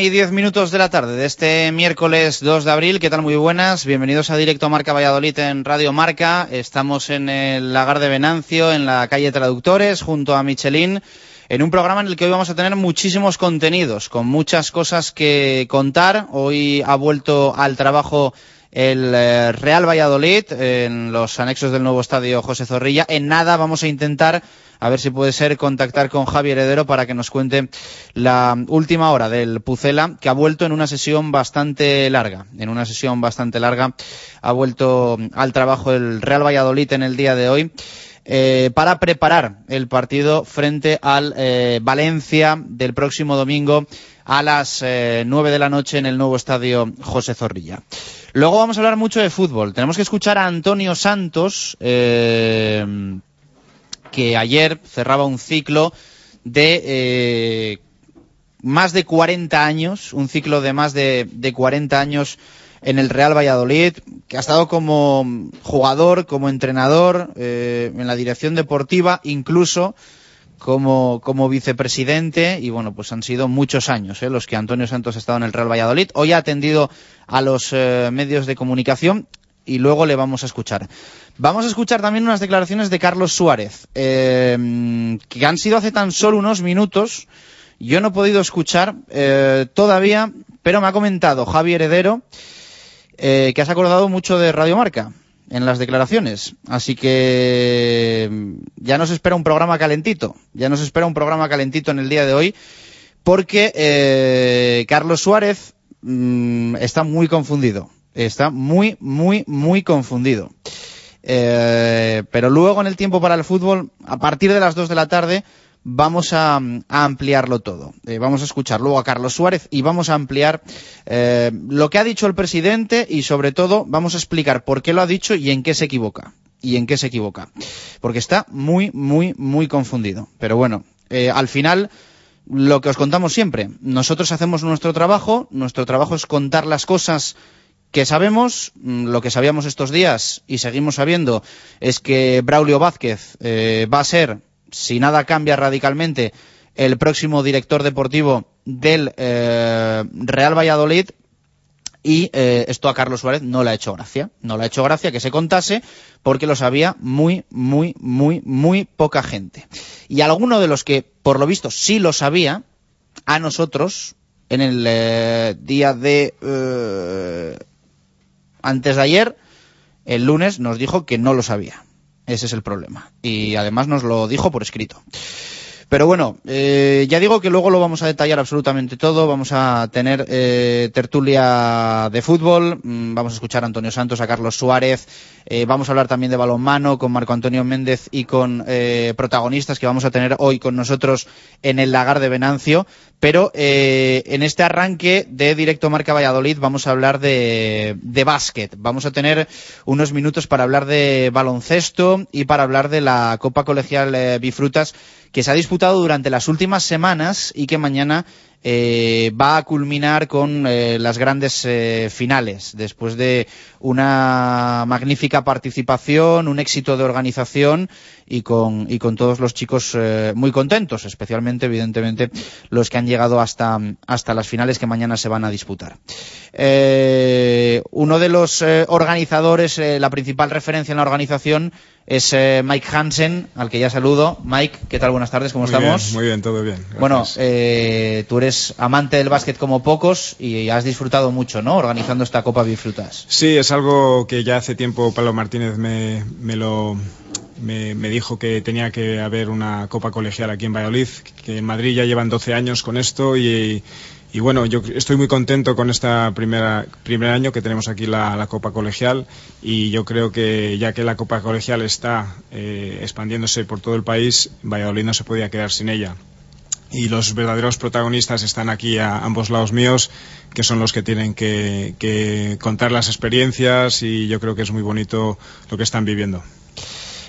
Y diez minutos de la tarde de este miércoles 2 de abril. ¿Qué tal? Muy buenas. Bienvenidos a Directo Marca Valladolid en Radio Marca. Estamos en el Lagar de Venancio, en la calle Traductores, junto a Michelin, en un programa en el que hoy vamos a tener muchísimos contenidos, con muchas cosas que contar. Hoy ha vuelto al trabajo el eh, Real Valladolid en los anexos del nuevo estadio José Zorrilla. En nada vamos a intentar a ver si puede ser contactar con Javier Heredero para que nos cuente la última hora del Pucela, que ha vuelto en una sesión bastante larga. En una sesión bastante larga ha vuelto al trabajo el Real Valladolid en el día de hoy. Eh, para preparar el partido frente al eh, Valencia del próximo domingo a las 9 de la noche en el nuevo estadio José Zorrilla. Luego vamos a hablar mucho de fútbol. Tenemos que escuchar a Antonio Santos, eh, que ayer cerraba un ciclo de eh, más de 40 años, un ciclo de más de, de 40 años en el Real Valladolid, que ha estado como jugador, como entrenador, eh, en la dirección deportiva, incluso como, como vicepresidente, y bueno, pues han sido muchos años eh, los que Antonio Santos ha estado en el Real Valladolid. Hoy ha atendido a los eh, medios de comunicación y luego le vamos a escuchar. Vamos a escuchar también unas declaraciones de Carlos Suárez, eh, que han sido hace tan solo unos minutos. Yo no he podido escuchar eh, todavía, pero me ha comentado Javier Heredero eh, que has acordado mucho de Radio Marca en las declaraciones. Así que ya nos espera un programa calentito. Ya nos espera un programa calentito en el día de hoy, porque eh, Carlos Suárez mmm, está muy confundido. Está muy, muy, muy confundido. Eh, pero luego en el tiempo para el fútbol, a partir de las 2 de la tarde, vamos a, a ampliarlo todo. Eh, vamos a escuchar luego a Carlos Suárez y vamos a ampliar eh, lo que ha dicho el presidente y sobre todo vamos a explicar por qué lo ha dicho y en qué se equivoca. Y en qué se equivoca. Porque está muy, muy, muy confundido. Pero bueno, eh, al final lo que os contamos siempre. Nosotros hacemos nuestro trabajo, nuestro trabajo es contar las cosas que sabemos, lo que sabíamos estos días y seguimos sabiendo, es que Braulio Vázquez va a ser, si nada cambia radicalmente, el próximo director deportivo del eh, Real Valladolid. Y eh, esto a Carlos Suárez no le ha hecho gracia. No le ha hecho gracia que se contase porque lo sabía muy, muy, muy, muy poca gente. Y alguno de los que, por lo visto, sí lo sabía, a nosotros, en el día de antes de ayer el lunes nos dijo que no lo sabía. Ese es el problema. Y además nos lo dijo por escrito. Pero bueno, eh, ya digo que luego lo vamos a detallar absolutamente todo. Vamos a tener eh, tertulia de fútbol, mm, vamos a escuchar a Antonio Santos, a Carlos Suárez, eh, vamos a hablar también de balonmano con Marco Antonio Méndez y con eh, protagonistas que vamos a tener hoy con nosotros en el lagar de Venancio. Pero eh, en este arranque de Directo Marca Valladolid vamos a hablar de, de básquet. Vamos a tener unos minutos para hablar de baloncesto y para hablar de la Copa Colegial Bifrutas que se ha disputado durante las últimas semanas y que mañana eh, va a culminar con eh, las grandes eh, finales, después de una magnífica participación, un éxito de organización y con, y con todos los chicos muy contentos, especialmente, evidentemente, los que han llegado hasta, hasta las finales que mañana se van a disputar. Uno de los organizadores, la principal referencia en la organización, es Mike Hansen, al que ya saludo. Mike, ¿qué tal? Buenas tardes, ¿cómo muy estamos? Bien, muy bien, todo bien. Gracias. Bueno, tú eres amante del básquet como pocos y has disfrutado mucho, ¿no? Organizando esta Copa Bifrutas. Sí, es algo que ya hace tiempo Pablo Martínez me, me lo me, me, dijo que tenía que haber una Copa Colegial aquí en Valladolid, que en Madrid ya llevan 12 años con esto y, y bueno, yo estoy muy contento con este primer año que tenemos aquí la, la, Copa Colegial y yo creo que ya que la Copa Colegial está eh, expandiéndose por todo el país, Valladolid no se podía quedar sin ella. Y los verdaderos protagonistas están aquí a ambos lados míos, que son los que tienen que, que contar las experiencias y yo creo que es muy bonito lo que están viviendo.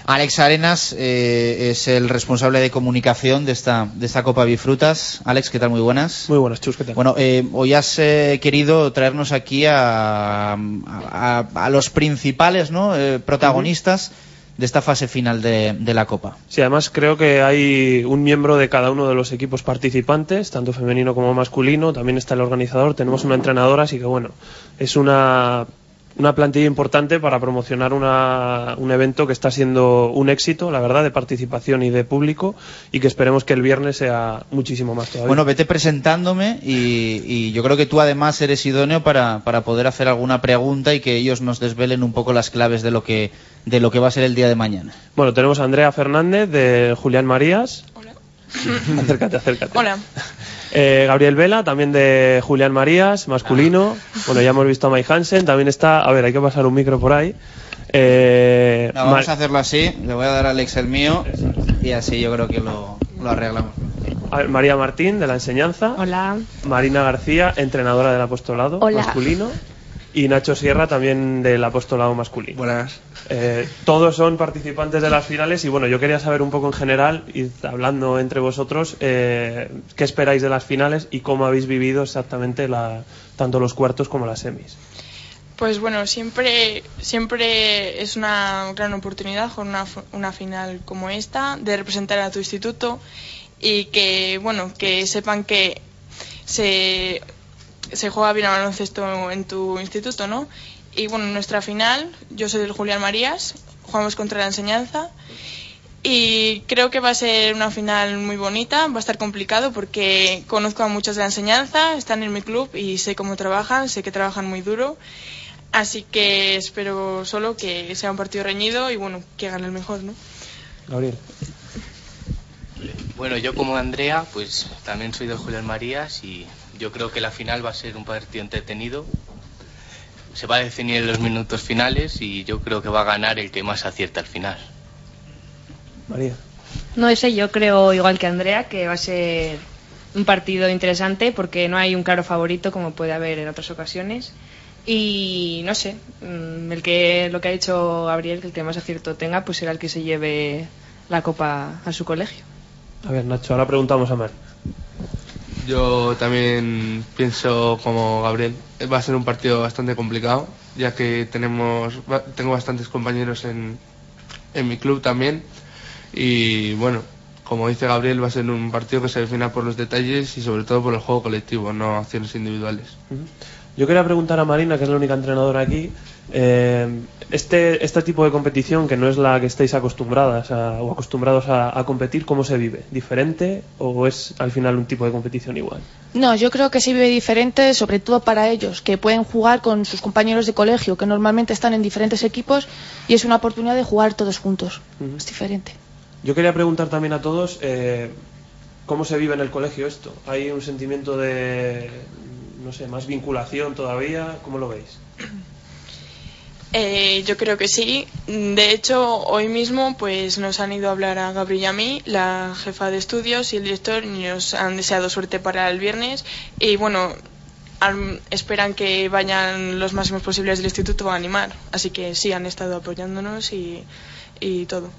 Alex Arenas eh, es el responsable de comunicación de esta, de esta Copa Bifrutas. Alex, ¿qué tal? Muy buenas. Muy buenas, Chus, ¿qué tal? Bueno, eh, hoy has eh, querido traernos aquí a, a, a los principales ¿no? Eh, protagonistas. Uh -huh de esta fase final de, la Copa. Sí, además creo que hay un miembro de cada uno de los equipos participantes, tanto femenino como masculino, también está el organizador, tenemos una entrenadora, así que bueno, es una una plantilla importante para promocionar una, un evento que está siendo un éxito, la verdad, de participación y de público y que esperemos que el viernes sea muchísimo más todavía. Bueno, vete presentándome y, y yo creo que tú además eres idóneo para, para, poder hacer alguna pregunta y que ellos nos desvelen un poco las claves de lo que de lo que va a ser el día de mañana. Bueno, tenemos a Andrea Fernández de Julián Marías. Hola. acércate, acércate. Hola. Eh, Gabriel Vela, también de Julián Marías, masculino. Bueno, ya hemos visto a Mike Hansen. También está, a ver, hay que pasar un micro por ahí. Eh, no, vamos a hacerlo así. Le voy a dar a Alex el mío y así yo creo que lo, lo arreglamos. A ver, María Martín, de la enseñanza. Hola. Marina García, entrenadora del apostolado Hola. masculino. Y Nacho Sierra, también del apostolado masculino. Buenas. Eh, todos son participantes de las finales y bueno, yo quería saber un poco en general, y hablando entre vosotros, eh, qué esperáis de las finales y cómo habéis vivido exactamente la, tanto los cuartos como las semis. Pues bueno, siempre, siempre es una gran oportunidad con una, una final como esta de representar a tu instituto y que bueno que sepan que se, se juega bien a baloncesto en tu instituto, ¿no? Y bueno, nuestra final, yo soy del Julián Marías, jugamos contra la enseñanza y creo que va a ser una final muy bonita, va a estar complicado porque conozco a muchos de la enseñanza, están en mi club y sé cómo trabajan, sé que trabajan muy duro, así que espero solo que sea un partido reñido y bueno, que gane el mejor, ¿no? Gabriel. Bueno, yo como Andrea, pues también soy de Julián Marías y yo creo que la final va a ser un partido entretenido, se va a definir en los minutos finales y yo creo que va a ganar el que más acierta al final. María. No sé, yo creo igual que Andrea que va a ser un partido interesante porque no hay un claro favorito como puede haber en otras ocasiones. Y no sé, el que lo que ha dicho Gabriel, que el que más acierto tenga, pues será el que se lleve la copa a su colegio. A ver, Nacho, ahora preguntamos a Mar. Yo también pienso como Gabriel, va a ser un partido bastante complicado, ya que tenemos tengo bastantes compañeros en, en mi club también y bueno, como dice Gabriel, va a ser un partido que se defina por los detalles y sobre todo por el juego colectivo, no acciones individuales. Yo quería preguntar a Marina, que es la única entrenadora aquí, eh, este, este tipo de competición, que no es la que estáis acostumbradas a- o acostumbrados a, a competir, ¿cómo se vive? ¿Diferente o es al final un tipo de competición igual? No, yo creo que se vive diferente, sobre todo para ellos, que pueden jugar con sus compañeros de colegio, que normalmente están en diferentes equipos, y es una oportunidad de jugar todos juntos. Es diferente. Yo quería preguntar también a todos eh, cómo se vive en el colegio esto. ¿Hay un sentimiento de, no sé, más vinculación todavía? ¿Cómo lo veis? Eh, yo creo que sí. De hecho, hoy mismo pues nos han ido a hablar a Gabriel y a mí, la jefa de estudios y el director, y nos han deseado suerte para el viernes. Y bueno, esperan que vayan los máximos posibles del instituto a animar. Así que sí, han estado apoyándonos y, y todo.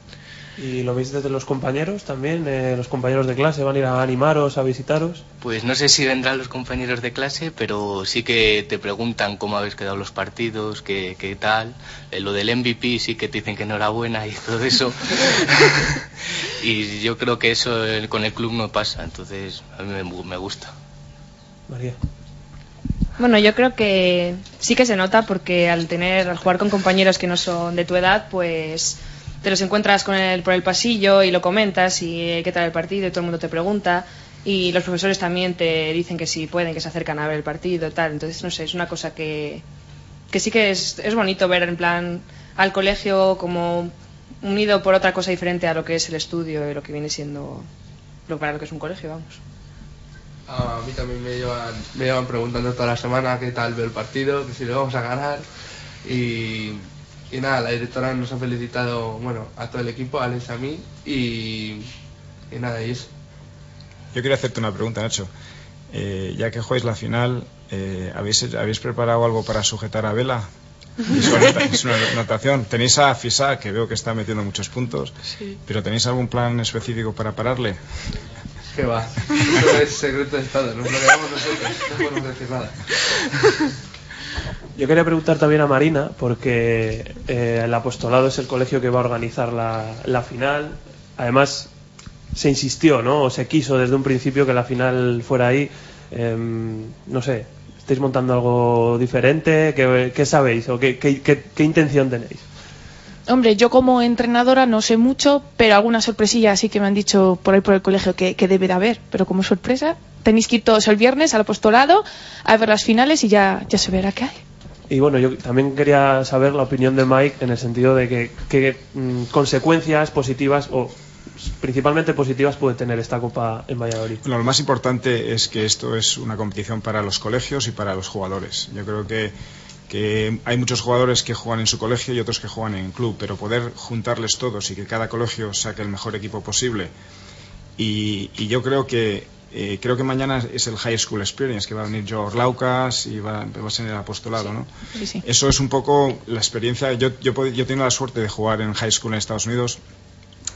¿Y lo veis desde los compañeros también? Eh, ¿Los compañeros de clase van a ir a animaros, a visitaros? Pues no sé si vendrán los compañeros de clase, pero sí que te preguntan cómo habéis quedado los partidos, qué, qué tal. Eh, lo del MVP sí que te dicen que enhorabuena y todo eso. y yo creo que eso eh, con el club no pasa, entonces a mí me, me gusta. María. Bueno, yo creo que sí que se nota porque al tener, al jugar con compañeros que no son de tu edad, pues te los encuentras con él por el pasillo y lo comentas y eh, qué tal el partido y todo el mundo te pregunta y los profesores también te dicen que si pueden, que se acercan a ver el partido tal. Entonces, no sé, es una cosa que, que sí que es, es bonito ver en plan al colegio como unido por otra cosa diferente a lo que es el estudio y lo que viene siendo lo para lo que es un colegio, vamos. A mí también me llevan, me llevan preguntando toda la semana qué tal ve el partido, que si le vamos a ganar. Y, y nada, la directora nos ha felicitado bueno, a todo el equipo, a Alex y a mí. Y, y nada, y eso. Yo quería hacerte una pregunta, Nacho. Eh, ya que jugáis la final, eh, ¿habéis, ¿habéis preparado algo para sujetar a Vela? Es una, anotación. Tenéis a Fisa, que veo que está metiendo muchos puntos, Sí. pero ¿tenéis algún plan específico para pararle? Que va, eso es secreto de Estado, nos lo quedamos nosotros, no podemos decir nada. Yo quería preguntar también a Marina, porque eh, el apostolado es el colegio que va a organizar la, final. Además, se insistió, ¿no? O se quiso desde un principio que la final fuera ahí. Em, no sé, ¿estáis montando algo diferente? ¿Qué, sabéis o qué- qué- qué intención tenéis? Hombre, yo como entrenadora no sé mucho, pero alguna sorpresilla sí que me han dicho por ahí por el colegio que, que debe de haber. Pero como sorpresa, tenéis que ir todos el viernes al apostolado a ver las finales y ya, ya se verá qué hay. Y bueno, yo también quería saber la opinión de Mike en el sentido de que qué mm, consecuencias positivas o principalmente positivas puede tener esta Copa en Valladolid. Bueno, lo más importante es que esto es una competición para los colegios y para los jugadores. Yo creo que, que hay muchos jugadores que juegan en su colegio y otros que juegan en club, pero poder juntarles todos y que cada colegio saque el mejor equipo posible. Y, y yo creo que eh, creo que mañana es el High School Experience, que va a venir George Laucas y va, va a ser el apostolado, ¿no? Sí, sí. Eso es un poco la experiencia. Yo, yo, yo he tenido la suerte de jugar en high school en Estados Unidos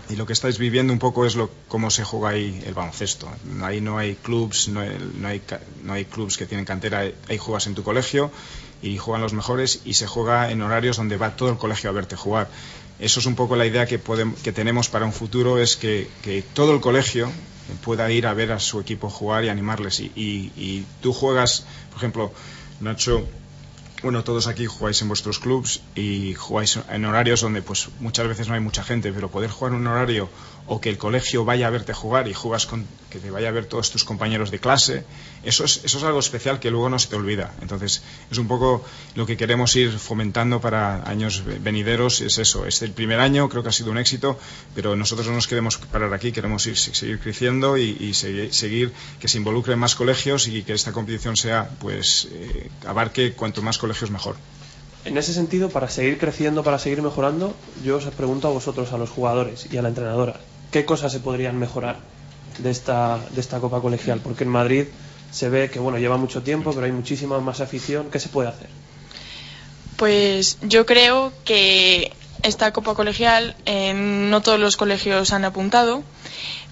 y lo que estáis viviendo un poco es lo, cómo se juega ahí el baloncesto. Ahí no hay clubs, no hay, no hay, no hay clubs que tienen cantera, ahí juegas en tu colegio y juegan los mejores y se juega en horarios donde va todo el colegio a verte jugar. Eso es un poco la idea que, podem- que tenemos para un futuro, es que, que todo el colegio pueda ir a ver a su equipo jugar y animarles. Y, y- tú juegas, por ejemplo, Nacho, bueno, todos aquí jugáis en vuestros clubs y jugáis en horarios donde pues muchas veces no hay mucha gente, pero poder jugar en un horario o que el colegio vaya a verte jugar y juegas que te vaya a ver todos tus compañeros de clase, eso es, es algo especial que luego no se te olvida. Entonces, es un poco lo que queremos ir fomentando para años venideros, es eso. Este el primer año creo que ha sido un éxito, pero nosotros no nos queremos parar aquí, queremos ir seguir creciendo y, seguir que se involucren más colegios y que esta competición sea pues eh, abarque cuanto más colegios mejor. En ese sentido, para seguir creciendo, para seguir mejorando, yo os pregunto a vosotros, a los jugadores y a la entrenadora, ¿qué cosas se podrían mejorar de esta, de esta Copa Colegial? Porque en Madrid se ve que bueno lleva mucho tiempo, pero hay muchísima más afición. ¿Qué se puede hacer? Pues yo creo que esta Copa Colegial eh, no todos los colegios han apuntado,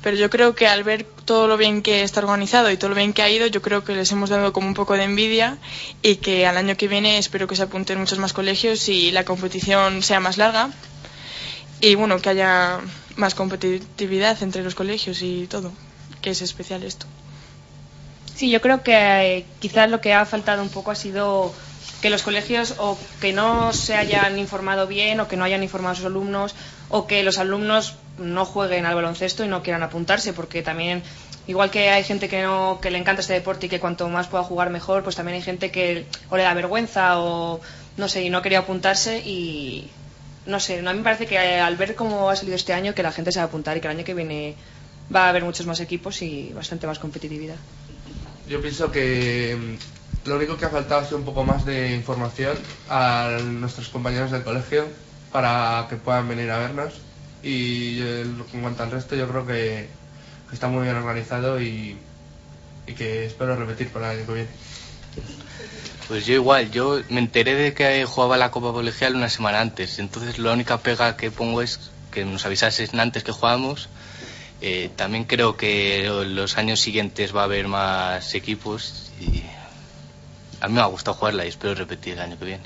pero yo creo que al ver todo lo bien que está organizado y todo lo bien que ha ido, yo creo que les hemos dado como un poco de envidia y que al año que viene espero que se apunten muchos más colegios y la competición sea más larga y bueno, que haya más competitividad entre los colegios y todo, que es especial esto. Sí, yo creo que eh, quizás lo que ha faltado un poco ha sido que los colegios o que no se hayan informado bien o que no hayan informado a sus alumnos o que los alumnos no jueguen al baloncesto y no quieran apuntarse porque también igual que hay gente que no que le encanta este deporte y que cuanto más pueda jugar mejor pues también hay gente que o le da vergüenza o no sé y no quería apuntarse y no sé a mí me parece que al ver cómo ha salido este año que la gente se va a apuntar y que el año que viene va a haber muchos más equipos y bastante más competitividad yo pienso que mm, lo único que ha faltado sido un poco más de información a nuestros compañeros del colegio para que puedan venir a vernos y en cuanto al resto yo creo que está muy bien organizado y, que espero repetir para el año que viene. Pues yo igual, yo me enteré de que jugaba la Copa Colegial una semana antes, entonces la única pega que pongo es que nos avisasen antes que jugamos. Eh, también creo que los años siguientes va a haber más equipos a mí me ha gustado jugarla y espero repetir el año que viene.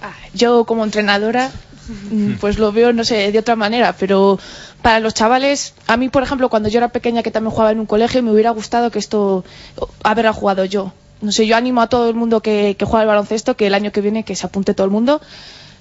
Ah, yo como entrenadora Mm, pues lo veo, no sé, de otra manera, pero para los chavales, a mí, por ejemplo, cuando yo era pequeña que también jugaba en un colegio, me hubiera gustado que esto haberla jugado yo. No sé, yo animo a todo el mundo que, juega el baloncesto que el año que viene que se apunte todo el mundo,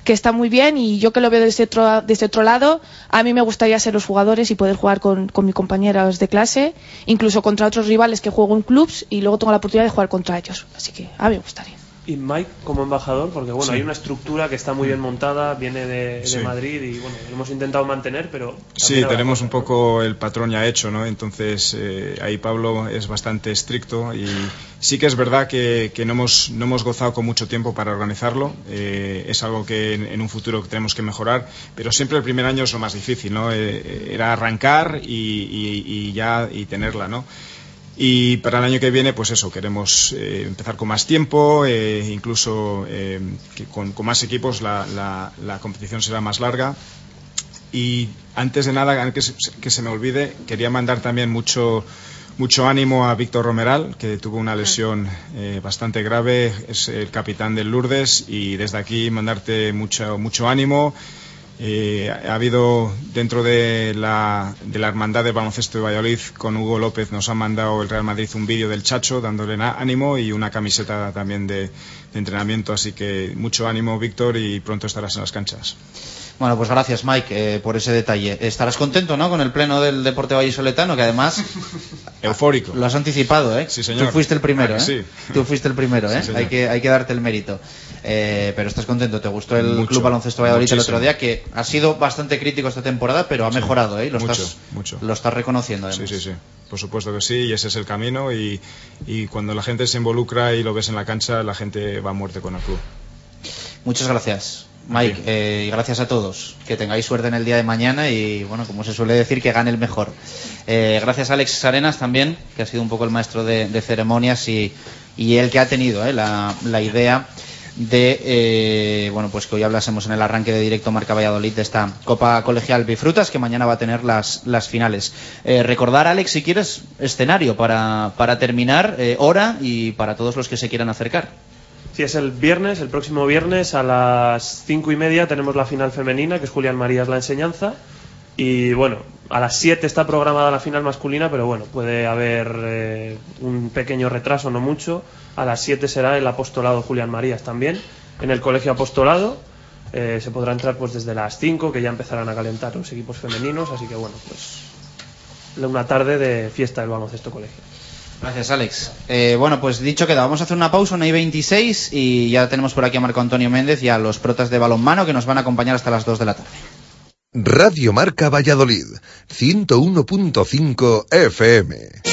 que está muy bien y yo que lo veo desde otro, desde otro lado, a mí me gustaría ser los jugadores y poder jugar con, con mis compañeros de clase, incluso contra otros rivales que juego en clubs y luego tengo la oportunidad de jugar contra ellos. Así que a mí me gustaría y Mike como embajador, porque bueno, hay una estructura que está muy bien montada, viene de, Madrid y bueno, lo hemos intentado mantener, pero... Sí, tenemos un poco el patrón ya hecho, ¿no? Entonces eh, ahí Pablo es bastante estricto y sí que es verdad que, que no, hemos, no hemos gozado con mucho tiempo para organizarlo, eh, es algo que en, un futuro tenemos que mejorar, pero siempre el primer año es lo más difícil, ¿no? Eh, era arrancar y, y ya y tenerla, ¿no? Y para el año que viene, pues eso, queremos eh, empezar con más tiempo, eh, incluso eh, con, más equipos la, competición será más larga. Y antes de nada, que se, que se me olvide, quería mandar también mucho, mucho ánimo a Víctor Romeral, que tuvo una lesión bastante grave, es el capitán del Lourdes, y desde aquí mandarte mucho, mucho ánimo eh, ha habido dentro de la, de la Hermandad de Baloncesto de Valladolid con Hugo López nos ha mandado el Real Madrid un vídeo del Chacho dándole ánimo y una camiseta también de, de entrenamiento así que mucho ánimo Víctor y pronto estarás en las canchas. Bueno, pues gracias Mike eh, por ese detalle. Estarás contento, ¿no? Con el pleno del Deporte Vallisoletano, que además... Eufórico. Lo has anticipado, ¿eh? Sí, señor. Tú fuiste el primero, ¿eh? Sí. Tú fuiste el primero, ¿eh? hay, que, hay que darte el mérito. Eh, pero estás contento, ¿te gustó el Club Baloncesto Valladolid el otro día? Que ha sido bastante crítico esta temporada, pero ha mejorado, ¿eh? Lo, mucho, estás, mucho. lo estás reconociendo, además. Sí, sí, sí. Por supuesto que sí, y ese es el camino. Y, y cuando la gente se involucra y lo ves en la cancha, la gente va a muerte con el club. Muchas gracias. Mike, eh, y gracias a todos. Que tengáis suerte en el día de mañana y, bueno, como se suele decir, que gane el mejor. Eh, gracias a Alex Arenas también, que ha sido un poco el maestro de, ceremonias y, y, el que ha tenido eh, la, idea de, bueno, pues que hoy hablásemos en el arranque de directo Marca Valladolid de esta Copa Colegial Bifrutas, que mañana va a tener las, las finales. recordar, Alex, si quieres, escenario para, para terminar, hora y para todos los que se quieran acercar. Sí, es el viernes, el próximo viernes a las cinco y media tenemos la final femenina, que es Julián Marías la enseñanza. Y bueno, a las 7 está programada la final masculina, pero bueno, puede haber eh, un pequeño retraso, no mucho. A las 7 será el apostolado Julián Marías también, en el colegio apostolado. Eh, se podrá entrar pues desde las 5, que ya empezarán a calentar los equipos femeninos, así que bueno, pues una tarde de fiesta del baloncesto colegio. Gracias, Alex. Eh, bueno, pues dicho queda, vamos a hacer una pausa, una I-26, y ya tenemos por aquí a Marco Antonio Méndez y a los protas de balonmano que nos van a acompañar hasta las 2 de la tarde. Radio Marca Valladolid, 101.5 FM.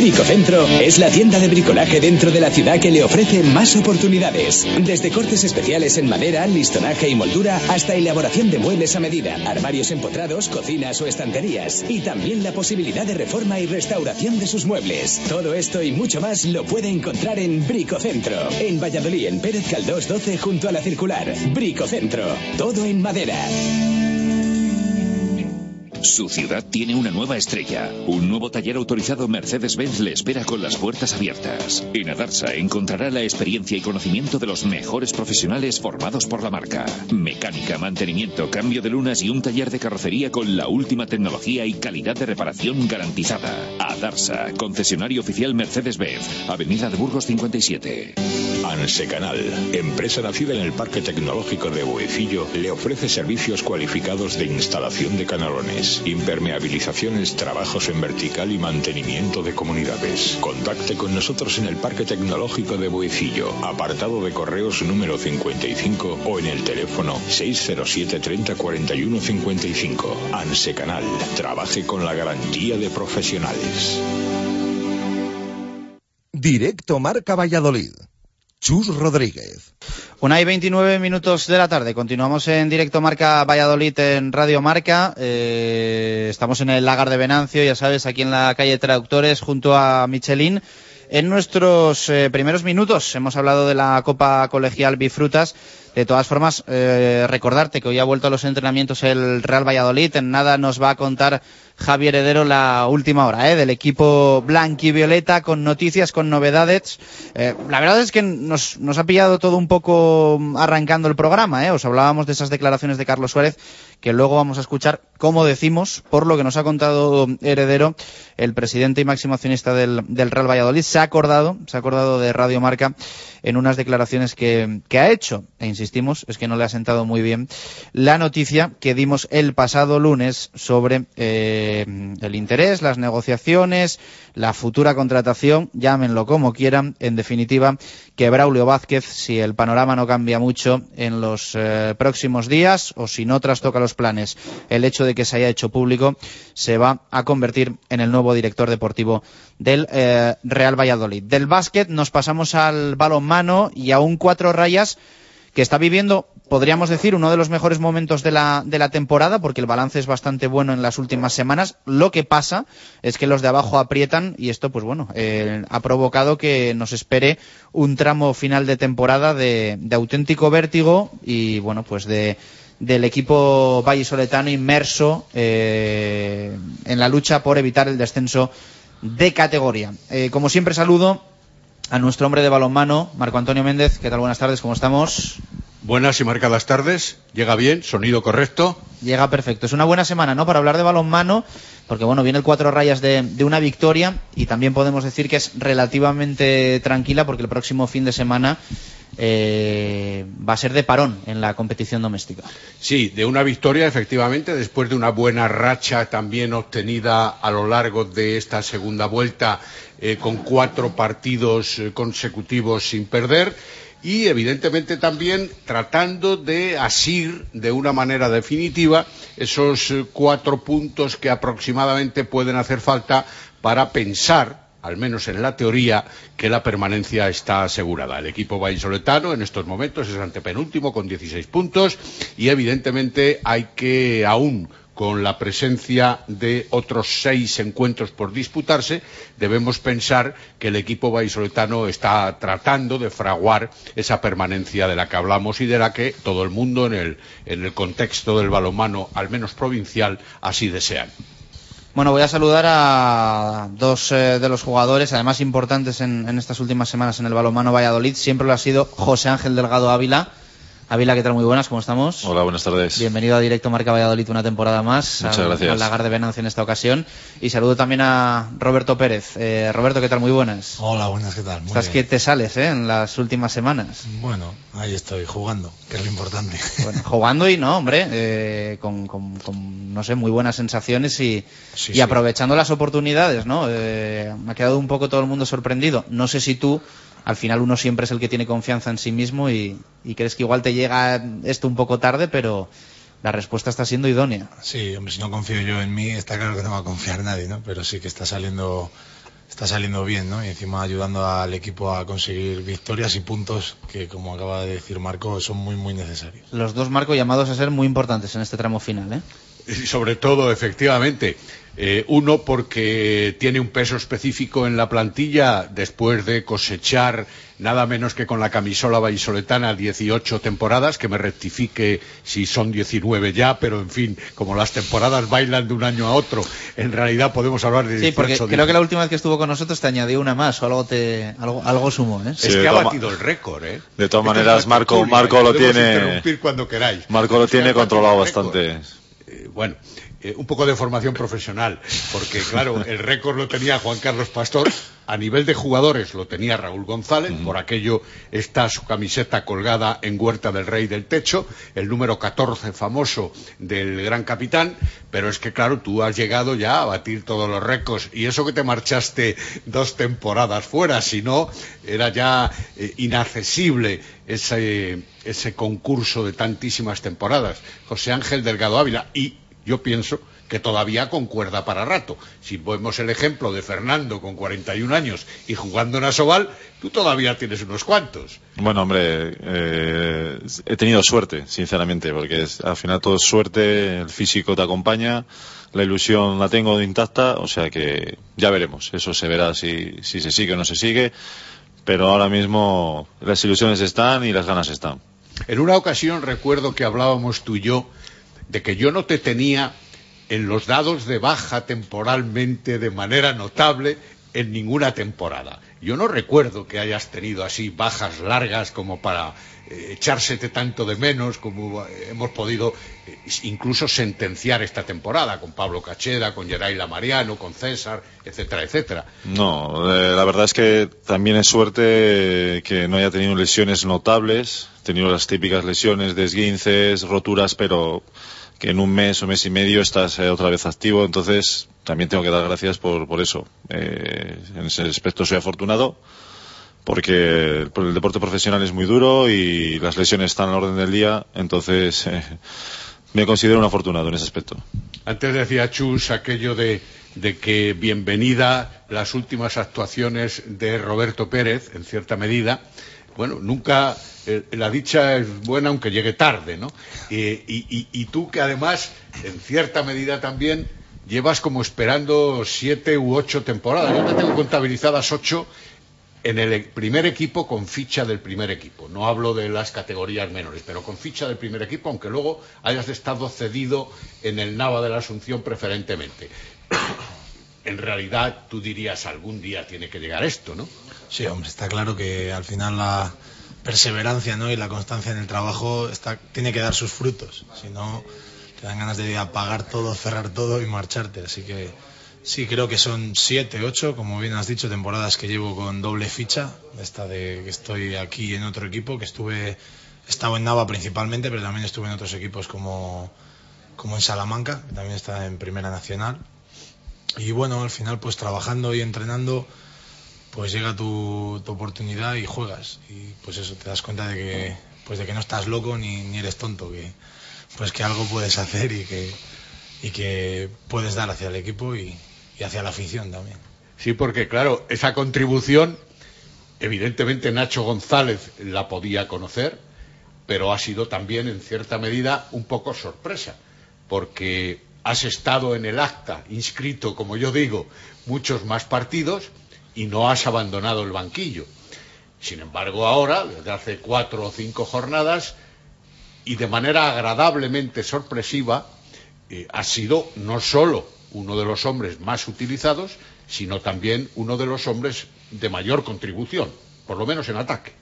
Bricocentro es la tienda de bricolaje dentro de la ciudad que le ofrece más oportunidades. Desde cortes especiales en madera, listonaje y moldura hasta elaboración de muebles a medida, armarios empotrados, cocinas o estanterías. Y también la posibilidad de reforma y restauración de sus muebles. Todo esto y mucho más lo puede encontrar en Bricocentro. En Valladolid, en Pérez Caldós 12 junto a la circular. Bricocentro. Todo en madera. Su ciudad tiene una nueva estrella. Un nuevo taller autorizado Mercedes-Benz le espera con las puertas abiertas. En Adarsa encontrará la experiencia y conocimiento de los mejores profesionales formados por la marca. Mecánica, mantenimiento, cambio de lunas y un taller de carrocería con la última tecnología y calidad de reparación garantizada. Adarsa, concesionario oficial Mercedes-Benz, Avenida de Burgos 57. Ansecanal, empresa nacida en el Parque Tecnológico de Boecillo, le ofrece servicios cualificados de instalación de canalones, impermeabilizaciones, trabajos en vertical y mantenimiento de comunidades. Contacte con nosotros en el Parque Tecnológico de Boecillo, apartado de correos número 55 o en el teléfono 607 30 41 55. Ansecanal, trabaje con la garantía de profesionales. Directo Marca Valladolid. Chus Rodríguez. Una y 29 minutos de la tarde. Continuamos en directo Marca Valladolid en Radio Marca. Eh, estamos en el Lagar de Venancio, ya sabes, aquí en la calle Traductores, junto a Michelin. En nuestros eh, primeros minutos hemos hablado de la Copa Colegial Bifrutas. De todas formas, eh, recordarte que hoy ha vuelto a los entrenamientos el Real Valladolid. En nada nos va a contar Javier Heredero la última hora ¿eh? del equipo blanquivioleta con noticias, con novedades. Eh, la verdad es que nos, nos, ha pillado todo un poco arrancando el programa. ¿eh? Os hablábamos de esas declaraciones de Carlos Suárez que luego vamos a escuchar, como decimos, por lo que nos ha contado Heredero, el presidente y máximo accionista del, del Real Valladolid, se ha acordado, se ha acordado de Radio Marca en unas declaraciones que, que ha hecho, e insistimos, es que no le ha sentado muy bien, la noticia que dimos el pasado lunes sobre eh, el interés, las negociaciones, la futura contratación, llámenlo como quieran, en definitiva, que Braulio Vázquez, si el panorama no cambia mucho en los eh, próximos días o si no trastoca los planes el hecho de que se haya hecho público, se va a convertir en el nuevo director deportivo del eh, Real Valladolid. Del básquet nos pasamos al balonmano y a un cuatro rayas que está viviendo, podríamos decir, uno de los mejores momentos de la, de la temporada, porque el balance es bastante bueno en las últimas semanas. Lo que pasa es que los de abajo aprietan y esto, pues bueno, eh, ha provocado que nos espere un tramo final de temporada de, de auténtico vértigo y, bueno, pues de del equipo vallisoletano inmerso eh, en la lucha por evitar el descenso de categoría. Eh, como siempre saludo a nuestro hombre de balonmano, Marco Antonio Méndez. ¿Qué tal? Buenas tardes, ¿cómo estamos? Buenas y marcadas tardes. Llega bien, sonido correcto. Llega perfecto. Es una buena semana, ¿no? Para hablar de balonmano, porque bueno, viene el cuatro rayas de, de, una victoria y también podemos decir que es relativamente tranquila porque el próximo fin de semana eh, va a ser de parón en la competición doméstica. Sí, de una victoria, efectivamente, después de una buena racha también obtenida a lo largo de esta segunda vuelta eh, con cuatro partidos eh, consecutivos sin perder y evidentemente también tratando de asir de una manera definitiva esos cuatro puntos que aproximadamente pueden hacer falta para pensar al menos en la teoría, que la permanencia está asegurada. El equipo vallisoletano en estos momentos es antepenúltimo con 16 puntos y evidentemente hay que aún con la presencia de otros seis encuentros por disputarse, debemos pensar que el equipo vallisoletano está tratando de fraguar esa permanencia de la que hablamos y de la que todo el mundo en el, contexto del balonmano, al menos provincial, así desean. Bueno, voy a saludar a dos eh, de los jugadores, además importantes en, en, estas últimas semanas en el balonmano Valladolid. Siempre lo ha sido José Ángel Delgado Ávila. Ávila, ¿qué tal? Muy buenas, ¿cómo estamos? Hola, buenas tardes. Bienvenido a Directo Marca Valladolid una temporada más. Muchas al, gracias. Al Lagar de Venancio en esta ocasión. Y saludo también a Roberto Pérez. Eh, Roberto, ¿qué tal? Muy buenas. Hola, buenas, ¿qué tal? Muy Estás bien. que te sales, ¿eh? En las últimas semanas. Bueno, ahí estoy, jugando, que es lo importante. Bueno, jugando y no, hombre, eh, con, con, con, no sé, muy buenas sensaciones y, Sí, y sí. aprovechando las oportunidades, ¿no? Eh, me ha quedado un poco todo el mundo sorprendido. No sé si tú, al final uno siempre es el que tiene confianza en sí mismo y, y crees que igual te llega esto un poco tarde, pero la respuesta está siendo idónea. Sí, hombre, si no confío yo en mí, está claro que no va a confiar nadie, ¿no? Pero sí que está saliendo está saliendo bien, ¿no? Y encima ayudando al equipo a conseguir victorias y puntos que, como acaba de decir Marco, son muy, muy necesarios. Los dos marcos llamados a ser muy importantes en este tramo final, ¿eh? Y sobre todo, efectivamente, eh, uno porque tiene un peso específico en la plantilla después de cosechar nada menos que con la camisola vallisoletana 18 temporadas, que me rectifique si son 19 ya, pero en fin, como las temporadas bailan de un año a otro, en realidad podemos hablar de 18. Sí, porque creo que la última vez que estuvo con nosotros te añadió una más o algo te algo, algo sumó, ¿eh? es que ha batido el récord, ¿eh? De todas maneras, Marco, Marco lo tiene. interrumpir cuando queráis. Marco lo tiene controlado bastante. Eh, bueno, eh, un poco de formación profesional, porque claro, el récord lo tenía Juan Carlos Pastor, a nivel de jugadores lo tenía Raúl González, por aquello está su camiseta colgada en Huerta del Rey del Techo, el número 14 famoso del gran capitán, pero es que claro, tú has llegado ya a batir todos los récords, y eso que te marchaste dos temporadas fuera, si no, era ya eh, inaccesible ese, ese concurso de tantísimas temporadas. José Ángel Delgado Ávila, y yo pienso que todavía concuerda para rato. Si vemos el ejemplo de Fernando con 41 años y jugando en Asobal, tú todavía tienes unos cuantos. Bueno, hombre, eh, he tenido suerte, sinceramente, porque es, al final todo es suerte, el físico te acompaña, la ilusión la tengo intacta, o sea que ya veremos. Eso se verá si, si se sigue o no se sigue, pero ahora mismo las ilusiones están y las ganas están. En una ocasión recuerdo que hablábamos tú y yo de que yo no te tenía en los dados de baja temporalmente de manera notable en ninguna temporada. Yo no recuerdo que hayas tenido así bajas largas como para eh, echársete tanto de menos como hemos podido eh, incluso sentenciar esta temporada con Pablo Cacheda, con Geraila Mariano, con César, etcétera, etcétera. No, eh, la verdad es que también es suerte que no haya tenido lesiones notables, tenido las típicas lesiones de esguinces, roturas, pero que en un mes o mes y medio estás eh, otra vez activo, entonces también tengo que dar gracias por, por eso. Eh, en ese aspecto soy afortunado porque el, deporte profesional es muy duro y las lesiones están a la orden del día, entonces eh, me considero un afortunado en ese aspecto. Antes decía Chus aquello de, de que bienvenida las últimas actuaciones de Roberto Pérez, en cierta medida. Bueno, nunca eh, la dicha es buena aunque llegue tarde, ¿no? Eh, y, y, y, tú que además, en cierta medida también, llevas como esperando siete u ocho temporadas. Yo te tengo contabilizadas ocho en el primer equipo con ficha del primer equipo. No hablo de las categorías menores, pero con ficha del primer equipo, aunque luego hayas estado cedido en el Nava de la Asunción preferentemente. En realidad, tú dirías, algún día tiene que llegar esto, ¿no? Sí, hombre, está claro que al final la perseverancia ¿no? y la constancia en el trabajo está, tiene que dar sus frutos. Si no, te dan ganas de apagar todo, cerrar todo y marcharte. Así que sí, creo que son siete, ocho, como bien has dicho, temporadas que llevo con doble ficha. Esta de que estoy aquí en otro equipo, que estuve, estaba en Nava principalmente, pero también estuve en otros equipos como, como en Salamanca, que también está en Primera Nacional. Y bueno, al final, pues trabajando y entrenando pues llega tu, tu, oportunidad y juegas. Y pues eso te das cuenta de que pues de que no estás loco ni, ni eres tonto que pues que algo puedes hacer y que y que puedes dar hacia el equipo y, y hacia la afición también. Sí porque claro esa contribución evidentemente Nacho González la podía conocer pero ha sido también en cierta medida un poco sorpresa porque has estado en el acta inscrito como yo digo muchos más partidos y no has abandonado el banquillo. Sin embargo, ahora, desde hace cuatro o cinco jornadas, y de manera agradablemente sorpresiva, eh, has sido no solo uno de los hombres más utilizados, sino también uno de los hombres de mayor contribución, por lo menos en ataque.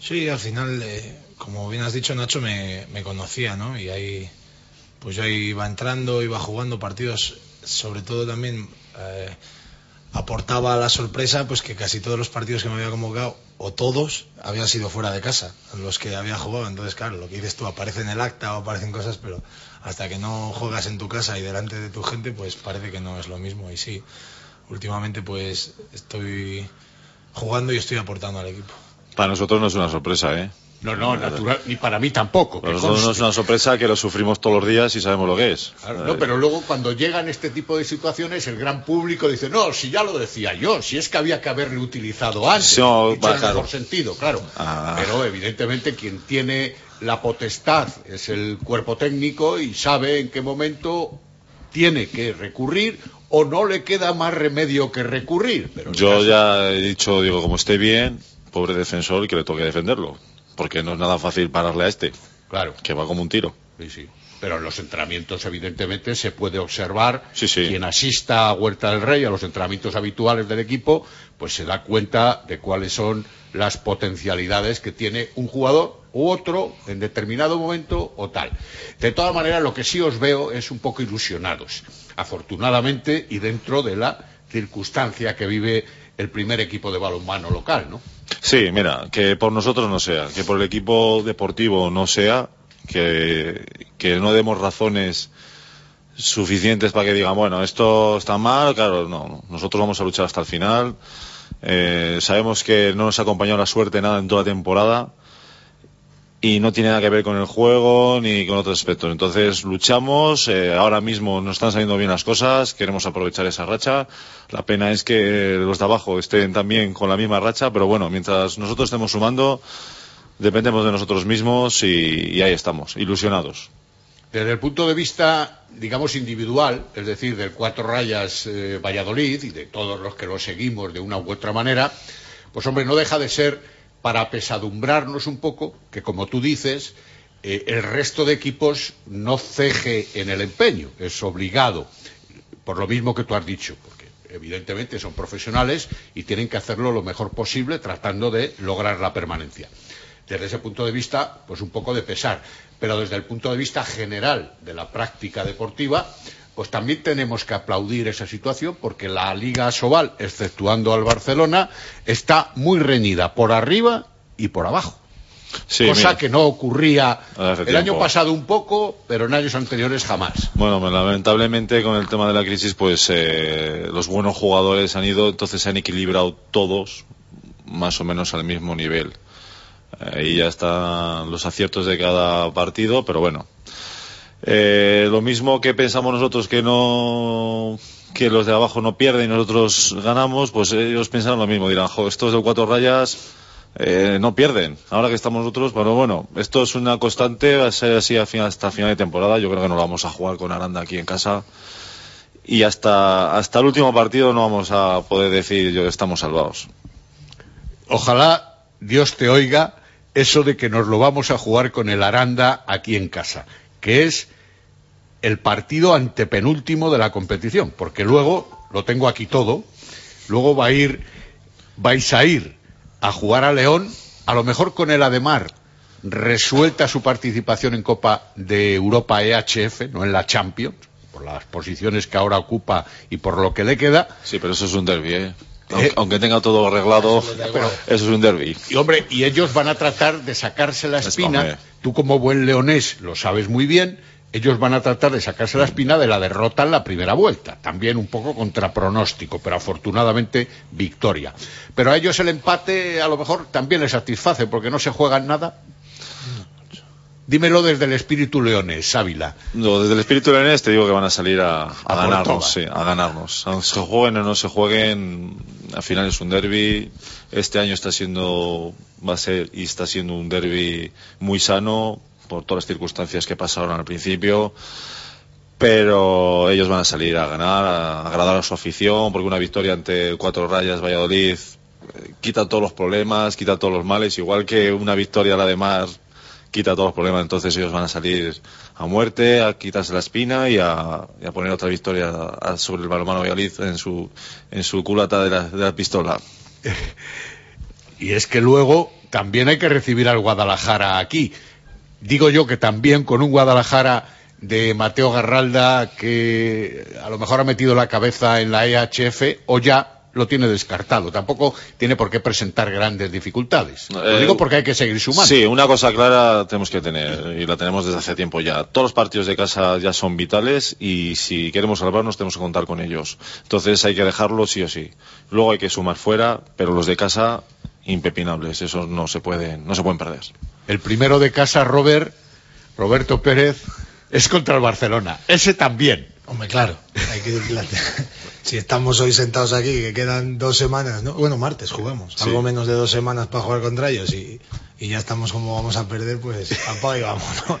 Sí, al final, eh, como bien has dicho, Nacho me, me, conocía, ¿no? Y ahí, pues yo iba entrando, iba jugando partidos, sobre todo también. Eh, aportaba la sorpresa pues que casi todos los partidos que me había convocado o todos habían sido fuera de casa los que había jugado. Entonces claro lo que dices tú aparece en el acta o aparecen cosas pero hasta que no juegas en tu casa y delante de tu gente pues parece que no es lo mismo. Y sí últimamente pues estoy jugando y estoy aportando al equipo. Para nosotros no es una sorpresa eh No, no, natural, ni para mí tampoco. Nosotros no es una sorpresa que lo sufrimos todos los días y sabemos lo que es. Claro, no, pero luego cuando llegan este tipo de situaciones, el gran público dice, no, si ya lo decía yo, si es que había que haberle utilizado antes, no, va, claro. mejor sentido, claro. Ah. Pero evidentemente quien tiene la potestad es el cuerpo técnico y sabe en qué momento tiene que recurrir o no le queda más remedio que recurrir. Pero Yo caso- ya he dicho, digo, como esté bien, pobre defensor, que le toque defenderlo. Porque no es nada fácil pararle a este. Claro. Que va como un tiro. Sí, sí. Pero en los entrenamientos, evidentemente, se puede observar. Sí, sí. Quien asista a Huerta del Rey, a los entrenamientos habituales del equipo, pues se da cuenta de cuáles son las potencialidades que tiene un jugador u otro en determinado momento o tal. De todas maneras, lo que sí os veo es un poco ilusionados, afortunadamente y dentro de la circunstancia que vive el primer equipo de balonmano local, ¿no? Sí, mira, que por nosotros no sea, que por el equipo deportivo no sea, que, que no demos razones suficientes para que digan, bueno, esto está mal, claro, no, no. nosotros vamos a luchar hasta el final. Eh, sabemos que no nos ha acompañado la suerte nada en toda la temporada y no tiene nada que ver con el juego ni con otros aspectos. Entonces luchamos, eh, ahora mismo nos están saliendo bien las cosas, queremos aprovechar esa racha. La pena es que los de abajo estén también con la misma racha, pero bueno, mientras nosotros estemos sumando, dependemos de nosotros mismos y, y ahí estamos, ilusionados. Desde el punto de vista, digamos, individual, es decir, del Cuatro Rayas eh, Valladolid y de todos los que lo seguimos de una u otra manera, pues hombre, no deja de ser para apesadumbrarnos un poco que, como tú dices, eh, el resto de equipos no ceje en el empeño, es obligado, por lo mismo que tú has dicho, porque evidentemente son profesionales y tienen que hacerlo lo mejor posible tratando de lograr la permanencia desde ese punto de vista, pues un poco de pesar. Pero desde el punto de vista general de la práctica deportiva, pues también tenemos que aplaudir esa situación porque la Liga Sobal, exceptuando al Barcelona, está muy reñida por arriba y por abajo. Sí, cosa mira. que no ocurría el año pasado un poco, pero en años anteriores jamás. Bueno, pues, lamentablemente con el tema de la crisis, pues eh, los buenos jugadores han ido, entonces se han equilibrado todos más o menos al mismo nivel. Ahí ya están los aciertos de cada partido, pero bueno. Eh, lo mismo que pensamos nosotros que no que los de abajo no pierden y nosotros ganamos, pues ellos pensarán lo mismo, dirán, jo, estos de cuatro rayas eh, no pierden. Ahora que estamos nosotros, pero bueno, esto es una constante, va a ser así hasta final de temporada. Yo creo que no lo vamos a jugar con Aranda aquí en casa. Y hasta, hasta el último partido no vamos a poder decir yo estamos salvados. Ojalá Dios te oiga eso de que nos lo vamos a jugar con el Aranda aquí en casa, que es el partido antepenúltimo de la competición, porque luego, lo tengo aquí todo, luego va a ir, vais a ir a jugar a León, a lo mejor con el Ademar resuelta su participación en Copa de Europa EHF, no en la Champions, por las posiciones que ahora ocupa y por lo que le queda. Sí, pero eso es un derby, ¿eh? Aunque, aunque tenga todo arreglado, eso es un derby. Y hombre, y ellos van a tratar de sacarse la espina. Tú como buen leonés lo sabes muy bien. Ellos van a tratar de sacarse la espina de la derrota en la primera vuelta. También un poco contra pronóstico, pero afortunadamente victoria. Pero a ellos el empate a lo mejor también les satisface porque no se juegan nada. Dímelo desde el espíritu leonés, Ávila. No, desde el espíritu leonés te digo que van a salir a, a ganarnos, sí, a ganarnos. Aunque se jueguen o no se jueguen, al final es un derby. Este año está siendo, va a ser y está siendo un derby muy sano por todas las circunstancias que pasaron al principio. Pero ellos van a salir a ganar, a agradar a su afición, porque una victoria ante Cuatro Rayas Valladolid eh, quita todos los problemas, quita todos los males, igual que una victoria la de Mar quita todos los problemas, entonces ellos van a salir a muerte, a quitarse la espina y a, a poner otra victoria sobre el balonmano Valladolid en su, en su culata de la, de la pistola. Y es que luego también hay que recibir al Guadalajara aquí. Digo yo que también con un Guadalajara de Mateo Garralda que a lo mejor ha metido la cabeza en la EHF o ya lo tiene descartado. Tampoco tiene por qué presentar grandes dificultades. Lo Eh, digo porque hay que seguir sumando. Sí, una cosa clara tenemos que tener y la tenemos desde hace tiempo ya. Todos los partidos de casa ya son vitales y si queremos salvarnos tenemos que contar con ellos. Entonces hay que dejarlo sí o sí. Luego hay que sumar fuera, pero los de casa impepinables, esos no se pueden, no se pueden perder. El primero de casa, Robert, Roberto Pérez, es contra el Barcelona. Ese también. Hombre, claro, hay que si estamos hoy sentados aquí, que quedan dos semanas, ¿no? Bueno, martes jugamos, Sí. algo menos de dos semanas para jugar contra ellos y, y ya estamos como vamos a perder, pues apaga y vámonos.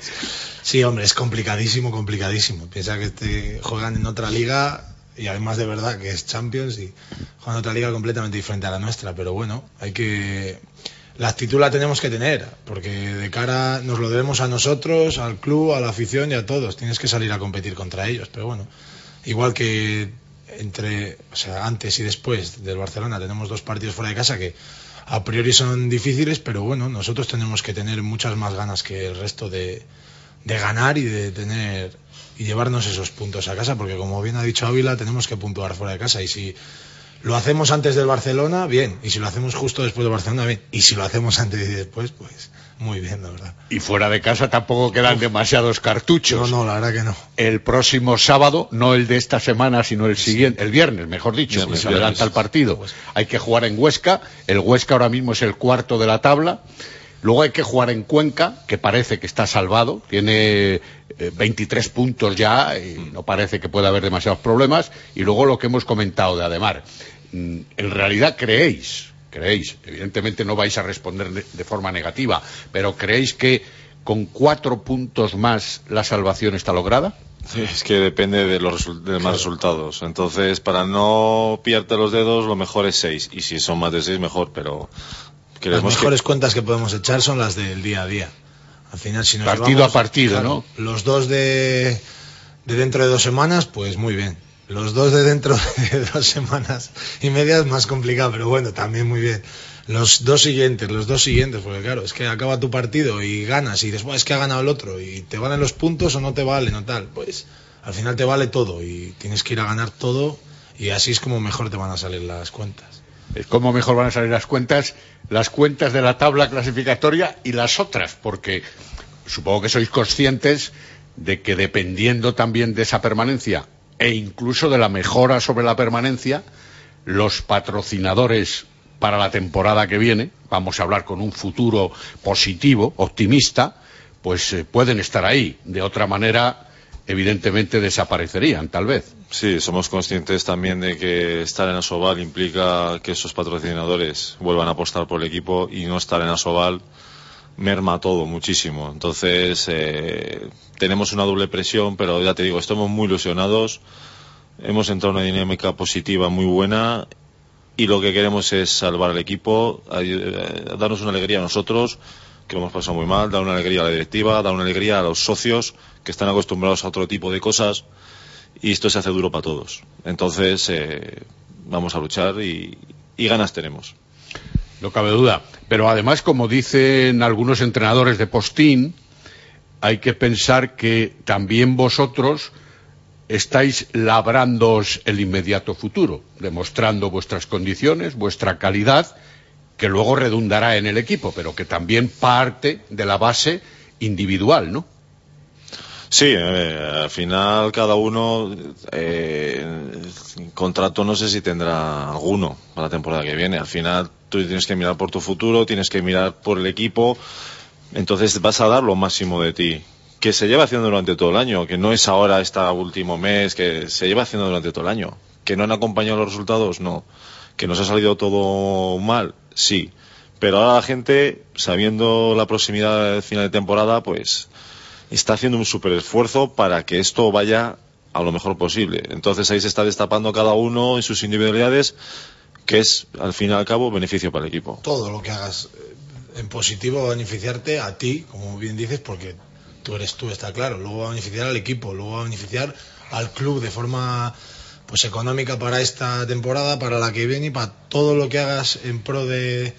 Sí, hombre, es complicadísimo, complicadísimo. Piensa que este, juegan en otra liga y además de verdad que es Champions y juegan en otra liga completamente diferente a la nuestra, pero bueno, hay que... La actitud la tenemos que tener, porque de cara nos lo debemos a nosotros, al club, a la afición y a todos. Tienes que salir a competir contra ellos, pero bueno, igual que entre, o sea, antes y después del Barcelona tenemos dos partidos fuera de casa que a priori son difíciles, pero bueno, nosotros tenemos que tener muchas más ganas que el resto de, de ganar y de tener y llevarnos esos puntos a casa, porque como bien ha dicho Ávila, tenemos que puntuar fuera de casa y si lo hacemos antes del Barcelona, bien, y si lo hacemos justo después del Barcelona, bien, y si lo hacemos antes y después, pues muy bien, la verdad. Y fuera de casa tampoco quedan demasiados cartuchos. No, no, la verdad que no. El próximo sábado, no el de esta semana, sino el siguiente, el viernes, mejor dicho, porque se adelanta el partido. Hay que jugar en Huesca. El Huesca ahora mismo es el cuarto de la tabla. Luego hay que jugar en Cuenca, que parece que está salvado. Tiene eh, 23 puntos ya y no parece que pueda haber demasiados problemas. Y luego lo que hemos comentado de Ademar. Mm, En realidad creéis, creéis, evidentemente no vais a responder de, forma negativa, pero creéis que con cuatro puntos más la salvación está lograda? Sí, es que depende de los de más resultados. Entonces, para no pillarte los dedos, lo mejor es seis. Y si son más de seis, mejor, pero Las que mejores cuentas que podemos echar son las del día a día. Al final, si nos Partido llevamos, a partido, claro, Los dos de, de dentro de dos semanas, pues muy bien. Los dos de dentro de dos semanas y media es más complicado, pero bueno, también muy bien. Los dos siguientes, los dos siguientes, porque claro, es que acaba tu partido y ganas y después es que ha ganado el otro y te valen los puntos o no te valen o tal. Pues al final te vale todo y tienes que ir a ganar todo y así es como mejor te van a salir las cuentas. Es como mejor van a salir las cuentas, las cuentas de la tabla clasificatoria y las otras, porque supongo que sois conscientes de que dependiendo también de esa permanencia e incluso de la mejora sobre la permanencia, los patrocinadores para la temporada que viene, vamos a hablar con un futuro positivo, optimista, pues eh, pueden estar ahí. De otra manera, evidentemente desaparecerían, tal vez. Sí, somos conscientes también de que estar en Asobal implica que esos patrocinadores vuelvan a apostar por el equipo y no estar en Asobal merma todo muchísimo. Entonces, eh, tenemos una doble presión, pero ya te digo, estamos muy ilusionados. Hemos entrado en una dinámica positiva muy buena y lo que queremos es salvar al equipo, eh, darnos una alegría a nosotros, que hemos pasado muy mal, dar una alegría a la directiva, dar una alegría a los socios que están acostumbrados a otro tipo de cosas y esto se hace duro para todos. Entonces, eh, vamos a luchar y, ganas tenemos. No cabe duda. Pero además, como dicen algunos entrenadores de postín, hay que pensar que también vosotros estáis labrándoos el inmediato futuro, demostrando vuestras condiciones, vuestra calidad, que luego redundará en el equipo, pero que también parte de la base individual, ¿no? Sí, eh, al final cada uno, eh, contrato no sé si tendrá alguno para la temporada que viene. Al final tú tienes que mirar por tu futuro, tienes que mirar por el equipo, entonces vas a dar lo máximo de ti. Que se lleva haciendo durante todo el año, que no es ahora este último mes, que se lleva haciendo durante todo el año. Que no han acompañado los resultados, no. Que nos ha salido todo mal, sí. Pero ahora la gente, sabiendo la proximidad del final de temporada, pues está haciendo un super esfuerzo para que esto vaya a lo mejor posible. Entonces ahí se está destapando cada uno en sus individualidades, que es al fin y al cabo beneficio para el equipo. todo lo que hagas eh, en positivo va a beneficiarte a ti, como bien dices, porque tú eres tú, está claro. Luego va a beneficiar al equipo, luego va a beneficiar al club de forma pues económica para esta temporada, para la que viene y para todo lo que hagas en pro de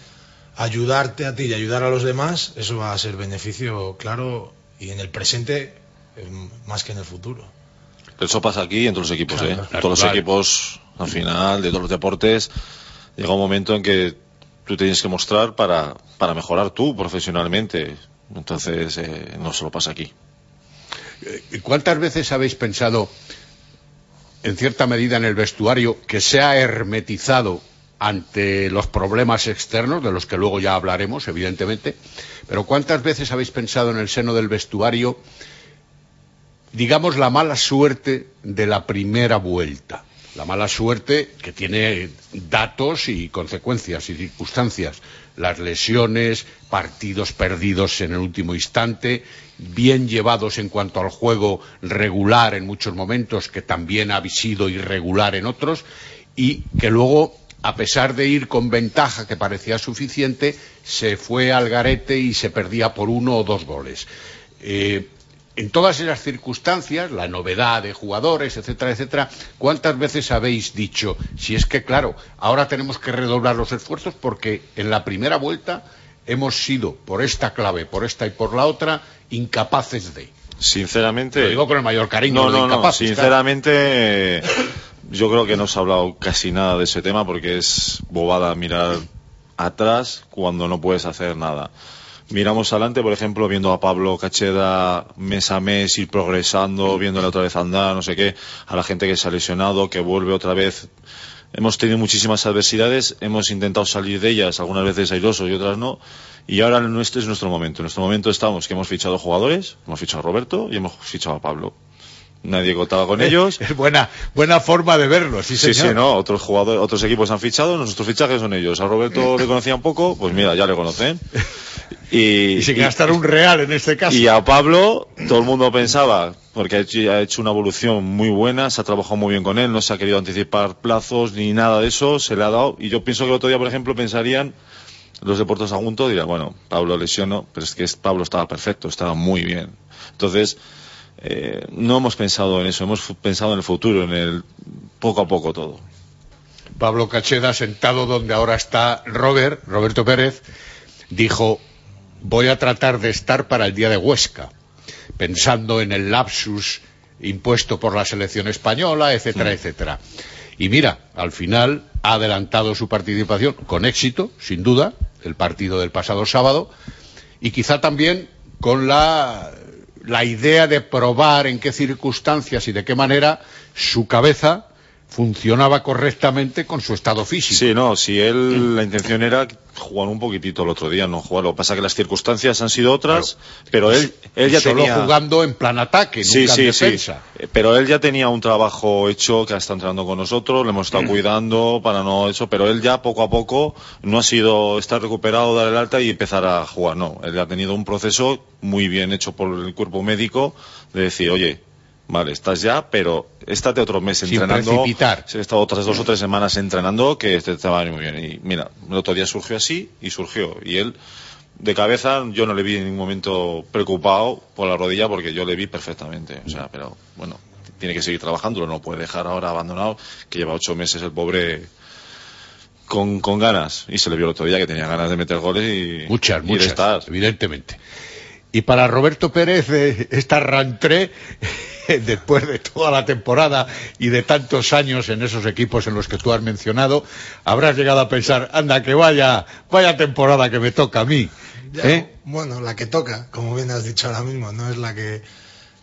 ayudarte a ti y ayudar a los demás, eso va a ser beneficio claro y en el presente más que en el futuro. Eso pasa aquí en todos los equipos, Claro, ¿eh? claro. todos los equipos, al final, de todos los deportes, llega un momento en que tú tienes que mostrar para, para mejorar tú profesionalmente. Entonces, eh, no solo pasa aquí. Eh, ¿Cuántas veces habéis pensado, en cierta medida, en el vestuario, que se ha hermetizado ante los problemas externos, de los que luego ya hablaremos, evidentemente, pero ¿cuántas veces habéis pensado en el seno del vestuario, digamos, la mala suerte de la primera vuelta? La mala suerte que tiene datos y consecuencias y circunstancias. Las lesiones, partidos perdidos en el último instante, bien llevados en cuanto al juego regular en muchos momentos, que también ha sido irregular en otros, y que luego, a pesar de ir con ventaja que parecía suficiente, se fue al garete y se perdía por uno o dos goles. Eh, en todas esas circunstancias, la novedad de jugadores, etcétera, etcétera, ¿cuántas veces habéis dicho, si es que, claro, ahora tenemos que redoblar los esfuerzos porque en la primera vuelta hemos sido, por esta clave, por esta y por la otra, incapaces de? Sinceramente. Lo digo con el mayor cariño. No, de no, no. Sinceramente, yo creo que no se ha hablado casi nada de ese tema porque es bobada mirar atrás cuando no puedes hacer nada. Miramos adelante, por ejemplo, viendo a Pablo Cacheda mes a mes ir progresando, viéndole otra vez andar, no sé qué, a la gente que se ha lesionado, que vuelve otra vez. Hemos tenido muchísimas adversidades, hemos intentado salir de ellas, algunas veces airosos y otras no, y ahora nuestro es nuestro momento. En nuestro momento estamos que hemos fichado jugadores, hemos fichado a Roberto y hemos fichado a Pablo. Nadie contaba con ellos. Es buena, buena forma de verlo, sí, Sí, señor. sí, no. Otros jugadores, otros equipos han fichado, nuestros fichajes son ellos. A Roberto le conocía un poco, pues mira, ya le conocen. Y, Y sin gastar un real en este caso. y a Pablo, todo el mundo pensaba, porque ha hecho, ha hecho una evolución muy buena, se ha trabajado muy bien con él, no se ha querido anticipar plazos ni nada de eso, se le ha dado. Y yo pienso que el otro día, por ejemplo, pensarían los de Puerto Sagunto, dirían, bueno, Pablo lesionó, pero es que Pablo estaba perfecto, estaba muy bien. Entonces, eh, no hemos pensado en eso, hemos pensado en el futuro, en el poco a poco todo. Pablo Cacheda, sentado donde ahora está Robert, Roberto Pérez, dijo, voy a tratar de estar para el día de Huesca, pensando en el lapsus impuesto por la selección española, etcétera, etcétera. Y mira, al final ha adelantado su participación con éxito, sin duda, el partido del pasado sábado, y quizá también con la, la idea de probar en qué circunstancias y de qué manera su cabeza funcionaba correctamente con su estado físico. Sí, no, si él la intención era jugar un poquitito el otro día, no jugar. Lo que pasa es que las circunstancias han sido otras, pero él, él ya Solo tenía... jugando en plan ataque, Sí, nunca sí, en sí. defensa. Eh, Pero él ya tenía un trabajo hecho que ha estado entrando con nosotros, le hemos estado Mm. cuidando para no eso, pero él ya poco a poco no ha sido estar recuperado, dar el alta y empezar a jugar, no. Él ha tenido un proceso muy bien hecho por el cuerpo médico de decir, oye, vale, estás ya, pero estate otro mes Sin entrenando. precipitar. He estado otras dos o tres semanas entrenando que te, te va a muy bien. Y mira, el otro día surgió así y surgió. Y él, de cabeza, yo no le vi en ningún momento preocupado por la rodilla porque yo le vi perfectamente. O sea, pero bueno, tiene que seguir trabajando, no puede dejar ahora abandonado, que lleva ocho meses el pobre con, con ganas. Y se le vio el otro día que tenía ganas de meter goles y. Muchas, y muchas, estar. evidentemente. Y para Roberto Pérez, eh, esta rentrée, después de toda la temporada y de tantos años en esos equipos en los que tú has mencionado, habrás llegado a pensar, anda, que vaya, vaya temporada que me toca a mí. Ya, ¿eh? Bueno, la que toca, como bien has dicho ahora mismo, no es la que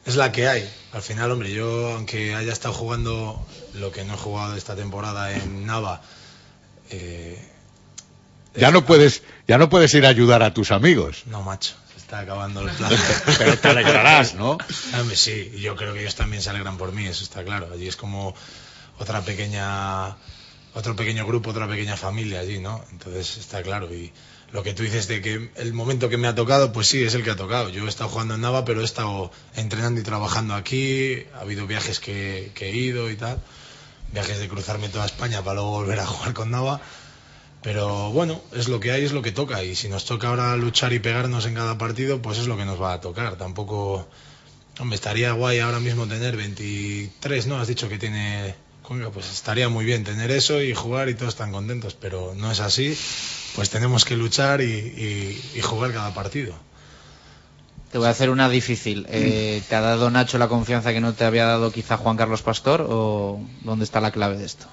es la que hay. Al final, hombre, yo aunque haya estado jugando lo que no he jugado esta temporada en Nava, eh, Ya no puedes, ya no puedes ir a ayudar a tus amigos. no macho, está acabando el plazo. Pero te alegrarás, ¿no? Sí, yo creo que ellos también se alegran por mí, eso está claro. Allí es como otra pequeña, otro pequeño grupo, otra pequeña familia allí, ¿no? Entonces está claro. Y lo que tú dices de que el momento que me ha tocado, pues sí, es el que ha tocado. Yo he estado jugando en Nava, pero he estado entrenando y trabajando aquí. Ha habido viajes que, que he ido y tal. Viajes de cruzarme toda España para luego volver a jugar con Nava. Pero bueno, es lo que hay, es lo que toca. Y si nos toca ahora luchar y pegarnos en cada partido, pues es lo que nos va a tocar. Tampoco. Hombre, estaría guay ahora mismo tener 23, ¿no? Has dicho que tiene. Pues estaría muy bien tener eso y jugar y todos están contentos, pero no es así. Pues tenemos que luchar y jugar cada partido. Te voy a hacer una difícil. Eh, ¿Te ha dado Nacho la confianza que no te había dado quizá Juan Carlos Pastor o dónde está la clave de esto?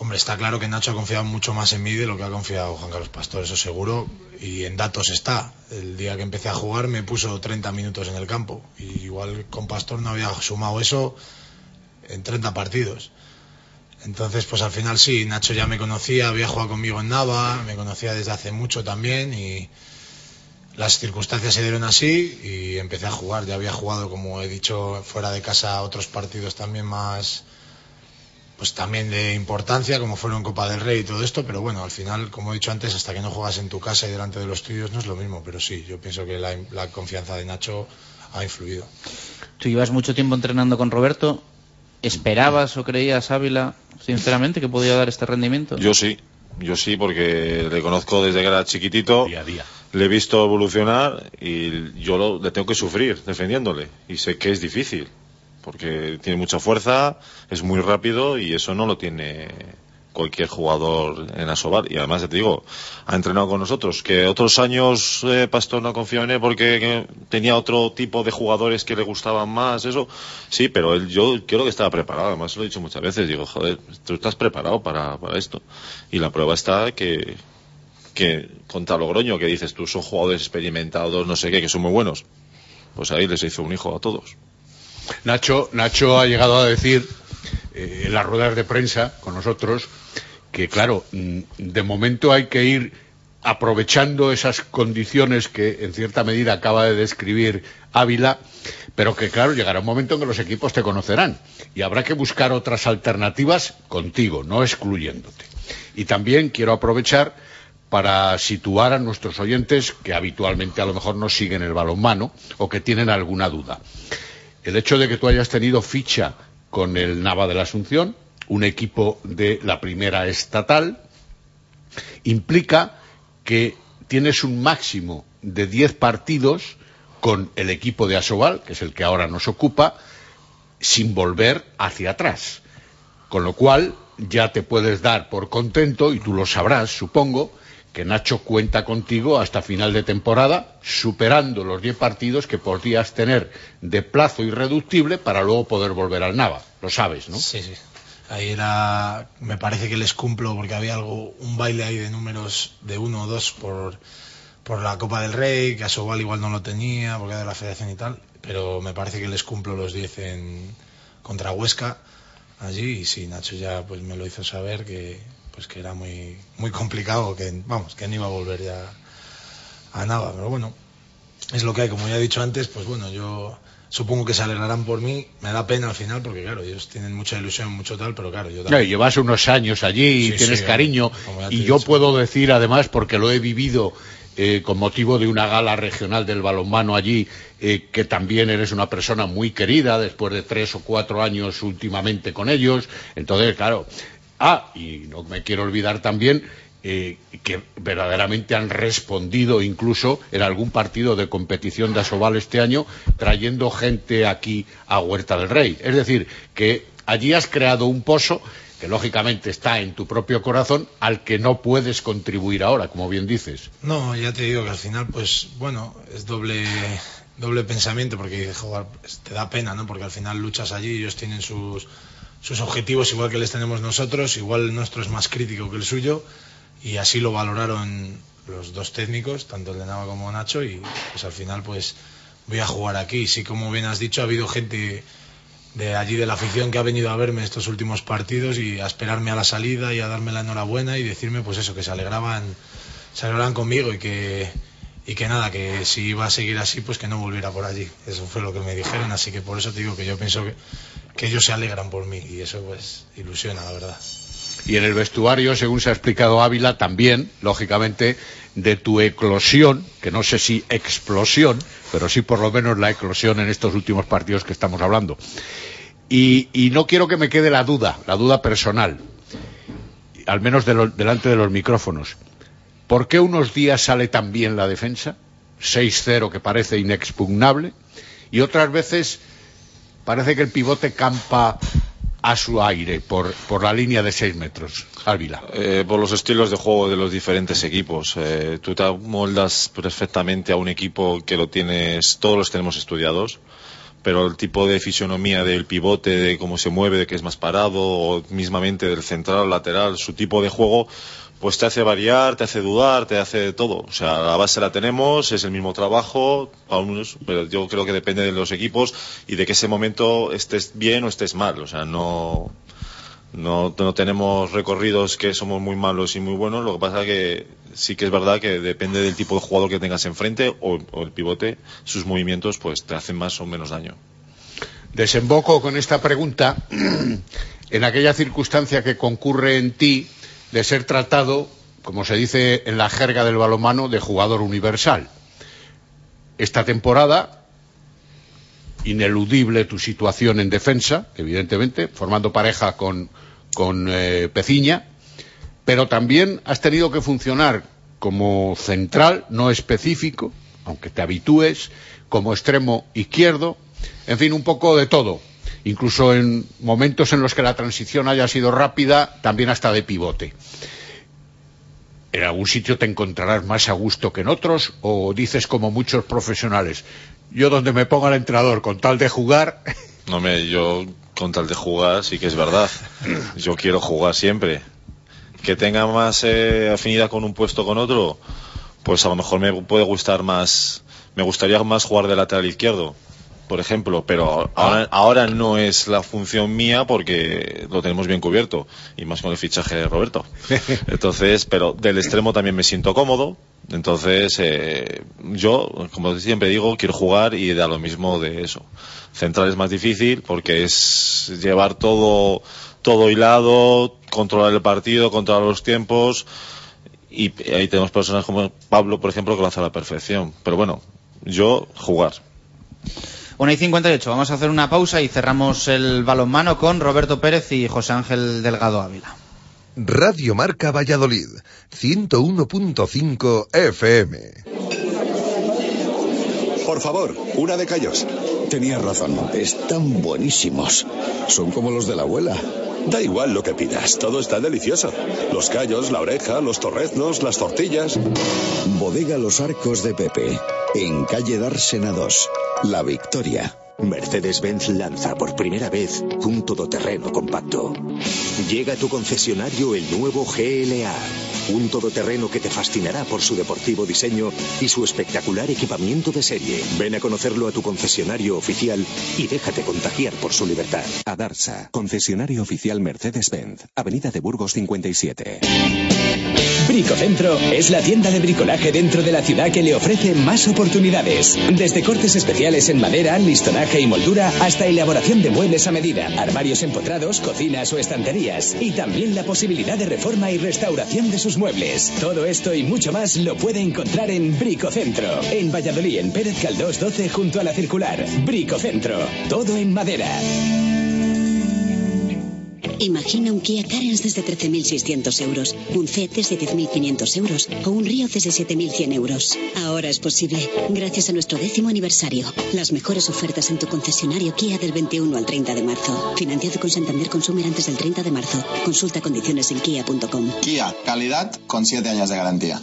Hombre, está claro que Nacho ha confiado mucho más en mí de lo que ha confiado Juan Carlos Pastor, eso seguro, y en datos está. El día que empecé a jugar me puso 30 minutos en el campo, y igual con Pastor no había sumado eso en 30 partidos. Entonces, pues al final sí, Nacho ya me conocía, había jugado conmigo en Nava, me conocía desde hace mucho también y las circunstancias se dieron así y empecé a jugar. Ya había jugado, como he dicho, fuera de casa otros partidos también más, pues también de importancia, como fueron Copa del Rey y todo esto, pero bueno, al final, como he dicho antes, hasta que no juegas en tu casa y delante de los tuyos no es lo mismo, pero sí, yo pienso que la, la confianza de Nacho ha influido. Tú llevas mucho tiempo entrenando con Roberto. ¿Esperabas o creías, Ávila, sinceramente, que podía dar este rendimiento? Yo sí, yo sí, porque le conozco desde que era chiquitito. Le he visto evolucionar y yo lo- le tengo que sufrir defendiéndole. Y sé que es difícil, porque tiene mucha fuerza, es muy rápido y eso no lo tiene cualquier jugador en Asobal. Y además, te digo, ha entrenado con nosotros. Que otros años eh, Pastor no confió en él porque que tenía otro tipo de jugadores que le gustaban más, eso. Sí, pero él, yo creo que estaba preparado. Además, lo he dicho muchas veces. Digo, joder, tú estás preparado para, para esto. Y la prueba está que, que contra Logroño, que dices tú, son jugadores experimentados, no sé qué, que son muy buenos. Pues ahí les hizo un hijo a todos. Nacho, Nacho ha llegado a decir eh, en las ruedas de prensa con nosotros que, claro, mm, de momento hay que ir aprovechando esas condiciones que en cierta medida acaba de describir Ávila, pero que, claro, llegará un momento en que los equipos te conocerán y habrá que buscar otras alternativas contigo, no excluyéndote. Y también quiero aprovechar para situar a nuestros oyentes que habitualmente a lo mejor no siguen el balonmano o que tienen alguna duda. El hecho de que tú hayas tenido ficha con el Nava de la Asunción, un equipo de la primera estatal, implica que tienes un máximo de 10 partidos con el equipo de Asobal, que es el que ahora nos ocupa, sin volver hacia atrás. Con lo cual ya te puedes dar por contento, y tú lo sabrás, supongo, que Nacho cuenta contigo hasta final de temporada, superando los 10 partidos que podrías tener de plazo irreductible para luego poder volver al Nava. Lo sabes, ¿no? Sí, sí. Ahí era, me parece que les cumplo porque había algo, un baile ahí de números de uno o dos por, por la Copa del Rey, que Asobal igual no lo tenía porque era de la federación y tal, pero me parece que les cumplo los 10 en, contra Huesca allí y sí, Nacho ya pues me lo hizo saber que pues que era muy muy complicado, que vamos, que no iba a volver ya a nada, pero bueno, es lo que hay, como ya he dicho antes, pues bueno, yo supongo que se alegrarán por mí, me da pena al final porque claro, ellos tienen mucha ilusión, mucho tal, pero claro, yo Claro, llevas unos años allí y Sí, tienes sí, cariño. Y yo puedo decir, además, porque lo he vivido eh, con motivo de una gala regional del balonmano allí, eh, que también eres una persona muy querida después de tres o cuatro años últimamente con ellos. Entonces, claro. Ah, y no me quiero olvidar también eh, que verdaderamente han respondido incluso en algún partido de competición de Asobal este año trayendo gente aquí a Huerta del Rey. Es decir, que allí has creado un pozo que lógicamente está en tu propio corazón al que no puedes contribuir ahora, como bien dices. No, ya te digo que al final, pues bueno, es doble doble pensamiento porque te da pena, ¿no? Porque al final luchas allí, ellos tienen sus sus objetivos igual que les tenemos nosotros, igual el nuestro es más crítico que el suyo y así lo valoraron los dos técnicos, tanto el de Nava como Nacho y pues al final pues voy a jugar aquí. Sí, como bien has dicho, ha habido gente de allí de la afición que ha venido a verme estos últimos partidos y a esperarme a la salida y a darme la enhorabuena y decirme pues eso, que se alegraban, se alegraban conmigo y que y que nada, que si iba a seguir así, pues que no volviera por allí. Eso fue lo que me dijeron, así que por eso te digo que yo pienso que, ellos se alegran por mí y eso pues ilusiona, la verdad. Y en el vestuario, según se ha explicado Ávila, también, lógicamente, de tu eclosión, que no sé si explosión, pero sí por lo menos la eclosión en estos últimos partidos que estamos hablando. Y, no quiero que me quede la duda, la duda personal, al menos delante de los micrófonos. ¿Por qué unos días sale tan bien la defensa? 6-0 que parece inexpugnable, y otras veces parece que el pivote campa a su aire por, por la línea de 6 metros. Ávila. Eh, por los estilos de juego de los diferentes equipos. Eh, tú te moldas perfectamente a un equipo que lo tienes, todos los tenemos estudiados, pero el tipo de fisionomía del pivote, de cómo se mueve, de que es más parado, o mismamente del central, lateral, su tipo de juego, pues te hace variar, te hace dudar, te hace todo. O sea, la base la tenemos, es el mismo trabajo, pero yo creo que depende de los equipos y de que ese momento estés bien o estés mal. O sea, no, No, no tenemos recorridos que somos muy malos y muy buenos, lo que pasa que sí que es verdad que depende del tipo de jugador que tengas enfrente o, el pivote, sus movimientos pues te hacen más o menos daño. Desemboco con esta pregunta en aquella circunstancia que concurre en ti de ser tratado, como se dice en la jerga del balonmano, de jugador universal. Esta temporada, ineludible tu situación en defensa, evidentemente, formando pareja con, con eh, Peciña, pero también has tenido que funcionar como central, no específico, aunque te habitúes, como extremo izquierdo, en fin, un poco de todo. Incluso en momentos en los que la transición haya sido rápida, también hasta de pivote. ¿En algún sitio te encontrarás más a gusto que en otros? ¿O dices como muchos profesionales, yo donde me ponga el entrenador con tal de jugar? No me, yo con tal de jugar sí que es verdad. Yo quiero jugar siempre. Que tenga más eh, afinidad con un puesto con otro, pues a lo mejor me puede gustar más, me gustaría más jugar de lateral izquierdo por ejemplo, pero ahora, ahora no es la función mía porque lo tenemos bien cubierto, y más con el fichaje de Roberto. Entonces, pero del extremo también me siento cómodo, entonces eh, yo, como siempre digo, quiero jugar y da lo mismo de eso. Central es más difícil porque es llevar todo, todo hilado, controlar el partido, controlar los tiempos, y ahí tenemos personas como Pablo, por ejemplo, que lo hace a la perfección. Pero bueno, yo jugar. 1 y 58, vamos a hacer una pausa y cerramos el balonmano con Roberto Pérez y José Ángel Delgado Ávila. Radio Marca Valladolid, 101.5 FM. Por favor, una de callos. Tenías razón, están buenísimos. Son como los de la abuela. Da igual lo que pidas, todo está delicioso. Los callos, la oreja, los torreznos, las tortillas. Bodega Los Arcos de Pepe, en calle Dársena 2, La Victoria. Mercedes-Benz lanza por primera vez un todoterreno compacto. Llega a tu concesionario el nuevo GLA, un todoterreno que te fascinará por su deportivo diseño y su espectacular equipamiento de serie. Ven a conocerlo a tu concesionario oficial y déjate contagiar por su libertad. Adarsa, concesionario oficial Mercedes-Benz, Avenida de Burgos 57. Bricocentro es la tienda de bricolaje dentro de la ciudad que le ofrece más oportunidades. Desde cortes especiales en madera, listonaje y moldura hasta elaboración de muebles a medida, armarios empotrados, cocinas o estanterías. Y también la posibilidad de reforma y restauración de sus muebles. Todo esto y mucho más lo puede encontrar en Bricocentro. En Valladolid, en Pérez Caldós 12 junto a la circular. Bricocentro. Todo en madera. Imagina un Kia Carens desde 13.600 euros, un Ceed desde 10.500 euros o un Río desde 7.100 euros. Ahora es posible, gracias a nuestro décimo aniversario. Las mejores ofertas en tu concesionario Kia del 21 al 30 de marzo. Financiado con Santander Consumer antes del 30 de marzo. Consulta condiciones en kia.com. Kia, calidad con 7 años de garantía.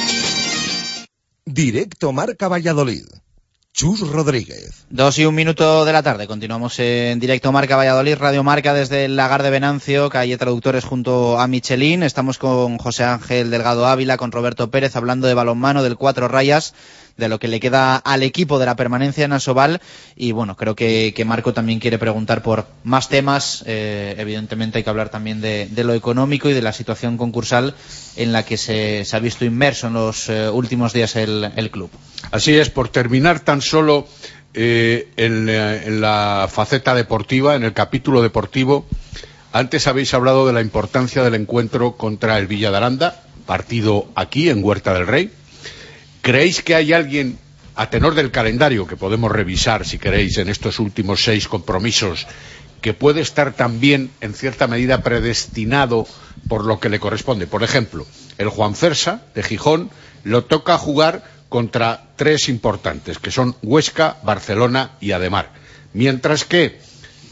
Directo Marca Valladolid. Chus Rodríguez. Dos y un minuto de la tarde. Continuamos en directo Marca Valladolid, Radio Marca desde el Lagar de Venancio, calle Traductores junto a Michelin. Estamos con José Ángel Delgado Ávila, con Roberto Pérez, hablando de balonmano del Cuatro Rayas, de lo que le queda al equipo de la permanencia en Asobal. Y bueno, creo que, Marco también quiere preguntar por más temas. Eh, evidentemente hay que hablar también de, lo económico y de la situación concursal en la que se, ha visto inmerso en los eh, últimos días el, el club. Así es, por terminar tan solo eh, en, en, la faceta deportiva, en el capítulo deportivo, antes habéis hablado de la importancia del encuentro contra el Villa de Aranda, partido aquí en Huerta del Rey. ¿Creéis que hay alguien, a tenor del calendario, que podemos revisar, si queréis, en estos últimos seis compromisos, que puede estar también, en cierta medida, predestinado por lo que le corresponde? Por ejemplo, el Juan Fersa, de Gijón, lo toca jugar contra tres importantes, que son Huesca, Barcelona y Ademar. Mientras que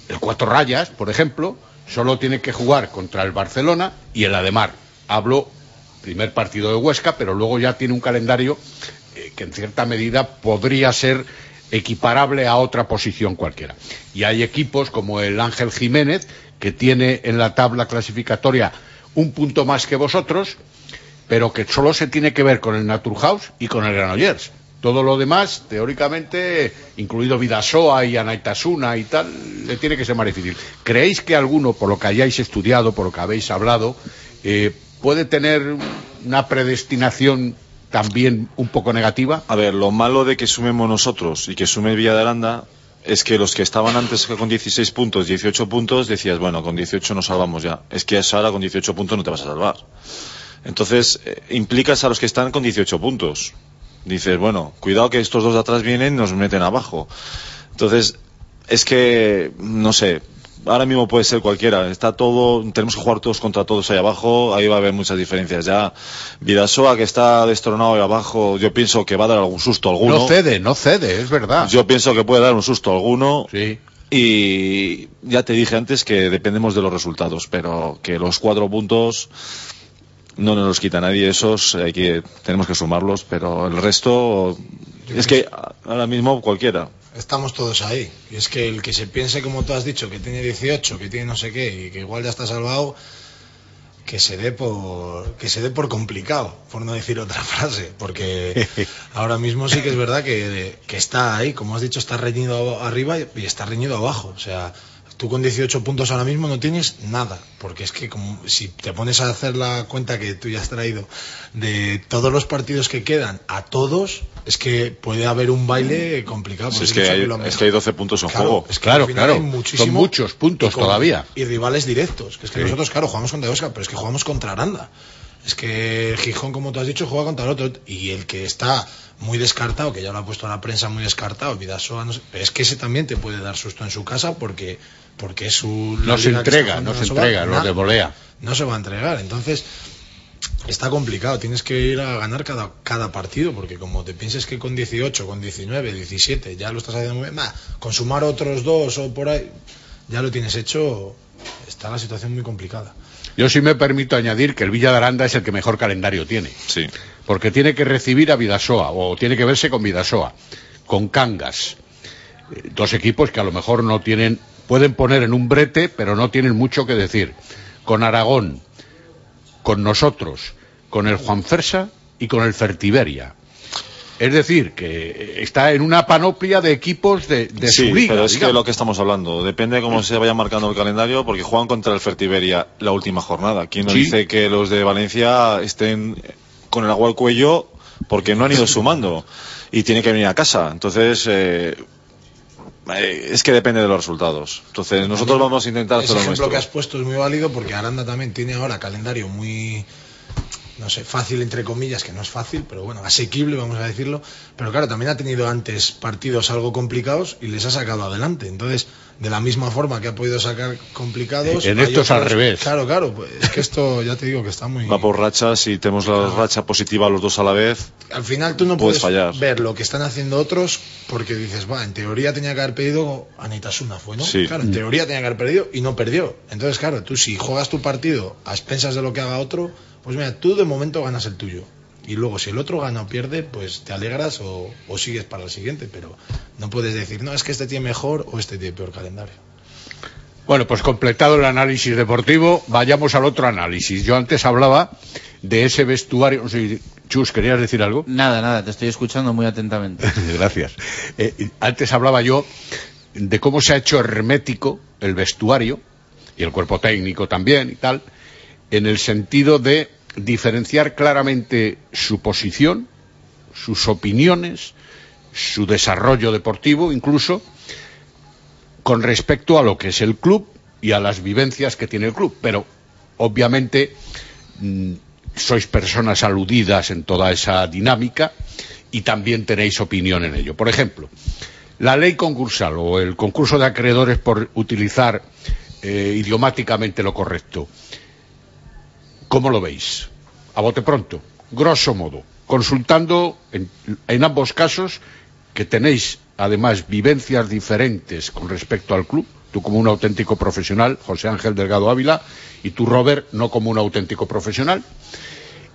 el Cuatro Rayas, por ejemplo, Solo tiene que jugar contra el Barcelona y el Ademar. Hablo primer partido de Huesca, pero luego ya tiene un calendario eh, que en cierta medida podría ser equiparable a otra posición cualquiera. Y hay equipos como el Ángel Jiménez, que tiene en la tabla clasificatoria un punto más que vosotros, pero que solo se tiene que ver con el Naturhaus y con el Granollers. Todo lo demás, teóricamente, incluido Vidasoa y Anaitasuna y tal, le tiene que ser más difícil. ¿Creéis que alguno, por lo que hayáis estudiado, por lo que habéis hablado, eh, puede tener una predestinación también un poco negativa? A ver, lo malo de que sumemos nosotros y que sume Villa de Aranda es que los que estaban antes con 16 puntos, 18 puntos, decías, bueno, con 18 nos salvamos ya. Es que ahora con 18 puntos no te vas a salvar. Entonces, eh, implicas a los que están con 18 puntos dices, bueno, cuidado que estos dos de atrás vienen y nos meten abajo. Entonces, es que, no sé, ahora mismo puede ser cualquiera. Está todo, tenemos que jugar todos contra todos ahí abajo, ahí va a haber muchas diferencias. Ya, Vidasoa que está destronado ahí abajo, yo pienso que va a dar algún susto alguno. No cede, no cede, es verdad. Yo pienso que puede dar un susto alguno. Sí. Y ya te dije antes que dependemos de los resultados, pero que los cuatro puntos no nos los quita nadie esos, hay que, tenemos que sumarlos, pero el resto es que ahora mismo cualquiera. Estamos todos ahí. Y es que el que se piense, como tú has dicho, que tiene 18, que tiene no sé qué, y que igual ya está salvado, que se dé por que se dé por complicado, por no decir otra frase, porque ahora mismo sí que es verdad que, que está ahí, como has dicho, está reñido arriba y está reñido abajo. O sea, tú con 18 puntos ahora mismo no tienes nada, porque es que como si te pones a hacer la cuenta que tú ya has traído de todos los partidos que quedan a todos, es que puede haber un baile complicado. es, que hay, es, que hay, 12 puntos en juego. Es claro, claro. Son muchos puntos todavía. Y rivales directos. Que es que nosotros, claro, jugamos contra Oscar, pero es que jugamos contra Aranda. Es que Gijón, como tú has dicho, juega contra el otro. Y el que está muy descartado, que ya lo ha puesto a la prensa muy descartado, Vidasoa, no sé, es que ese también te puede dar susto en su casa porque porque es su no se entrega, no se entrega, lo de volea. No se va a entregar, entonces está complicado, tienes que ir a ganar cada, cada partido, porque como te pienses que con 18, con 19, 17 ya lo estás haciendo muy bien, con sumar otros dos o por ahí, ya lo tienes hecho, está la situación muy complicada. Yo sí me permito añadir que el Villa de Aranda es el que mejor calendario tiene. Sí. Porque tiene que recibir a Vidasoa, o tiene que verse con Vidasoa, con Cangas. Eh, dos equipos que a lo mejor no tienen pueden poner en un brete, pero no tienen mucho que decir. Con Aragón, con nosotros, con el Juan Fersa y con el Fertiberia. Es decir, que está en una panoplia de equipos de, de sí, su liga. Pero es que lo que estamos hablando, depende de cómo se vaya marcando el calendario, porque juegan contra el Fertiberia la última jornada. ¿Quién nos dice que los de Valencia estén con el agua al cuello porque no han ido sumando y tienen que venir a casa? Entonces, eh, es que depende de los resultados. Entonces, nosotros vamos a intentar hacer lo ejemplo que has puesto es muy válido porque Aranda también tiene ahora calendario muy no sé, fácil entre comillas, que no es fácil, pero bueno, asequible, vamos a decirlo. Pero claro, también ha tenido antes partidos algo complicados y les ha sacado adelante. Entonces, de la misma forma que ha podido sacar complicados. En esto es al revés. Claro, claro, pues es que esto ya te digo que está muy. Va por rachas y tenemos la racha positiva los dos a la vez. Al final tú no puedes, ver lo que están haciendo otros porque dices, va, en teoría tenía que haber pedido a Nitasuna, ¿fue, no? Sí. Claro, en teoría tenía que haber perdido y no perdió. Entonces, claro, tú si juegas tu partido a expensas de lo que haga otro pues mira, tú de momento ganas el tuyo. Y luego, si el otro gana o pierde, pues te alegras o, sigues para el siguiente. Pero no puedes decir, no, es que este tiene mejor o este tiene peor calendario. Bueno, pues completado el análisis deportivo, vayamos al otro análisis. Yo antes hablaba de ese vestuario. Chus, ¿querías decir algo? Nada, nada, te estoy escuchando muy atentamente. Gracias. Eh, antes hablaba yo de cómo se ha hecho hermético el vestuario y el cuerpo técnico también y tal en el sentido de diferenciar claramente su posición, sus opiniones, su desarrollo deportivo incluso, con respecto a lo que es el club y a las vivencias que tiene el club. Pero, obviamente, mm, sois personas aludidas en toda esa dinámica y también tenéis opinión en ello. Por ejemplo, la ley concursal o el concurso de acreedores por utilizar eh, idiomáticamente lo correcto ¿Cómo lo veis? A bote pronto, grosso modo, consultando en, ambos casos que tenéis además vivencias diferentes con respecto al club, tú como un auténtico profesional, José Ángel Delgado Ávila, y tú, Robert, no como un auténtico profesional,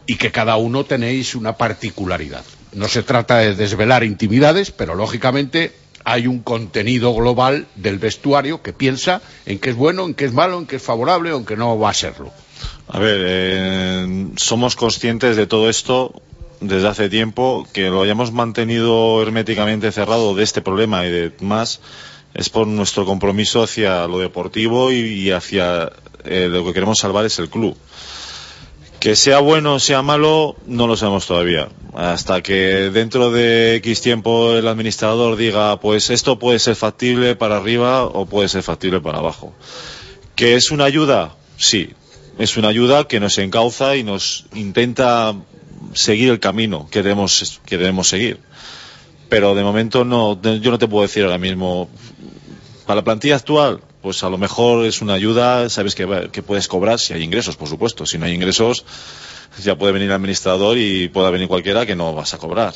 y que cada uno tenéis una particularidad. No se trata de desvelar intimidades, pero lógicamente hay un contenido global del vestuario que piensa en qué es bueno, en qué es malo, en qué es favorable o en qué no va a serlo. A ver, eh, somos conscientes de todo esto desde hace tiempo, que lo hayamos mantenido herméticamente cerrado de este problema y de más, es por nuestro compromiso hacia lo deportivo y, hacia eh, lo que queremos salvar es el club. Que sea bueno o sea malo, no lo sabemos todavía. Hasta que dentro de X tiempo el administrador diga, pues esto puede ser factible para arriba o puede ser factible para abajo. ¿Que es una ayuda? Sí. Es una ayuda que nos encauza y nos intenta seguir el camino que debemos, que debemos seguir. Pero de momento no, yo no te puedo decir ahora mismo. Para la plantilla actual, pues a lo mejor es una ayuda, sabes que, puedes cobrar si hay ingresos, por supuesto. Si no hay ingresos, ya puede venir el administrador y pueda venir cualquiera que no vas a cobrar.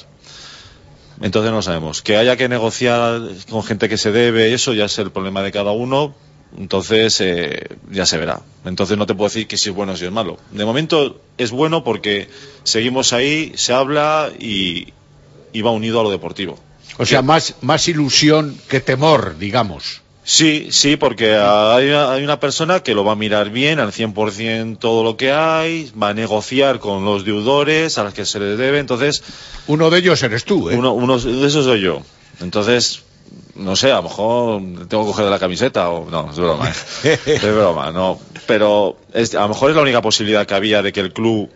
Entonces no sabemos. Que haya que negociar con gente que se debe, eso ya es el problema de cada uno, entonces, eh, ya se verá. Entonces no te puedo decir que si es bueno o si es malo. De momento es bueno porque seguimos ahí, se habla y, va unido a lo deportivo. O sea, más, más ilusión que temor, digamos. Sí, sí, porque hay una, hay una, persona que lo va a mirar bien al 100% todo lo que hay, va a negociar con los deudores a los que se les debe, entonces... Uno de ellos eres tú, ¿eh? Uno, uno de esos soy yo. Entonces, no sé, a lo mejor tengo que coger de la camiseta o no, es broma, ¿eh? es broma, no, pero a lo mejor es la única posibilidad que había de que el club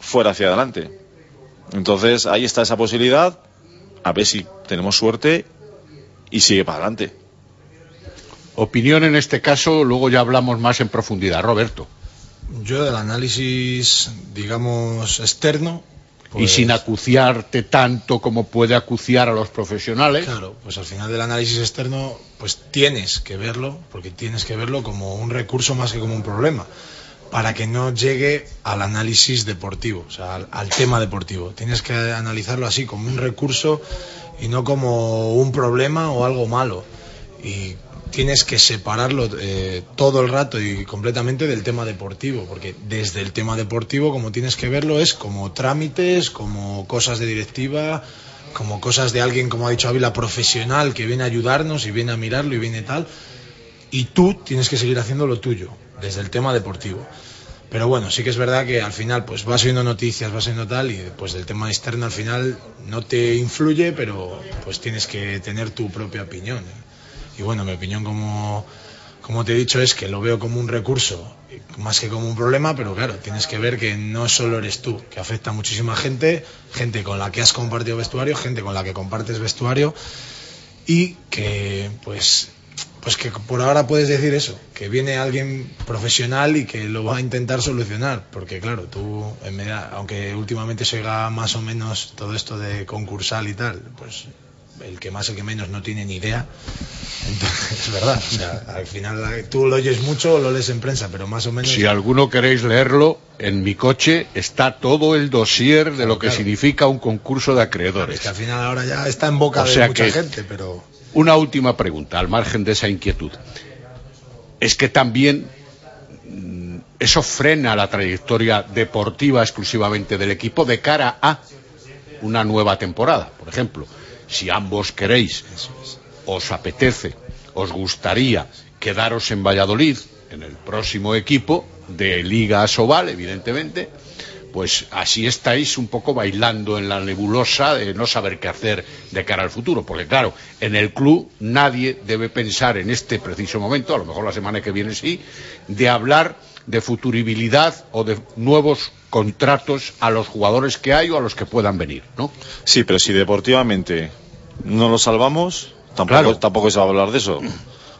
fuera hacia adelante. Entonces ahí está esa posibilidad, a ver si tenemos suerte y sigue para adelante. Opinión en este caso, luego ya hablamos más en profundidad. Roberto. Yo del análisis, digamos, externo, y sin pues- acuciarte tanto como puede acuciar a los profesionales. Claro, pues al final del análisis externo, pues tienes que verlo, porque tienes que verlo como un recurso más que como un problema, para que no llegue al análisis deportivo, o sea, al, tema deportivo. Tienes que analizarlo así, como un recurso y no como un problema o algo malo. Y tienes que separarlo eh, todo el rato y completamente del tema deportivo, porque desde el tema deportivo, como tienes que verlo, es como trámites, como cosas de directiva, como cosas de alguien, como ha dicho Ávila, profesional, que viene a ayudarnos y viene a mirarlo y viene tal, y tú tienes que seguir haciendo lo tuyo, desde el tema deportivo. Pero bueno, sí que es verdad que al final pues vas viendo noticias, vas viendo tal y pues del tema externo al final no te influye, pero pues tienes que tener tu propia opinión. ¿eh? Y bueno, mi opinión como, como te he dicho es que lo veo como un recurso más que como un problema, pero claro, tienes que ver que no solo eres tú, que afecta a muchísima gente, gente con la que has compartido vestuario, gente con la que compartes vestuario y que pues pues que por ahora puedes decir eso, que viene alguien profesional y que lo va a intentar solucionar, porque claro, tú, en aunque últimamente se oiga más o menos todo esto de concursal y tal, pues el que más, el que menos no tiene ni idea. Entonces, es verdad. O sea, al final tú lo oyes mucho o lo lees en prensa, pero más o menos. Si alguno queréis leerlo, en mi coche está todo el dossier de lo que significa un concurso de acreedores. que al final ahora ya está en boca de mucha gente, pero. Una última pregunta, al margen de esa inquietud. Es que también mm, eso frena la trayectoria deportiva exclusivamente del equipo de cara a una nueva temporada, por ejemplo si ambos queréis, os apetece, os gustaría quedaros en Valladolid, en el próximo equipo de Liga Asobal, evidentemente, pues así estáis un poco bailando en la nebulosa de no saber qué hacer de cara al futuro. Porque claro, en el club nadie debe pensar en este preciso momento, a lo mejor la semana que viene sí, de hablar de futuribilidad o de nuevos contratos a los jugadores que hay o a los que puedan venir, ¿no? Sí, pero si deportivamente no lo salvamos, tampoco, tampoco se va a hablar de eso.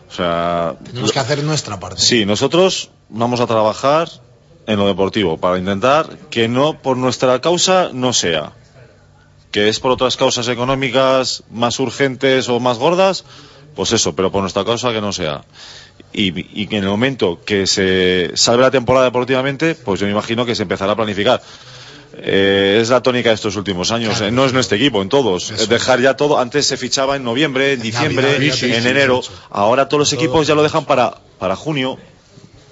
O sea, tenemos que hacer nuestra parte. Sí, nosotros vamos a trabajar en lo deportivo para intentar que no por nuestra causa no sea. Que es por otras causas económicas más urgentes o más gordas, pues eso, pero por nuestra causa que no sea. Y, y que en el momento que se salve la temporada deportivamente, pues yo me imagino que se empezará a planificar. Eh, es la tónica de estos últimos años. Eh, no es nuestro equipo, en todos. Dejar ya todo. Antes se fichaba en noviembre, en diciembre, Navidad, sí, en sí, enero. sí. Ahora todos los Todo. equipos ya lo dejan para, para junio,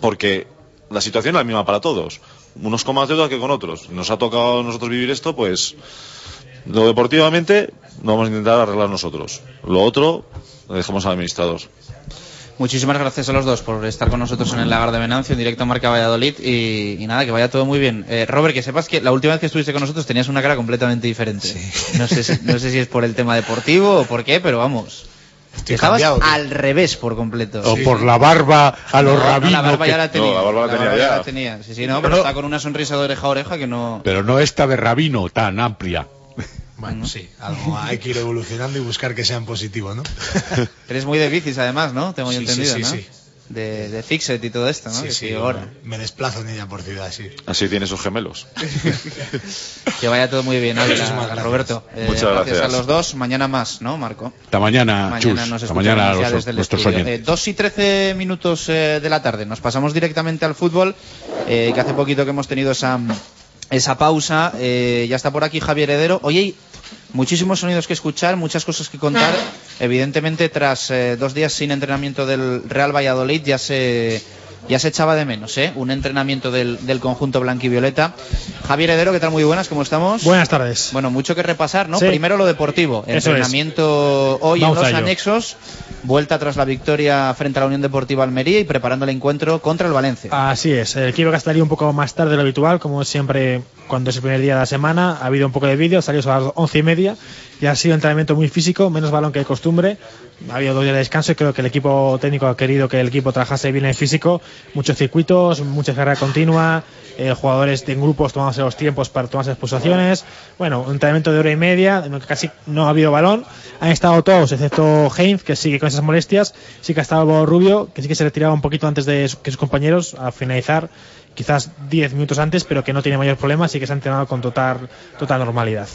porque la situación es la misma para todos. Unos con más deuda que con otros. Nos ha tocado a nosotros vivir esto, pues lo deportivamente lo vamos a intentar arreglar nosotros. Lo otro lo dejamos al administrador. Muchísimas gracias a los dos por estar con nosotros en el lagar de Venancio, en directo a Marca Valladolid. Y, y nada, que vaya todo muy bien. Eh, Robert, que sepas que la última vez que estuviste con nosotros tenías una cara completamente diferente. No, sé si, no sé si es por el tema deportivo o por qué, pero vamos. Estabas cambiado, al revés por completo. O por la barba a los No, no, rabinos. la barba que- ya la tenía. No, la barba la tenía ya. la tenía. Sí, sí, no, pero No. está con una sonrisa de oreja a oreja que no. Pero no esta de rabino tan amplia. Bueno, sí, algo hay que ir evolucionando y buscar que sean positivos, ¿no? Eres muy de bicis además, ¿no? Tengo yo Sí, sí, entendido, sí, ¿no? sí. De, de Fixet y todo esto, ¿no? Sí, sí, yo ahora. me desplazo en ella por ciudad, sí. Así tiene sus gemelos. Que vaya todo muy bien, Ávila. Roberto. Eh, Muchas gracias. gracias. a los dos. Mañana más, ¿no, Marco? Hasta mañana, Mañana Chus. nos Hasta escuchamos mañana a ya los- desde el nuestros. Eh, 2 y 13 minutos eh, de la tarde. Nos pasamos directamente al fútbol, eh, que hace poquito que hemos tenido esa, esa pausa. Eh, ya está por aquí Javier Heredero. Oye, muchísimos sonidos que escuchar, muchas cosas que contar. Evidentemente, tras eh, dos días sin entrenamiento del Real Valladolid, ya se... Ya se echaba de menos, ¿eh? Un entrenamiento del, del conjunto blanquivioleta. Javier Heredero, ¿qué tal? Muy buenas, ¿cómo estamos? Buenas tardes. Bueno, mucho que repasar, ¿no? Sí. Primero lo deportivo. Eso es. Entrenamiento hoy Vamos en los anexos. Vuelta tras la victoria frente a la Unión Deportiva Almería y preparando el encuentro contra el Valencia. Así es, el equipo que estaría un poco más tarde de lo habitual, como siempre cuando es el primer día de la semana. Ha habido un poco de vídeo, salió a las once y media y ha sido un entrenamiento muy físico, menos balón que de costumbre. Ha habido dos días de descanso y creo que el equipo técnico ha querido que el equipo trabajase bien en físico. Muchos circuitos, mucha carrera continua, eh, jugadores en grupos tomándose los tiempos para tomarse las pulsaciones. Bueno, un entrenamiento de hora y media, casi no ha habido balón. Han estado todos, excepto Heinz, que sigue con esas molestias. Sí que ha estado Rubio, que sí que se retiraba un poquito antes de que sus compañeros a finalizar, quizás 10 minutos antes, pero que no tiene mayor problema, así que se ha entrenado con total, total normalidad.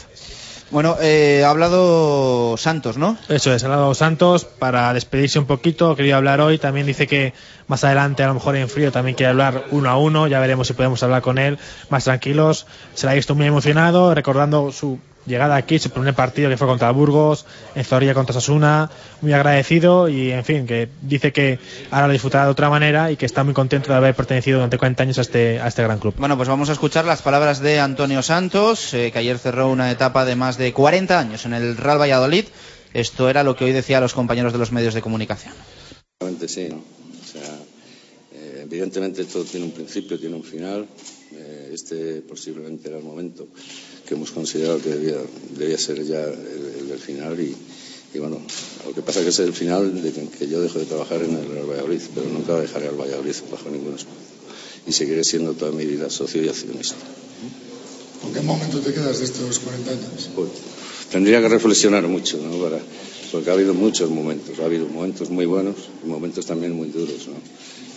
Bueno, eh, ha hablado Santos, ¿no? Eso es, ha hablado Santos para despedirse un poquito, quería hablar hoy, también dice que más adelante, a lo mejor en frío, también quiere hablar uno a uno, ya veremos si podemos hablar con él más tranquilos. Se la ha visto muy emocionado, recordando su llegada aquí, su primer partido que fue contra Burgos, en Zorrilla contra Sasuna, muy agradecido y, en fin, que dice que ahora lo disfrutará de otra manera y que está muy contento de haber pertenecido durante 40 años a este, a este gran club. Bueno, pues vamos a escuchar las palabras de Antonio Santos, eh, que ayer cerró una etapa de más de 40 años en el Real Valladolid. Esto era lo que hoy decía a los compañeros de los medios de comunicación. Sí, ¿no? O sea, eh, evidentemente todo tiene un principio, tiene un final. Eh, este posiblemente era el momento que hemos considerado que debía, debía ser ya el, el final y, y bueno, lo que pasa es que es el final de que, que yo dejo de trabajar en el Real Valladolid, pero nunca dejaré al Valladolid bajo ningún aspecto. Y seguiré siendo toda mi vida socio y accionista. ¿Con qué momento te quedas de estos 40 años? Pues, tendría que reflexionar mucho, ¿no? Para, porque ha habido muchos momentos, ha habido momentos muy buenos y momentos también muy duros, ¿no?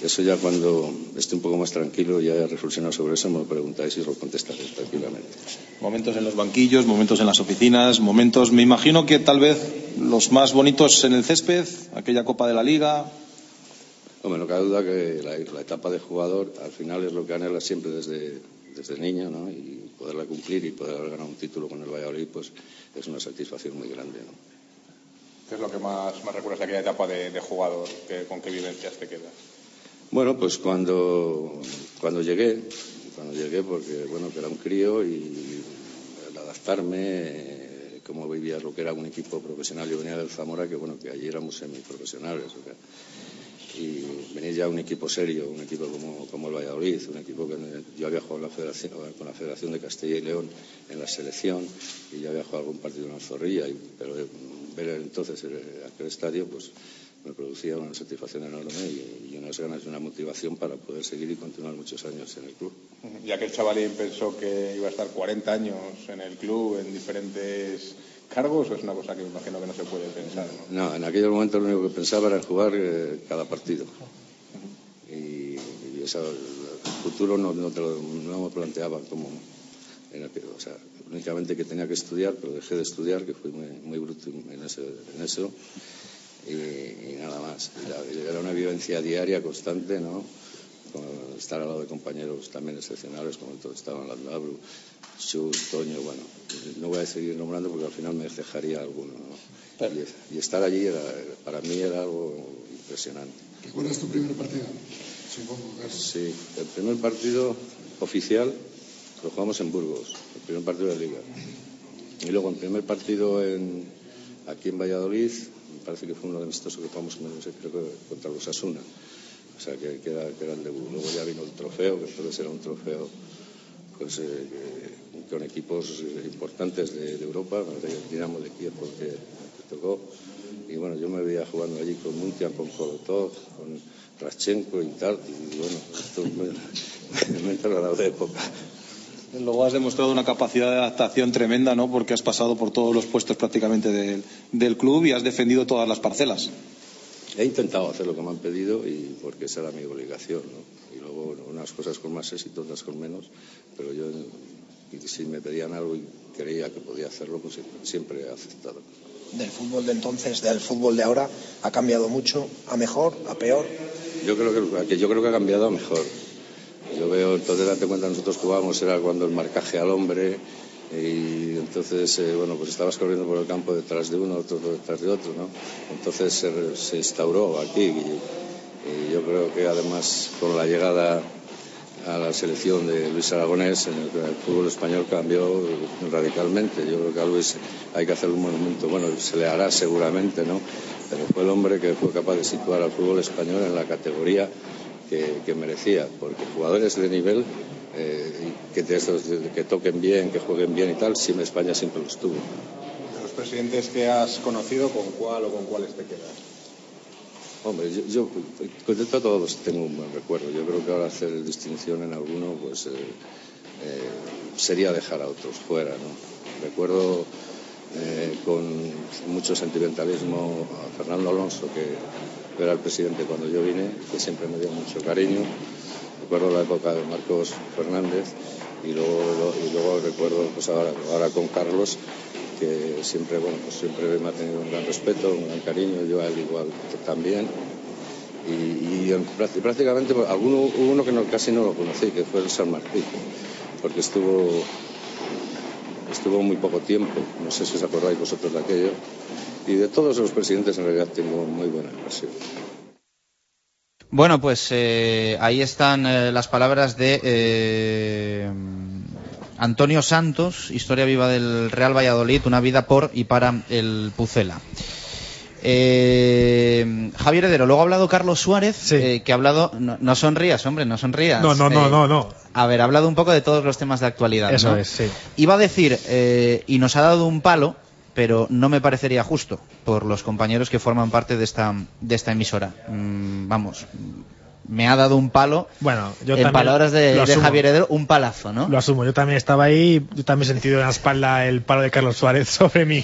Eso ya cuando esté un poco más tranquilo, ya he reflexionado sobre eso, me lo preguntáis y os lo contestaré tranquilamente. Momentos en los banquillos, momentos en las oficinas, momentos, me imagino que tal vez los más bonitos en el césped, aquella Copa de la Liga. Hombre, no cabe duda que la, la etapa de jugador al final es lo que anhela siempre desde, desde niño, ¿no? Y poderla cumplir y poder haber ganado un título con el Valladolid, pues es una satisfacción muy grande, ¿no? ¿Qué es lo que más, más recuerdas de aquella etapa de, de jugador? ¿Qué- ¿Con qué vivencias te quedas? Bueno, pues cuando, cuando llegué, cuando llegué porque bueno, que era un crío y el adaptarme, cómo vivías lo que era un equipo profesional. Yo venía del Zamora, que bueno, que allí éramos semiprofesionales. o sea, y venir ya un equipo serio, un equipo como, como el Valladolid, un equipo que yo había jugado la federación, con la Federación de Castilla y León en la selección y ya había jugado algún partido en la Zorrilla, y- pero eh, ver entonces eh, aquel estadio, pues me producía una satisfacción enorme y, y unas ganas y una motivación para poder seguir y continuar muchos años en el club. Ya que el chavalín pensó que iba a estar 40 años en el club en diferentes cargos, o es una cosa que me imagino que no se puede pensar. ¿no? No, en aquel momento lo único que pensaba era en jugar eh, cada partido. Y, y el futuro no, no, te lo, no me planteaba como en el que- o sea, únicamente que tenía que estudiar, pero dejé de estudiar, que fui muy, muy bruto en, ese- en eso, y, y nada más. Y era una vivencia diaria constante, ¿no? Con- estar al lado de compañeros también excepcionales como estaban Landabru, Chus, Toño, bueno, no voy a seguir nombrando porque al final me dejaría alguno. ¿no? Y, y, estar allí era, para mí era algo impresionante. ¿Recuerdas tu primer partido? Supongo. Sí, el primer partido oficial lo jugamos en Burgos, el primer partido de Liga. Y luego el primer partido en, aquí en Valladolid, parece que fue uno de amistosos que jugamos creo que contra los Asuna. O sea, que, que, era, que era el debut. Luego ya vino el trofeo, que entonces era un trofeo pues, eh, con equipos importantes de, de Europa, el Dinamo de Kiev porque tocó. Y bueno, yo me veía jugando allí con Muntian, con Kolotov, con Raschenko y tal. Y bueno, esto me, me, me de época. Luego has demostrado una capacidad de adaptación tremenda, ¿no? Porque has pasado por todos los puestos prácticamente del, del club y has defendido todas las parcelas. He intentado hacer lo que me han pedido y porque esa era mi obligación, ¿no? Y luego bueno, unas cosas con más éxito, otras con menos, pero yo si me pedían algo y creía que podía hacerlo, pues siempre he aceptado. Del fútbol de entonces, del fútbol de ahora, ha cambiado mucho, a mejor, a peor. Yo creo que, yo creo que ha cambiado a mejor. Yo veo, entonces date cuenta, nosotros jugábamos, era cuando el marcaje al hombre, y entonces, eh, bueno, pues estabas corriendo por el campo detrás de uno, otro detrás de otro, ¿no? Entonces se, se instauró aquí y, y, yo creo que además con la llegada a la selección de Luis Aragonés, en el, el fútbol español cambió radicalmente. Yo creo que a Luis hay que hacer un monumento, bueno, se le hará seguramente, ¿no? Pero fue el hombre que fue capaz de situar al fútbol español en la categoría que, que merecía, porque jugadores de nivel eh, que, de esos, que toquen bien, que jueguen bien y tal, siempre España siempre los tuvo. De los presidentes que has conocido, ¿con cuál o con cuáles te quedas? Hombre, yo, yo con de todos tengo un buen recuerdo. Yo creo que ahora hacer distinción en alguno, pues eh, eh, sería dejar a otros fuera, ¿no? Recuerdo eh, con mucho sentimentalismo a Fernando Alonso, que era el presidente cuando yo vine, que siempre me dio mucho cariño. Recuerdo la época de Marcos Fernández y luego, y luego recuerdo pues ahora, ahora con Carlos que siempre bueno pues siempre me ha tenido un gran respeto un gran cariño yo a él igual también. Y, y prácticamente pues, alguno hubo uno que no, casi no lo conocí que fue el San Martín porque estuvo estuvo muy poco tiempo no sé si os acordáis vosotros de aquello y de todos los presidentes en realidad tengo muy buena impresión bueno, pues eh, ahí están eh, las palabras de eh, Antonio Santos, historia viva del Real Valladolid, una vida por y para el Pucela. Eh, Javier Heredero, luego ha hablado Carlos Suárez, Sí. eh, que ha hablado, no, no sonrías, hombre, no sonrías. No, no, no, Eh, no, no. A ver, ha hablado un poco de todos los temas de actualidad. Eso ¿no? es, sí. Iba a decir, eh, y nos ha dado un palo, pero no me parecería justo por los compañeros que forman parte de esta, de esta emisora. Mm, vamos, me ha dado un palo. Bueno, yo en palabras de. Javier Heredero, un palazo, ¿no? Lo asumo, yo también estaba ahí, yo también he sentido en la espalda el palo de Carlos Suárez sobre mí.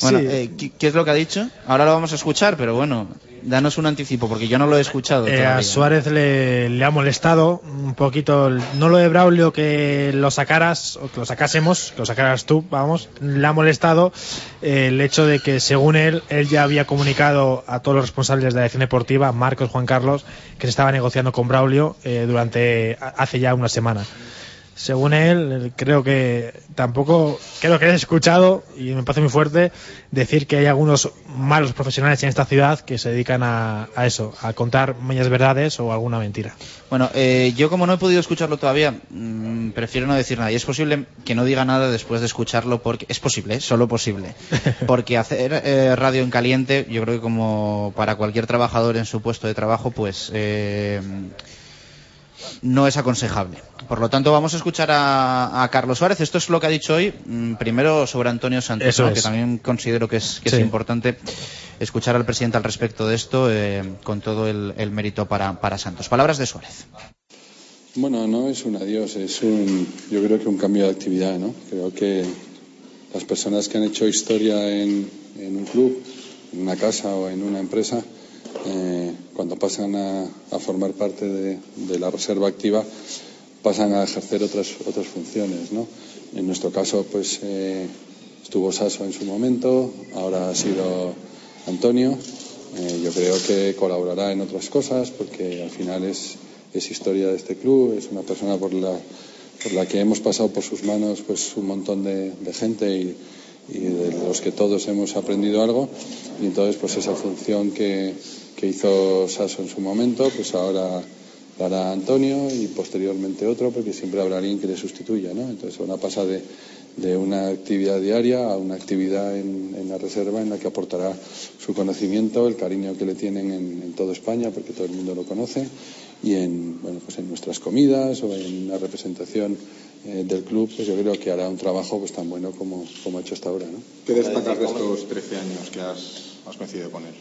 Bueno, Sí. eh, ¿qué, qué es lo que ha dicho? Ahora lo vamos a escuchar, pero bueno, danos un anticipo, porque yo no lo he escuchado. Eh, a Suárez le, le ha molestado un poquito, no lo de Braulio que lo sacaras, o que lo sacásemos, que lo sacaras tú, vamos, le ha molestado eh, el hecho de que según él, él ya había comunicado a todos los responsables de la dirección deportiva, Marcos, Juan Carlos, que se estaba negociando con Braulio eh, durante, hace ya una semana. Según él, creo que tampoco, creo que he escuchado, y me parece muy fuerte, decir que hay algunos malos profesionales en esta ciudad que se dedican a, a eso, a contar meñas verdades o alguna mentira. Bueno, eh, yo como no he podido escucharlo todavía, mm, prefiero no decir nada. Y es posible que no diga nada después de escucharlo, porque es posible, ¿eh? solo posible. Porque hacer eh, radio en caliente, yo creo que como para cualquier trabajador en su puesto de trabajo, pues eh, no es aconsejable. Por lo tanto, vamos a escuchar a, a Carlos Suárez. Esto es lo que ha dicho hoy, mm, primero sobre Antonio Santos, ¿no? es. que también considero que es, que Sí. es importante escuchar al presidente al respecto de esto, eh, con todo el, el mérito para, para Santos. Palabras de Suárez. Bueno, no es un adiós, es un, yo creo que un cambio de actividad, ¿no? Creo que las personas que han hecho historia en, en un club, en una casa o en una empresa, eh, cuando pasan a, a formar parte de, de la reserva activa, pasan a ejercer otras, otras funciones, ¿no? En nuestro caso, pues eh, estuvo Saso en su momento, ahora ha sido Antonio. Eh, yo creo que colaborará en otras cosas porque al final es, es historia de este club, es una persona por la, por la que hemos pasado por sus manos pues un montón de, de gente y, y de los que todos hemos aprendido algo y entonces pues esa función que, que hizo Saso en su momento pues ahora la hará Antonio y posteriormente otro porque siempre habrá alguien que le sustituya ¿no? entonces van a de, una actividad diaria a una actividad en, en, la reserva en la que aportará su conocimiento, el cariño que le tienen en, en toda España porque todo el mundo lo conoce y en, bueno, pues en nuestras comidas o en la representación eh, del club, pues yo creo que hará un trabajo pues tan bueno como, como ha hecho hasta ahora. ¿no? ¿Qué destacas de estos 13 años que has, has coincidido con él?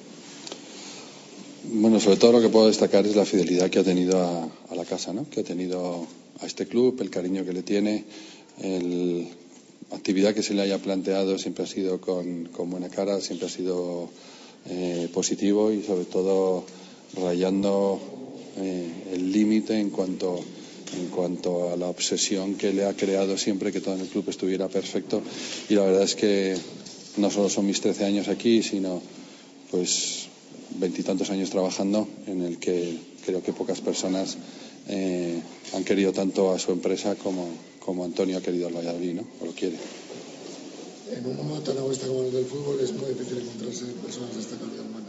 Bueno, sobre todo lo que puedo destacar es la fidelidad que ha tenido a, la casa, ¿no? que ha tenido a este club, el cariño que le tiene, la actividad que se le haya planteado siempre ha sido con, con buena cara, siempre ha sido eh, positivo y sobre todo rayando eh, el límite en cuanto en cuanto a la obsesión que le ha creado siempre que todo en el club estuviera perfecto y la verdad es que no solo son mis 13 años aquí sino pues veintitantos años trabajando en el que creo que pocas personas eh, han querido tanto a su empresa como, como Antonio ha querido al Valladolid, ¿no? O lo quiere. En un mundo tan egoísta como el del fútbol es muy difícil encontrarse personas de esta calidad humana.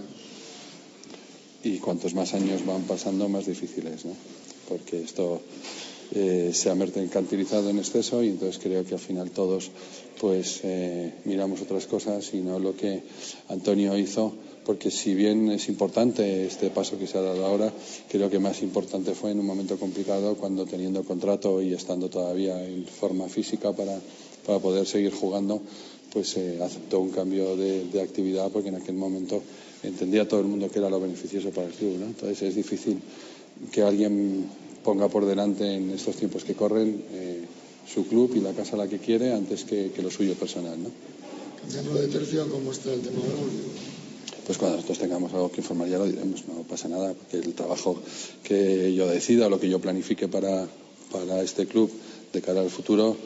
Y cuantos más años van pasando, más difícil es, ¿no? Porque esto eh, se ha mercantilizado en exceso y entonces creo que al final todos pues eh, miramos otras cosas y no lo que Antonio hizo porque si bien es importante este paso que se ha dado ahora, creo que más importante fue en un momento complicado cuando teniendo contrato y estando todavía en forma física para, para poder seguir jugando, pues eh, aceptó un cambio de, actividad porque en aquel momento entendía todo el mundo que era lo beneficioso para el club. Entonces es difícil que alguien ponga por delante en estos tiempos que corren eh, su club y la casa a la que quiere antes que, lo suyo personal. ¿no? Cambiando de tercio, ¿cómo está el tema de? Pues cuando nosotros tengamos algo que informar ya lo diremos, no pasa nada, porque el trabajo que yo decida o lo que yo planifique para, para este club de cara al futuro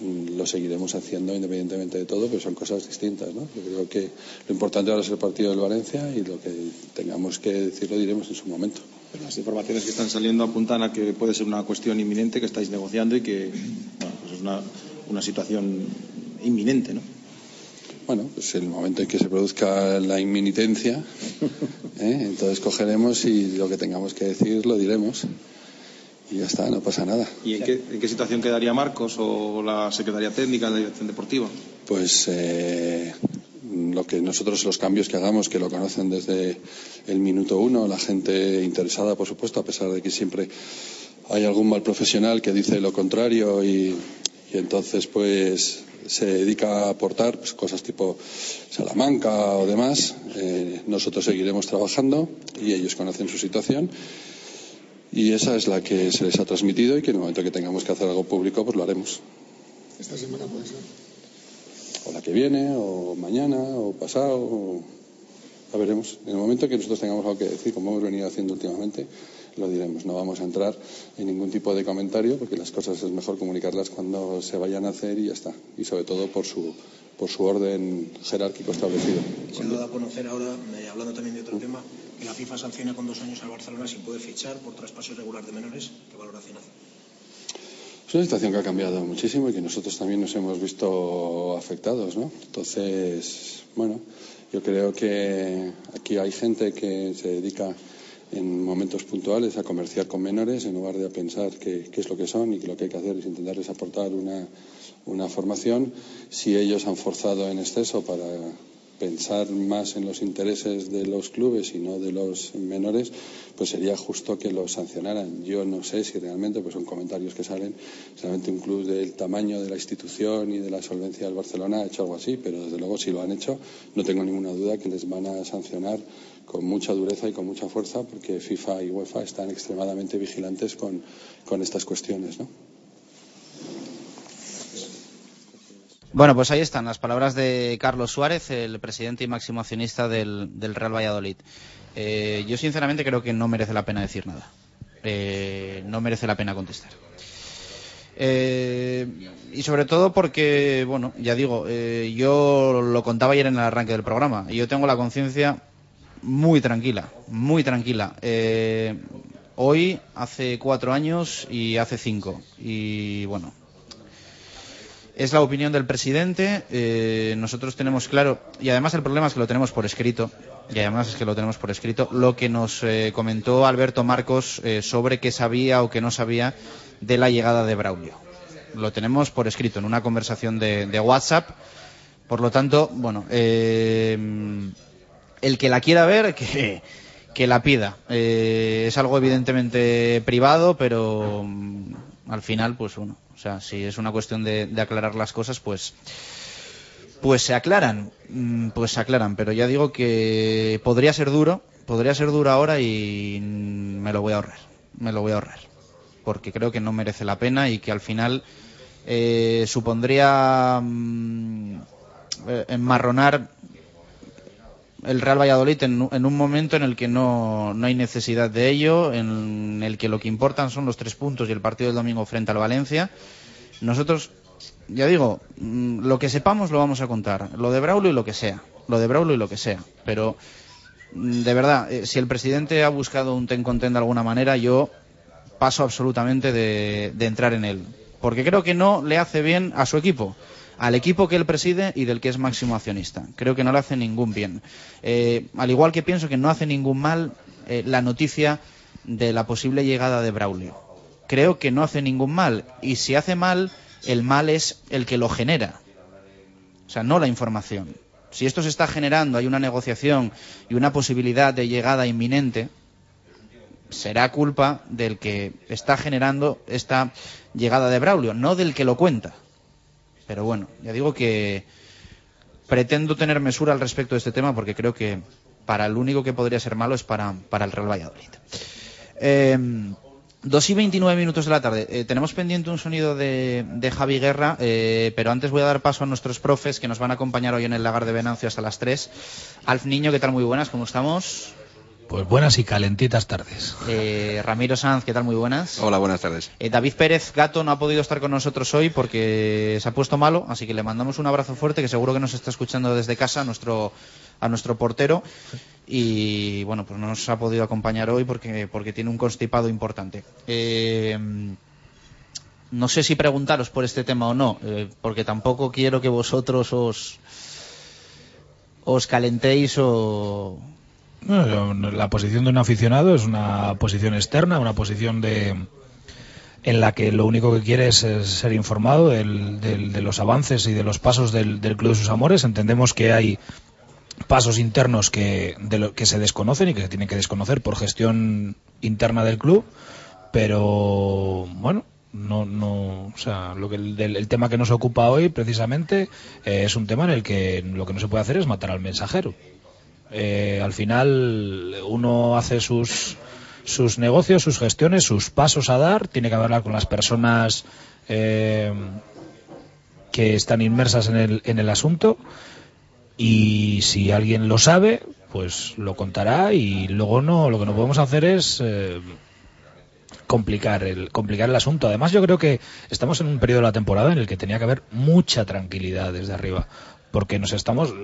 lo seguiremos haciendo independientemente de todo, pero son cosas distintas. ¿no? Yo creo que lo importante ahora es el partido del Valencia y lo que tengamos que decir lo diremos en su momento. Las informaciones que están saliendo apuntan a que puede ser una cuestión inminente que estáis negociando y que pues es una, una situación inminente. ¿no? Bueno, pues el momento en que se produzca la inminitencia, ¿eh? entonces cogeremos y lo que tengamos que decir lo diremos. Y ya está, no pasa nada. ¿Y en qué, en qué situación quedaría Marcos o la Secretaría Técnica, la Dirección Deportiva? Pues eh, lo que nosotros, los cambios que hagamos, que lo conocen desde el minuto uno, la gente interesada, por supuesto, a pesar de que siempre hay algún mal profesional que dice lo contrario y, y entonces pues se dedica a aportar pues, cosas tipo Salamanca o demás. Eh, nosotros seguiremos trabajando y ellos conocen su situación. Y esa es la que se les ha transmitido y que en el momento que tengamos que hacer algo público, pues lo haremos. ¿Esta semana puede ser? O la que viene, o mañana, o pasado. O... Ya veremos. En el momento que nosotros tengamos algo que decir, como hemos venido haciendo últimamente, lo diremos. No vamos a entrar en ningún tipo de comentario porque las cosas es mejor comunicarlas cuando se vayan a hacer y ya está. Y sobre todo por su, por su orden jerárquico establecido. Se ha dado a conocer ahora, eh, hablando también de otro tema, que la FIFA sanciona con dos años al Barcelona sin poder fichar por traspaso irregular de menores. ¿Qué valoración hace? Es una situación que ha cambiado muchísimo y que nosotros también nos hemos visto afectados, ¿no? Entonces, bueno, yo creo que aquí hay gente que se dedica en momentos puntuales a comerciar con menores en lugar de a pensar qué, es lo que son y que lo que hay que hacer es intentarles aportar una, una formación. Si ellos han forzado en exceso para pensar más en los intereses de los clubes y no de los menores, pues sería justo que los sancionaran. Yo no sé si realmente, pues son comentarios que salen, realmente un club del tamaño de la institución y de la solvencia del Barcelona ha hecho algo así, pero desde luego si lo han hecho, no tengo ninguna duda que les van a sancionar con mucha dureza y con mucha fuerza, porque FIFA y UEFA están extremadamente vigilantes con, con estas cuestiones, ¿no? Bueno, pues ahí están las palabras de Carlos Suárez, el presidente y máximo accionista del, del Real Valladolid. Eh, yo sinceramente creo que no merece la pena decir nada. Eh, no merece la pena contestar. Eh, y sobre todo porque, bueno, ya digo, eh, yo lo contaba ayer en el arranque del programa. Y yo tengo la conciencia muy tranquila, muy tranquila. Eh, hoy, hace cuatro años y hace cinco. Y bueno, es la opinión del presidente. eh, nosotros tenemos claro, y además el problema es que lo tenemos por escrito, y además es que lo tenemos por escrito, lo que nos eh, comentó Alberto Marcos sobre qué sabía o qué no sabía de la llegada de Braulio. Lo tenemos por escrito en una conversación de, de WhatsApp. Por lo tanto, bueno, el que la quiera ver, que, que la pida. Eh, es algo evidentemente privado, pero mm, al final, pues bueno, o sea, si es una cuestión de, de aclarar las cosas, pues pues se aclaran, mm, pues se aclaran, pero ya digo que podría ser duro, podría ser duro ahora y mm, me lo voy a ahorrar, me lo voy a ahorrar, porque creo que no merece la pena y que al final eh, supondría mm, eh, enmarronar el Real Valladolid en, un- en un momento en el que no, no hay necesidad de ello, en el que lo que importan son los tres puntos y el partido del domingo frente al Valencia. Nosotros, ya digo, mm, lo que sepamos lo vamos a contar. Lo de Braulio y lo que sea. Lo de Braulio y lo que sea. Pero, mm, de verdad, eh, si el presidente ha buscado un ten con ten de alguna manera, yo paso absolutamente de entrar en él. Porque creo que no le hace bien a su equipo. Al equipo que él preside y del que es máximo accionista. Creo que no le hace ningún bien. Eh, al igual que pienso que no hace ningún mal eh, la noticia de la posible llegada de Braulio. Creo que no hace ningún mal. Y si hace mal, el mal es el que lo genera. O sea, no la información. Si esto se está generando, hay una negociación y una posibilidad de llegada inminente, será culpa del que está generando esta llegada de Braulio, no del que lo cuenta. Pero bueno, ya digo que pretendo tener mesura al respecto de este tema porque creo que para el único que podría ser malo es para, para el Real Valladolid. Eh, 2 y 29 minutos de la tarde. Eh, tenemos pendiente un sonido de, de Javi Guerra, eh, pero antes voy a dar paso a nuestros profes que nos van a acompañar hoy en el lagar de Venancio hasta las 3. Alf Niño, ¿qué tal? Muy buenas, ¿cómo estamos? Pues buenas y calentitas tardes. Eh, Ramiro Sanz, ¿qué tal? Muy buenas. Hola, buenas tardes. Eh, David Pérez Gato no ha podido estar con nosotros hoy porque se ha puesto malo, así que le mandamos un abrazo fuerte que seguro que nos está escuchando desde casa a nuestro, a nuestro portero. Y bueno, pues no nos ha podido acompañar hoy porque, porque tiene un constipado importante. Eh, no sé si preguntaros por este tema o no, eh, porque tampoco quiero que vosotros os, os calentéis o, la posición de un aficionado es una posición externa, una posición de en la que lo único que quiere es, ser informado del- del- de los avances y de los pasos del, Club de sus Amores. Entendemos que hay pasos internos que, de lo, que se desconocen y que se tienen que desconocer por gestión interna del club, pero bueno, no, no, o sea, lo que el tema que nos ocupa hoy precisamente eh, es un tema en el que lo que no se puede hacer es matar al mensajero. Eh, al final uno hace sus sus negocios, sus gestiones, sus pasos a dar, tiene que hablar con las personas eh, que están inmersas en el, en el asunto. Y si alguien lo sabe, pues lo contará. Y luego no, lo que no podemos hacer es eh, complicar el complicar el asunto. Además, yo creo que estamos en un periodo de la temporada en el que tenía que haber mucha tranquilidad desde arriba, porque nos estamos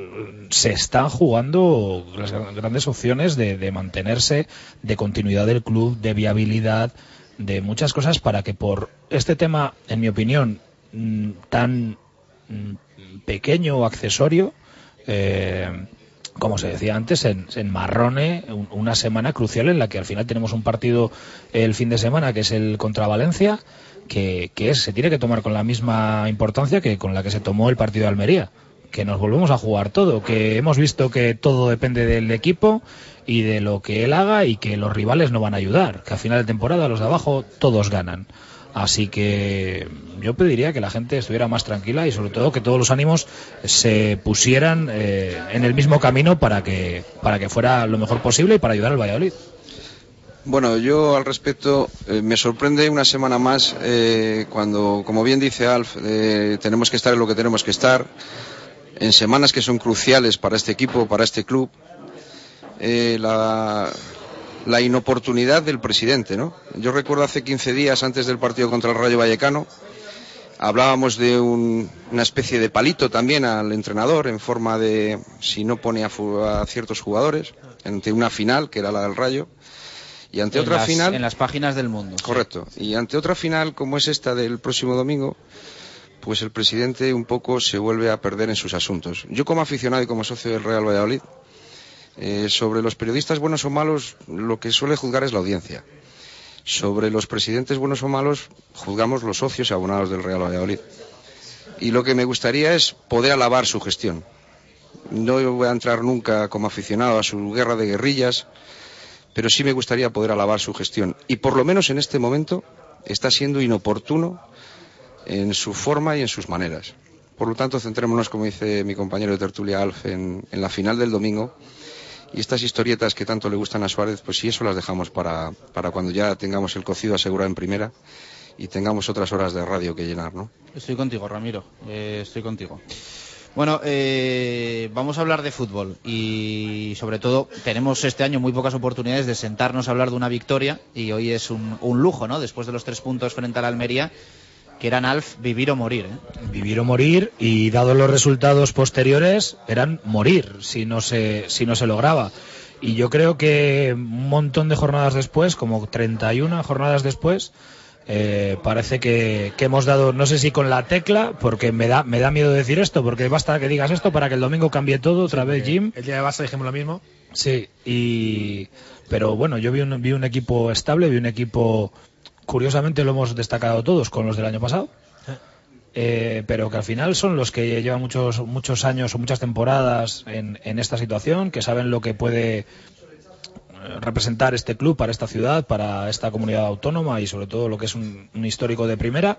se están jugando las gran- grandes opciones de, mantenerse, de continuidad del club, de viabilidad, de muchas cosas para que por este tema, en mi opinión, mm, tan mm, pequeño accesorio, eh, como se decía antes, se enmarrone un- una semana crucial en la que al final tenemos un partido el fin de semana que es el contra Valencia, que, se tiene que tomar con la misma importancia que con la que se tomó el partido de Almería. Que nos volvemos a jugar todo, que hemos visto que todo depende del equipo y de lo que él haga y que los rivales no van a ayudar, que a final de temporada los de abajo todos ganan. Así que yo pediría que la gente estuviera más tranquila y sobre todo que todos los ánimos se pusieran eh, en el mismo camino para que, para que fuera lo mejor posible y para ayudar al Valladolid. Bueno, yo al respecto eh, me sorprende una semana más eh, cuando, como bien dice Alf, eh, tenemos que estar en lo que tenemos que estar, en semanas que son cruciales para este equipo, para este club, eh, la, la inoportunidad del presidente, ¿no? Yo recuerdo hace 15 días antes del partido contra el Rayo Vallecano, hablábamos de un- una especie de palito también al entrenador en forma de si no pone a, ciertos jugadores ante una final que era la del Rayo Y ante en otra las- final. En las páginas del mundo. sí. Correcto. Y ante otra final como es esta del próximo domingo, pues el presidente un poco se vuelve a perder en sus asuntos. Yo como aficionado y como socio del Real Valladolid, eh, sobre los periodistas buenos o malos, lo que suele juzgar es la audiencia. Sobre los presidentes buenos o malos, juzgamos los socios y abonados del Real Valladolid. Y lo que me gustaría es poder alabar su gestión. No voy a entrar nunca como aficionado a su guerra de guerrillas, pero sí me gustaría poder alabar su gestión. Y por lo menos en este momento está siendo inoportuno en su forma y en sus maneras. Por lo tanto, centrémonos, como dice mi compañero de tertulia Alf, en, en la final del domingo. Y estas historietas que tanto le gustan a Suárez, pues sí, eso las dejamos para, para cuando ya tengamos el cocido asegurado en primera y tengamos otras horas de radio que llenar, ¿no? Estoy contigo, Ramiro. Eh, estoy contigo. Bueno, eh, vamos a hablar de fútbol y sobre todo tenemos este año muy pocas oportunidades de sentarnos a hablar de una victoria y hoy es un, un lujo, ¿no? Después de los tres puntos frente a la Almería, que eran Alf vivir o morir. ¿eh? vivir o morir y dados los resultados posteriores eran morir si no se si no se lograba y yo creo que un montón de jornadas después como 31 jornadas después eh, parece que, que hemos dado no sé si con la tecla porque me da me da miedo decir esto porque basta que digas esto para que el domingo cambie todo otra vez Jim El día de Barça dijimos lo mismo. Sí, y pero bueno, yo vi un, vi un equipo estable, vi un equipo, curiosamente lo hemos destacado todos con los del año pasado, eh, pero que al final son los que llevan muchos muchos años o muchas temporadas en, en esta situación, que saben lo que puede eh, representar este club para esta ciudad, para esta comunidad autónoma y sobre todo lo que es un, un histórico de primera.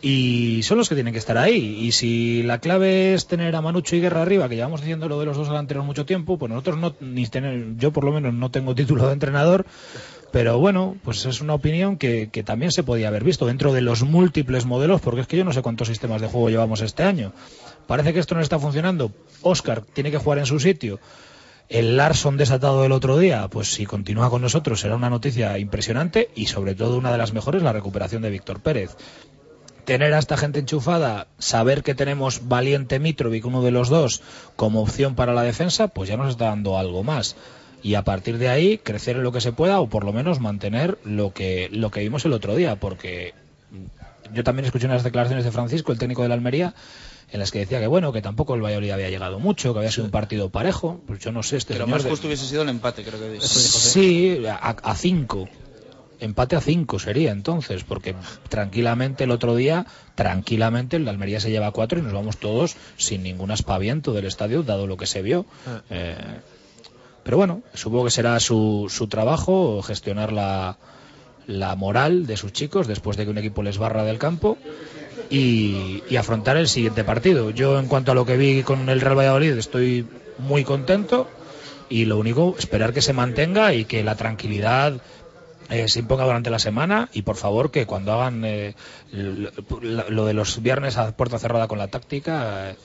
Y son los que tienen que estar ahí. Y si la clave es tener a Manucho y Guerra arriba, que llevamos diciendo lo de los dos delanteros mucho tiempo, pues nosotros no, ni tener, yo por lo menos no tengo título de entrenador, pero bueno, pues es una opinión que, que también se podía haber visto dentro de los múltiples modelos, porque es que yo no sé cuántos sistemas de juego llevamos este año. Parece que esto no está funcionando. Oscar tiene que jugar en su sitio. El Larson desatado del otro día, pues si continúa con nosotros será una noticia impresionante y sobre todo una de las mejores la recuperación de Víctor Pérez tener a esta gente enchufada, saber que tenemos Valiente Mitrovic, uno de los dos, como opción para la defensa, pues ya nos está dando algo más. Y a partir de ahí, crecer en lo que se pueda o por lo menos mantener lo que, lo que vimos el otro día, porque yo también escuché unas declaraciones de Francisco, el técnico de la Almería, en las que decía que bueno, que tampoco el Valladolid había llegado mucho, que había sido un partido parejo. Pues yo no sé, este Pero señor más de- justo hubiese sido el empate, creo que dijo. Sí, a, a cinco. Empate a cinco sería entonces, porque tranquilamente el otro día, tranquilamente el Almería se lleva cuatro y nos vamos todos sin ningún aspaviento del estadio, dado lo que se vio. Eh, pero bueno, supongo que será su, su trabajo gestionar la, la moral de sus chicos después de que un equipo les barra del campo y, y afrontar el siguiente partido. Yo en cuanto a lo que vi con el Real Valladolid estoy muy contento y lo único esperar que se mantenga y que la tranquilidad eh, se imponga durante la semana y por favor que cuando hagan eh, lo, lo de los viernes a puerta cerrada con la táctica eh,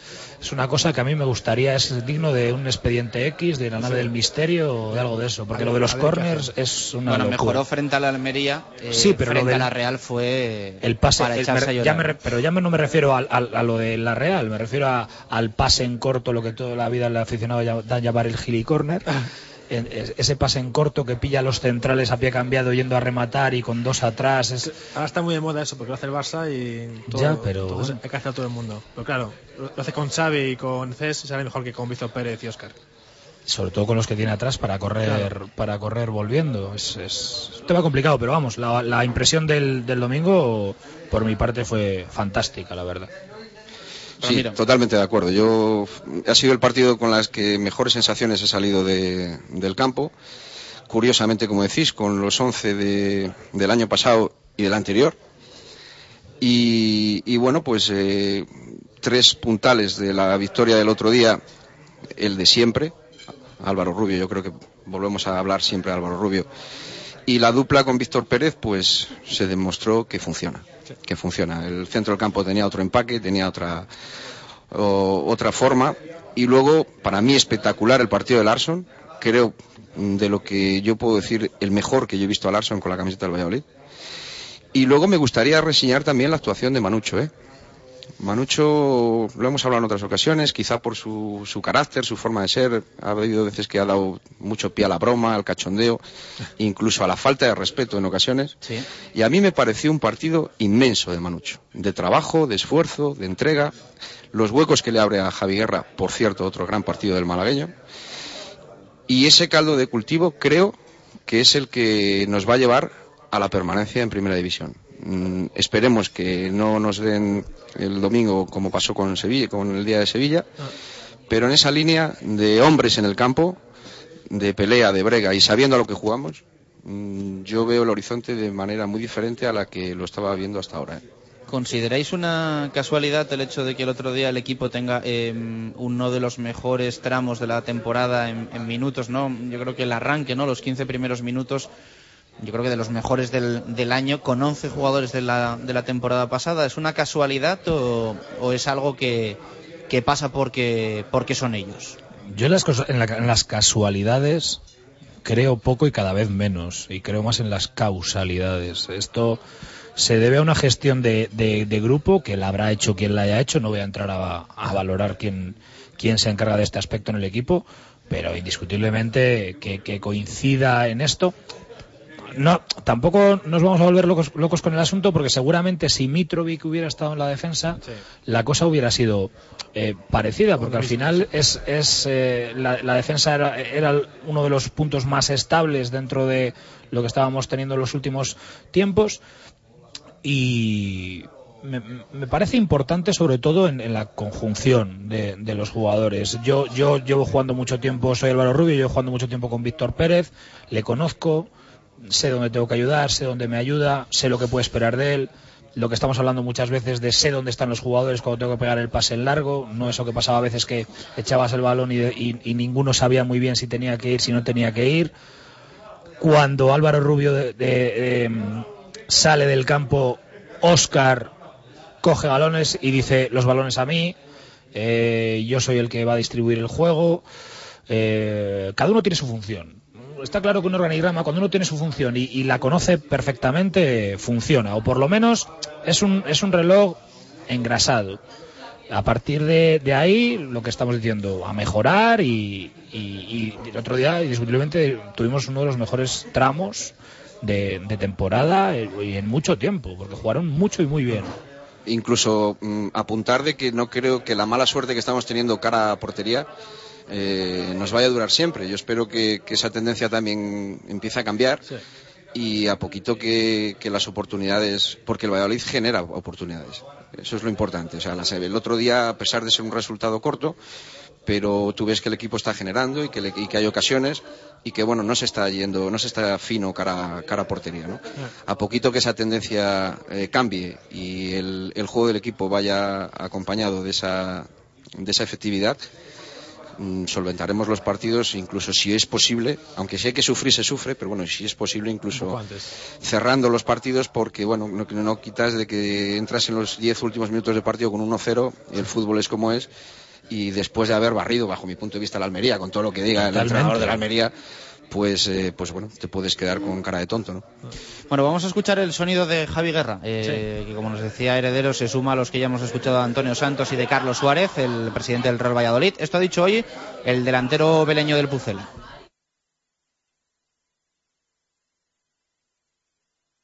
es una cosa que a mí me gustaría es digno de un expediente X de la nave Sí. del misterio o de algo de eso porque lo de los A corners es una Bueno, locura. mejoró frente a la Almería. eh, Sí, pero lo frente del- a la Real fue el pase para el- echarse me- a ya llorar. me re- pero ya me- no me refiero al- al- a, lo de la Real me refiero a- al pase en corto lo que toda la vida el aficionado ya- da a llamar el gili corner En- ese pase en corto que pilla a los centrales a pie cambiado yendo a rematar y con dos atrás es Ahora está muy de moda eso, porque lo hace el Barça y todo, Ya, pero todo bueno. hay que hacer a todo el mundo. Pero claro, lo lo hace con Xavi y con Cés y sale mejor que con Víctor Pérez y Oscar. sobre todo con los que tiene atrás para correr para correr volviendo es, es un tema complicado pero vamos la, la impresión del, del domingo por mi parte fue fantástica la verdad Sí, totalmente de acuerdo. Yo ha sido el partido con las que mejores sensaciones he salido de- del campo. Curiosamente, como decís, con los 11 de- del año pasado y del anterior. Y, y bueno, pues eh, tres puntales de la victoria del otro día, el de siempre, Álvaro Rubio, yo creo que volvemos a hablar siempre de Álvaro Rubio. Y la dupla con Víctor Pérez, pues se demostró que funciona, que funciona. El centro del campo tenía otro empaque, tenía otra, otra forma. Y luego, para mí, espectacular el partido de Larson. Creo, mm, de lo que yo puedo decir, el mejor que yo he visto a Larson con la camiseta del Valladolid. Y luego me gustaría reseñar también la actuación de Manucho, ¿eh? Manucho, lo hemos hablado en otras ocasiones, quizá por su, su carácter, su forma de ser. Ha habido veces que ha dado mucho pie a la broma, al cachondeo, incluso a la falta de respeto en ocasiones. Y a mí me pareció un partido inmenso de Manucho, de trabajo, de esfuerzo, de entrega. Los huecos que le abre a Javi Guerra, por cierto, otro gran partido del malagueño. Y ese caldo de cultivo creo que es el que nos va a llevar a la permanencia en Primera División. Mm, esperemos que no nos den el domingo como pasó con Sevilla, con el día de Sevilla, pero en esa línea de hombres en el campo, de pelea, de brega y sabiendo a lo que jugamos, mm, yo veo el horizonte de manera muy diferente a la que lo estaba viendo hasta ahora. ¿eh? ¿Consideráis una casualidad el hecho de que el otro día el equipo tenga em, uno de los mejores tramos de la temporada en, en minutos, ¿no? Yo creo que el arranque, ¿no? Los 15 primeros minutos yo creo que de los mejores del, del año, con 11 jugadores de la, de la temporada pasada. ¿Es una casualidad o, es algo que, que pasa porque, porque son ellos? Yo en las, en, la- en las casualidades creo poco y cada vez menos, y creo más en las causalidades. Esto se debe a una gestión de, de- de grupo que la habrá hecho quien la haya hecho. No voy a entrar a, a valorar quién, quién se encarga de este aspecto en el equipo, pero indiscutiblemente que, que coincida en esto. No, tampoco nos vamos a volver locos, locos con el asunto porque seguramente si Mitrovic hubiera estado en la defensa, la cosa hubiera sido eh, parecida, porque al final es, es eh, la, la defensa era, era uno de los puntos más estables dentro de lo que estábamos teniendo en los últimos tiempos. Y me, me parece importante sobre todo en, en la conjunción de, de los jugadores. Yo, yo llevo jugando mucho tiempo, soy Álvaro Rubio, llevo jugando mucho tiempo con Víctor Pérez, le conozco, sé dónde tengo que ayudar, sé dónde me ayuda, sé lo que puedo esperar de él. Lo que estamos hablando muchas veces de sé dónde están los jugadores cuando tengo que pegar el pase en largo, no eso que pasaba a veces que echabas el balón y, ninguno sabía muy bien si tenía que ir, si no tenía que ir. Cuando Álvaro Rubio de- sale del campo, Oscar coge balones y dice los balones a mí, eh, yo soy el que va a distribuir el juego, eh, cada uno tiene su función. Está claro que un organigrama, cuando uno tiene su función y, y la conoce perfectamente, funciona, o por lo menos es un, es un reloj engrasado. A partir de, ahí, lo que estamos diciendo, a mejorar y, el otro día, indiscutiblemente, tuvimos uno de los mejores tramos de, de temporada eh, y en mucho tiempo, porque jugaron mucho y muy bien. incluso mm, apuntar de que no creo que la mala suerte que estamos teniendo cara a portería eh, nos vaya a durar siempre. Yo espero que, que esa tendencia también empiece a cambiar y a poquito que, que las oportunidades, porque el Valladolid genera oportunidades. Eso es lo importante. O sea, las- el otro día, a pesar de ser un resultado corto, pero tú ves que el equipo está generando y que, le- y que hay ocasiones y que bueno no se está yendo no se está fino cara cara a portería ¿no? a poquito que esa tendencia eh, cambie y el, el juego del equipo vaya acompañado de esa de esa efectividad solventaremos los partidos incluso si es posible aunque si hay que sufrir se sufre pero bueno si es posible incluso cerrando los partidos porque bueno no, no quitas de que entras en los 10 últimos minutos de partido con 1-0 y el fútbol es como es y después de haber barrido bajo mi punto de vista la Almería con todo lo que diga el entrenador de la Almería pues eh, pues bueno te puedes quedar con cara de tonto ¿no? Bueno, vamos a escuchar el sonido de Javi Guerra, eh, que como nos decía Heredero se suma a los que ya hemos escuchado de Antonio Santos y de Carlos Suárez, el presidente del Real Valladolid. Esto ha dicho hoy el delantero beleño del Pucela.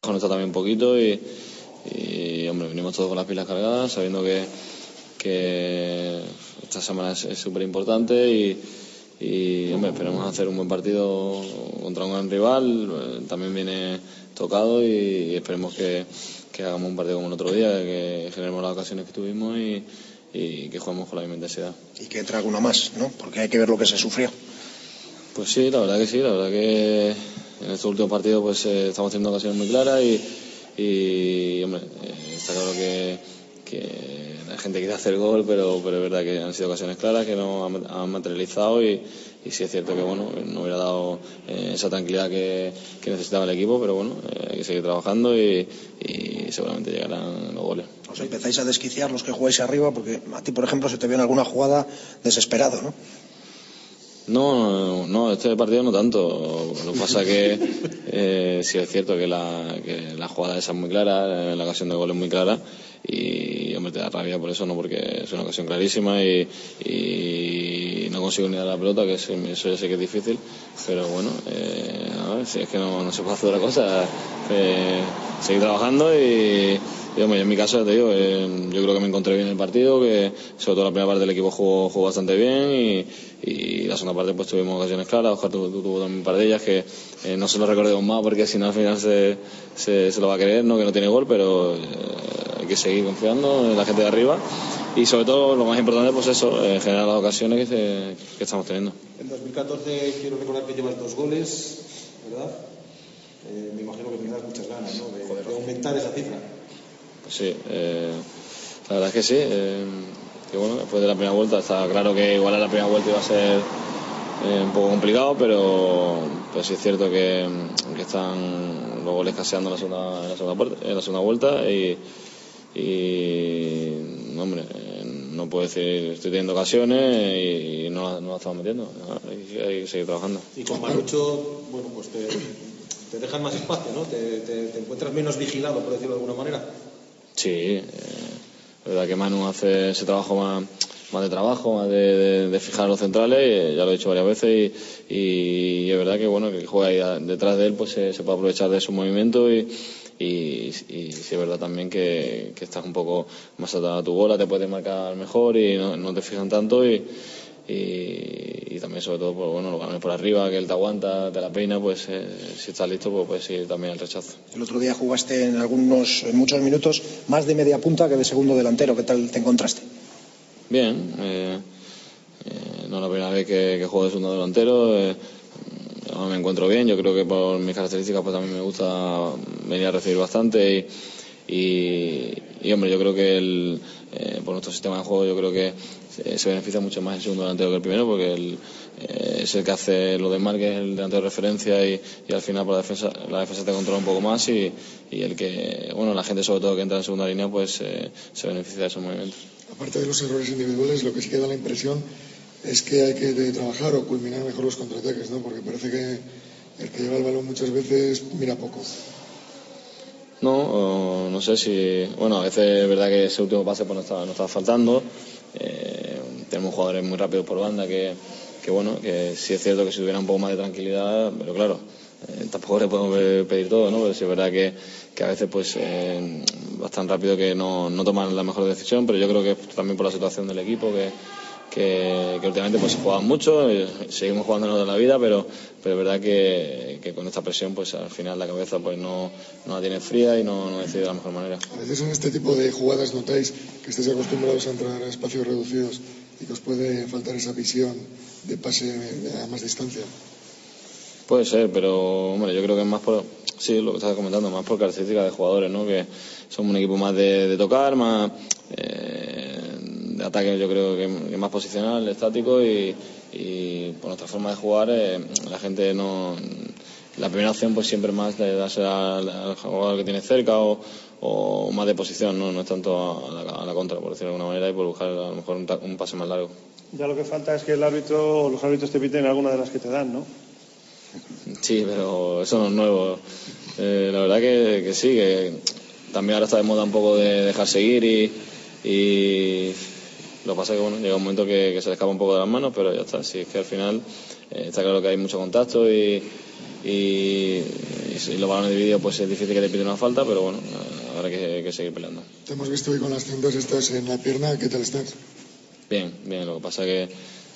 Está también un poquito y, y, hombre, venimos todos con las pilas cargadas, sabiendo que, que esta semana es súper importante y, y, hombre, esperemos hacer un buen partido contra un gran rival. eh, También viene tocado y, esperemos que, que hagamos un partido como el otro día, que generemos las ocasiones que tuvimos y, y que juguemos con la misma intensidad. Y que entre alguno más, ¿no? Porque hay que ver lo que se sufrió. Pues sí, la verdad que sí, la verdad que en estos últimos partidos pues eh, estamos teniendo ocasiones muy claras y, y, hombre, eh, está claro que, que la gente quiere hacer gol, pero, pero es verdad que han sido ocasiones claras que no han, han materializado y, y sí es cierto que bueno, no hubiera dado eh, esa tranquilidad que, que necesitaba el equipo, pero bueno, eh, hay que seguir trabajando y, y seguramente llegarán los goles. Os empezáis a desquiciar los que jugáis arriba, porque a ti, por ejemplo, se te vio en alguna jugada desesperado, ¿no? No, no, este partido no tanto. Lo que pasa que eh, sí es cierto que la, que la jugada esa es muy clara, la ocasión de gol es muy clara y hombre, te da rabia por eso, ¿no? Porque es una ocasión clarísima y, y no consigo ni dar la pelota, que eso, ya sé que es difícil, pero bueno, eh, a ver, si es que no, se puede hacer otra cosa, eh, seguir trabajando y, y, hombre, en mi caso, te digo, eh, yo creo que me encontré bien en el partido, que sobre todo la primera parte del equipo jugó, jugó bastante bien y, y la segunda parte pues tuvimos ocasiones claras, Oscar tuvo, tuvo también un par de ellas que eh, no se lo recordemos más porque si no al final se, se, lo va a creer, ¿no? que no tiene gol, pero eh, que seguir confiando en la gente de arriba y sobre todo lo más importante pues eso, eh, generar las ocasiones que, se- que estamos teniendo. En 2014 quiero recordar que llevas dos goles, ¿verdad? Eh, me imagino que tendrás muchas ganas ¿no? de, de aumentar esa cifra. Pues sí, eh, la verdad es que sí. eh, que bueno, después de la primera vuelta está claro que igual a la primera vuelta iba a ser eh, un poco complicado, pero, pero sí es cierto que, que están los goles caseando en la segunda, en la segunda, puerta- en la segunda vuelta y, y hombre, eh, no puedo decir estoy teniendo ocasiones y, y no, la- no las estamos metiendo. Hay, que- hay que seguir trabajando. Y con Marucho, bueno, pues te, te dejan más espacio, ¿no? Te, te- te encuentras menos vigilado, por decirlo de alguna manera. Sí, eh, la verdad que Manu hace ese trabajo más, más de trabajo, más de, de- de fijar los centrales, y, ya lo he dicho varias veces, y, y es verdad que bueno que el que juega ahí detrás de él pues se, se puede aprovechar de su movimiento y, y, y sí es verdad también que, que estás un poco más atado a tu bola, te puedes marcar mejor y no, no te fijan tanto y, y, y también sobre todo pues, bueno los por arriba que él te aguanta, te la peina, pues eh, si estás listo pues puedes ir también al rechazo. El otro día jugaste en algunos, en muchos minutos, más de media punta que de segundo delantero. ¿Qué tal te encontraste? Bien, eh, eh, no es la primera vez que, que juego de segundo delantero. Eh, ahora me encuentro bien, yo creo que por mis características pues también me gusta venir a recibir bastante y, y, hombre, yo creo que el, eh, por nuestro sistema de juego yo creo que se, se beneficia mucho más el segundo delantero que el primero porque el, eh, es el que hace lo demás que es el delantero de referencia y, y al final por la defensa, la defensa te controla un poco más y, y el que, bueno, la gente sobre todo que entra en segunda línea pues eh, se beneficia de esos movimientos. Aparte de los errores individuales, lo que sí que da la impresión es que hay que trabajar o culminar mejor los contraataques, ¿no? Porque parece que el que lleva el balón muchas veces mira poco. No, no sé si. Bueno, a veces es verdad que ese último pase pues, nos, está, nos está faltando. Eh, tenemos jugadores muy rápidos por banda que, que, bueno, que sí es cierto que si tuviera un poco más de tranquilidad, pero claro, eh, tampoco le podemos pe- pedir todo, ¿no? Pero sí es verdad que, que a veces pues eh, vas tan rápido que no, no toman la mejor decisión, pero yo creo que también por la situación del equipo que. Que, que últimamente pues juegan mucho, eh, seguimos jugándonos de la vida, pero, pero es verdad que, que con esta presión pues al final la cabeza pues no, no la tiene fría y no, no decide de la mejor manera. A veces en este tipo de jugadas notáis que estáis acostumbrados a entrar a espacios reducidos y que os puede faltar esa visión de pase a más distancia. Puede ser, pero hombre, yo creo que es más por, sí, lo que estás comentando, más por características de jugadores, ¿no? Que somos un equipo más de, de tocar, más eh, de ataque, yo creo que, más posicional, estático y, y por nuestra forma de jugar, eh, la gente no, la primera opción pues siempre más de darse al, al jugador que tiene cerca o, o más de posición, ¿no? No es tanto a la, a la contra, por decirlo de alguna manera, y por buscar a lo mejor un, un pase más largo. Ya lo que falta es que el árbitro o los árbitros te piten alguna de las que te dan, ¿no? Sí, pero eso no es nuevo. Eh, la verdad que, que sí, que también ahora está de moda un poco de dejar seguir y, y lo que pasa es que bueno, llega un momento que, que se le escapa un poco de las manos, pero ya está. Sí, es que al final eh, está claro que hay mucho contacto y, y, y si los balones divididos pues es difícil que te piten una falta, pero bueno, eh, habrá que, que seguir peleando. Te hemos visto hoy con las cintas estas en la pierna, ¿qué tal estás? Bien, bien, lo que pasa que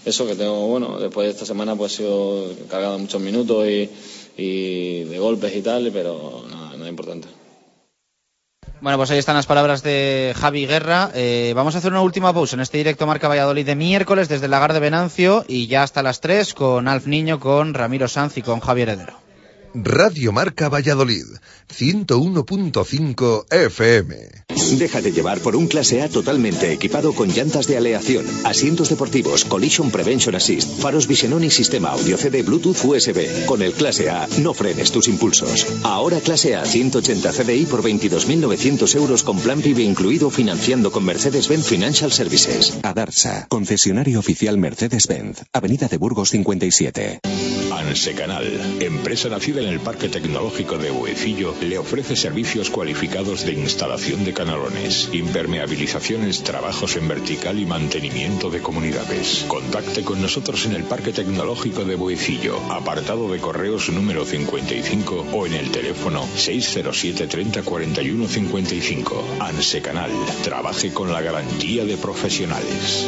eso que tengo, bueno, después de esta semana pues he sido cargado muchos minutos y, y de golpes y tal, pero nada, nada importante. Bueno, pues ahí están las palabras de Javi Guerra. Eh, vamos a hacer una última pausa en este directo Marca Valladolid de miércoles desde el Lagar de Venancio y ya hasta las 3 con Alf Niño, con Ramiro Sanz y con Javier Heredero. Radio Marca Valladolid, 101.5 FM. Déjate llevar por un clase A totalmente equipado con llantas de aleación, asientos deportivos, collision prevention assist, faros Visenón y sistema audio CD Bluetooth USB. Con el clase A no frenes tus impulsos. Ahora clase A 180 CDI por 22.900 euros con plan PIB incluido financiando con Mercedes-Benz Financial Services. Adarsa, concesionario oficial Mercedes-Benz, Avenida de Burgos 57. Ansecanal, empresa nacida en el Parque Tecnológico de Huecillo, le ofrece servicios cualificados de instalación de canalones impermeabilizaciones, trabajos en vertical y mantenimiento de comunidades. Contacte con nosotros en el Parque Tecnológico de Boecillo, apartado de correos número 55 o en el teléfono 607 30 41 55. ANSE Canal. Trabaje con la garantía de profesionales.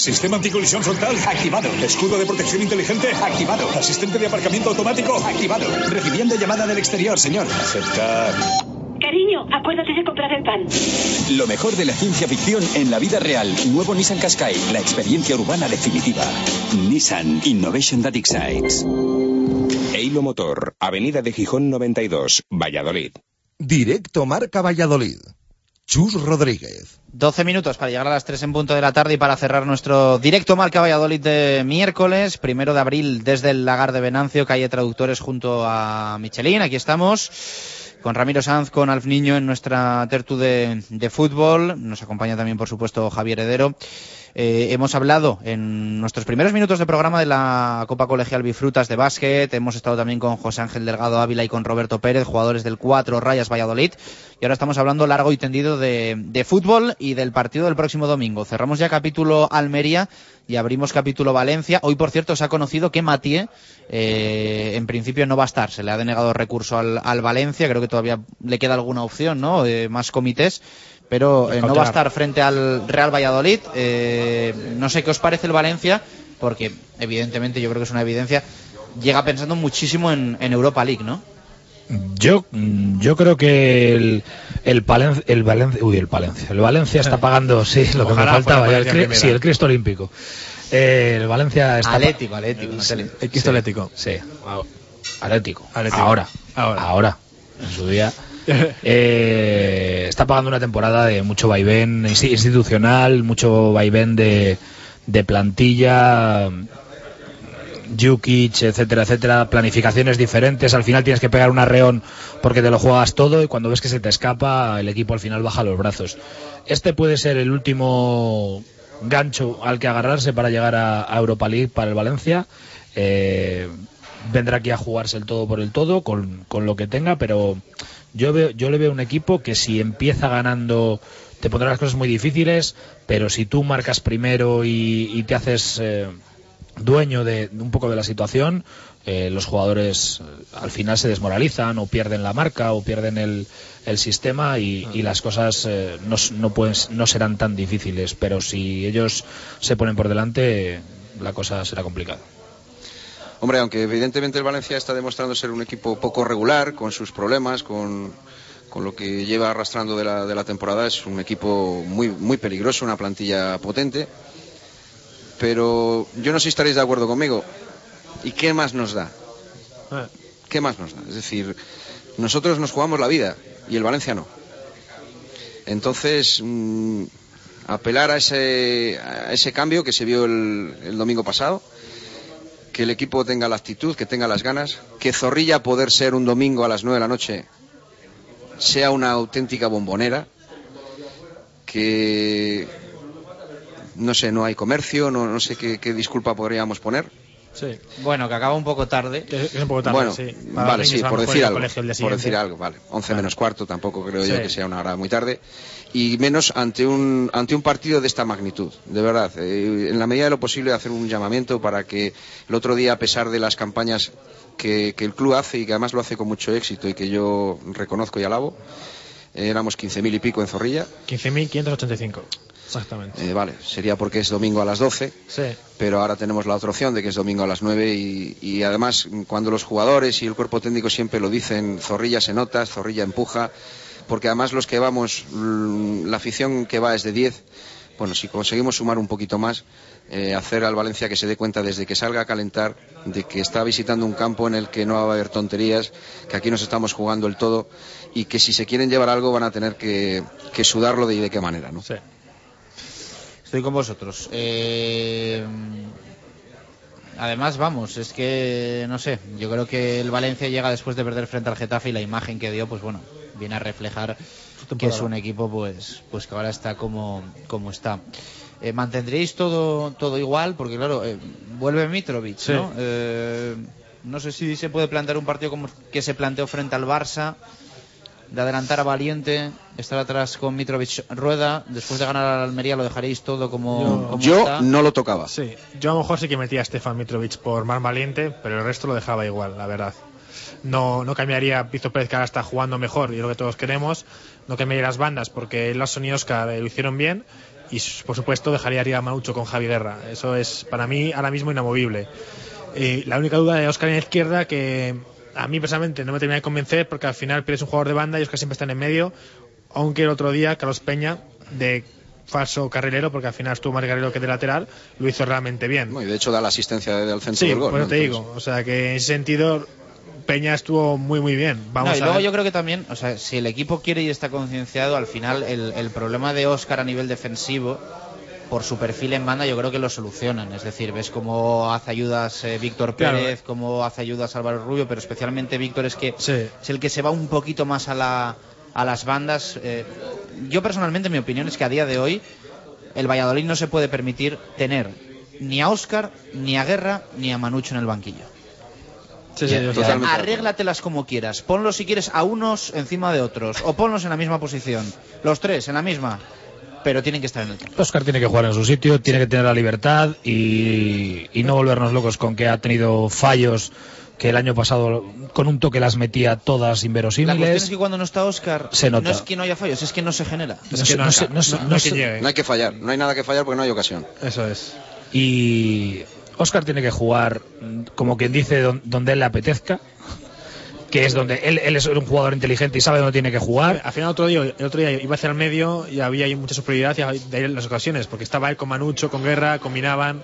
Sistema anticolisión frontal activado. Escudo de protección inteligente activado. Asistente de aparcamiento automático activado. Recibiendo llamada del exterior, señor. Aceptar. Cariño, acuérdate de comprar el pan. Lo mejor de la ciencia ficción en la vida real. Nuevo Nissan Qashqai, la experiencia urbana definitiva. Nissan Innovation That Excites. Eilo Motor, Avenida de Gijón 92, Valladolid. Directo Marca Valladolid. Chus Rodríguez. 12 minutos para llegar a las 3 en punto de la tarde y para cerrar nuestro directo Marca Valladolid de miércoles, primero de abril, desde el Lagar de Venancio, calle Traductores junto a Michelin. Aquí estamos con Ramiro Sanz, con Alf Niño en nuestra tertu de, de fútbol. Nos acompaña también, por supuesto, Javier Heredero. Eh, hemos hablado en nuestros primeros minutos de programa de la Copa Colegial Bifrutas de básquet. Hemos estado también con José Ángel Delgado Ávila y con Roberto Pérez, jugadores del 4 Rayas Valladolid. Y ahora estamos hablando largo y tendido de, fútbol y del partido del próximo domingo. Cerramos ya capítulo Almería y abrimos capítulo Valencia. Hoy, por cierto, se ha conocido que Matie eh, en principio no va a estar. Se le ha denegado recurso al, al Valencia. Creo que todavía le queda alguna opción, ¿no? Eh, más comités. Pero eh, no va a estar frente al Real Valladolid. Eh, no sé qué os parece el Valencia, porque evidentemente yo creo que es una evidencia. Llega pensando muchísimo en, en Europa League, ¿no? Yo, yo creo que el, el, Palen- el Valencia, uy, el Valencia, el Valencia está pagando, sí, lo que me faltaba, el, primera. sí, el Cristo Olímpico. Eh, el Valencia está Atlético, Atlético. Sí. El Cristo Atlético. Sí, Atlético. Atlético. Ahora, Ahora. ahora, en su día. Eh, está pagando una temporada de mucho vaivén insti- institucional, mucho vaivén de, plantilla, Jukic, etcétera, etcétera, planificaciones diferentes, al final tienes que pegar un arreón porque te lo juegas todo y cuando ves que se te escapa, el equipo al final baja los brazos. Este puede ser el último gancho al que agarrarse para llegar a, a Europa League para el Valencia. Eh, vendrá aquí a jugarse el todo por el todo con, con lo que tenga, pero yo veo, yo le veo un equipo que si empieza ganando te pondrá las cosas muy difíciles, pero si tú marcas primero y, y te haces eh, dueño de, de un poco de la situación, eh, los jugadores eh, al final se desmoralizan o pierden la marca o pierden el, el sistema y, y las cosas eh, no, no, pueden, no serán tan difíciles. Pero si ellos se ponen por delante, la cosa será complicada. Hombre, aunque evidentemente el Valencia está demostrando ser un equipo poco regular, con sus problemas, con, con lo que lleva arrastrando de la, de la temporada, es un equipo muy, muy peligroso, una plantilla potente. Pero yo no sé si estaréis de acuerdo conmigo. ¿Y qué más nos da? ¿Qué más nos da? Es decir, nosotros nos jugamos la vida y el Valencia no. Entonces, mm, apelar a ese, a ese cambio que se vio el, el domingo pasado, que el equipo tenga la actitud, que tenga las ganas, que Zorrilla poder ser un domingo a las 9 de la noche sea una auténtica bombonera, que no sé, no hay comercio, no, no sé qué, qué disculpa podríamos poner. Sí. Bueno, que acaba un poco tarde. Es un poco tarde, bueno, sí. Vale, sí, por decir ir al algo. Por decir algo, vale. 11 menos cuarto tampoco creo Sí. yo que sea una hora muy tarde. Y menos ante un, ante un partido de esta magnitud, de verdad. Eh, en la medida de lo posible hacer un llamamiento para que el otro día, a pesar de las campañas que, que el club hace y que además lo hace con mucho éxito y que yo reconozco y alabo, eh, éramos 15.000 y pico en Zorrilla. 15.585. Exactamente. Eh, vale, sería porque es domingo a las 12 Sí. pero ahora tenemos la otra opción de que es domingo a las 9 y, y además cuando los jugadores y el cuerpo técnico siempre lo dicen, Zorrilla se nota, Zorrilla empuja, porque además los que vamos, mm, la afición que va es de 10, bueno, si conseguimos sumar un poquito más, eh, hacer al Valencia que se dé cuenta desde que salga a calentar de que está visitando un campo en el que no va a haber tonterías, que aquí nos estamos jugando el todo y que si se quieren llevar algo van a tener que, que sudarlo de, y de qué manera. ¿no? Estoy con vosotros. Eh, Además, vamos, es que, no sé, yo creo que el Valencia llega después de perder frente al Getafe y la imagen que dio, pues bueno, viene a reflejar que es un equipo, pues, pues que ahora está como, como está. Eh, ¿Mantendréis todo, todo igual? Porque claro, eh, vuelve Mitrovic, ¿no? Eh, no sé si se puede plantear un partido como que se planteó frente al Barça, de adelantar a Valiente, estar atrás con Mitrovic Rueda, después de ganar a Almería lo dejaréis todo como, como Yo está? no lo tocaba. Sí, yo a lo mejor sí que metía a Stefan Mitrovic por más valiente, pero el resto lo dejaba igual, la verdad. No, no cambiaría Víctor Pérez, que ahora está jugando mejor, y es lo que todos queremos. No cambiaría las bandas, porque Larson y Oscar eh, lo hicieron bien. Y por supuesto dejaría arriba a Manucho con Javi Guerra. Eso es para mí ahora mismo inamovible. Y la única duda de Oscar en la izquierda que a mí personalmente no me termina de convencer porque al final pierdes un jugador de banda y Oscar siempre está en el medio. Aunque el otro día Carlos Peña de falso carrilero, porque al final estuvo más carrilero que de lateral, lo hizo realmente bien. Y de hecho da la asistencia del centro Sí, del gol. pues ¿no? te digo. O sea que en ese sentido Peña estuvo muy muy bien. Vamos No, y a luego ver. yo creo que también, o sea, si el equipo quiere y está concienciado, al final el, el problema de Oscar a nivel defensivo, por su perfil en banda, yo creo que lo solucionan. Es decir, ves cómo hace ayudas eh, Víctor Claro. Pérez, cómo hace ayudas Álvaro Rubio, pero especialmente Víctor es que Sí. es el que se va un poquito más a, la, a las bandas. Eh, yo personalmente, mi opinión es que a día de hoy el Valladolid no se puede permitir tener ni a Oscar, ni a Guerra, ni a Manucho en el banquillo. Sí, arréglatelas como quieras. Ponlos si quieres a unos encima de otros. O ponlos en la misma posición. Los tres en la misma. Pero tienen que estar en el campo. Oscar tiene que jugar en su sitio, tiene que tener la libertad y, y no volvernos locos con que ha tenido fallos que el año pasado con un toque las metía todas La cuestión es inverosímiles. que cuando no está Oscar, Se nota. no es que no haya fallos, es que no se genera. No se- no se- no se- no se- No hay que fallar, no hay nada que fallar porque no hay ocasión. Eso es. Y Oscar tiene que jugar como quien dice don- donde él le apetezca, que es donde él, él es un jugador inteligente y sabe dónde tiene que jugar. Al final otro día, el otro día iba hacia el medio y había mucha superioridad ahí las ocasiones, porque estaba él con Manucho, con Guerra, combinaban.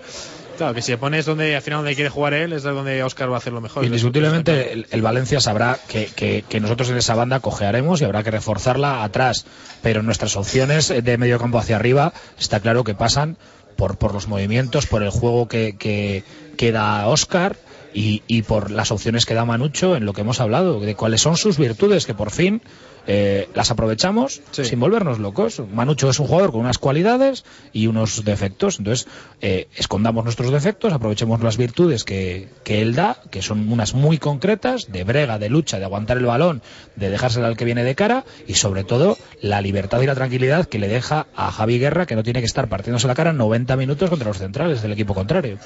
Claro, que si le pones donde al final donde quiere jugar él es donde Oscar va a hacer lo mejor. Indiscutiblemente el, el Valencia sabrá que, que- que nosotros en esa banda cojearemos y habrá que reforzarla atrás, pero nuestras opciones de medio campo hacia arriba está claro que pasan por, por los movimientos, por el juego que, que, que da Oscar y, y por las opciones que da Manucho en lo que hemos hablado, de cuáles son sus virtudes, que por fin eh, las aprovechamos sin volvernos locos. Manucho es un jugador con unas cualidades y unos defectos, entonces eh, escondamos nuestros defectos, aprovechemos las virtudes que, que él da, que son unas muy concretas, de brega, de lucha, de aguantar el balón, de dejárselo al que viene de cara y sobre todo la libertad y la tranquilidad que le deja a Javi Guerra, que no tiene que estar partiéndose la cara 90 minutos contra los centrales del equipo contrario.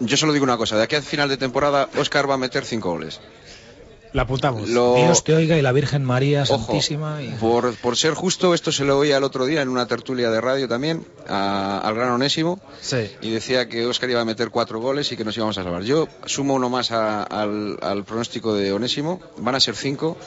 Yo solo digo una cosa, de aquí al final de temporada Oscar va a meter cinco goles. La apuntamos. Lo- Dios te oiga y la Virgen María Ojo, Santísima. y- por, por ser justo, esto se lo oía el otro día en una tertulia de radio también, a- al gran Onésimo, y decía que Oscar iba a meter cuatro goles y que nos íbamos a salvar. Yo sumo uno más a- al, al pronóstico de Onésimo, van a ser cinco.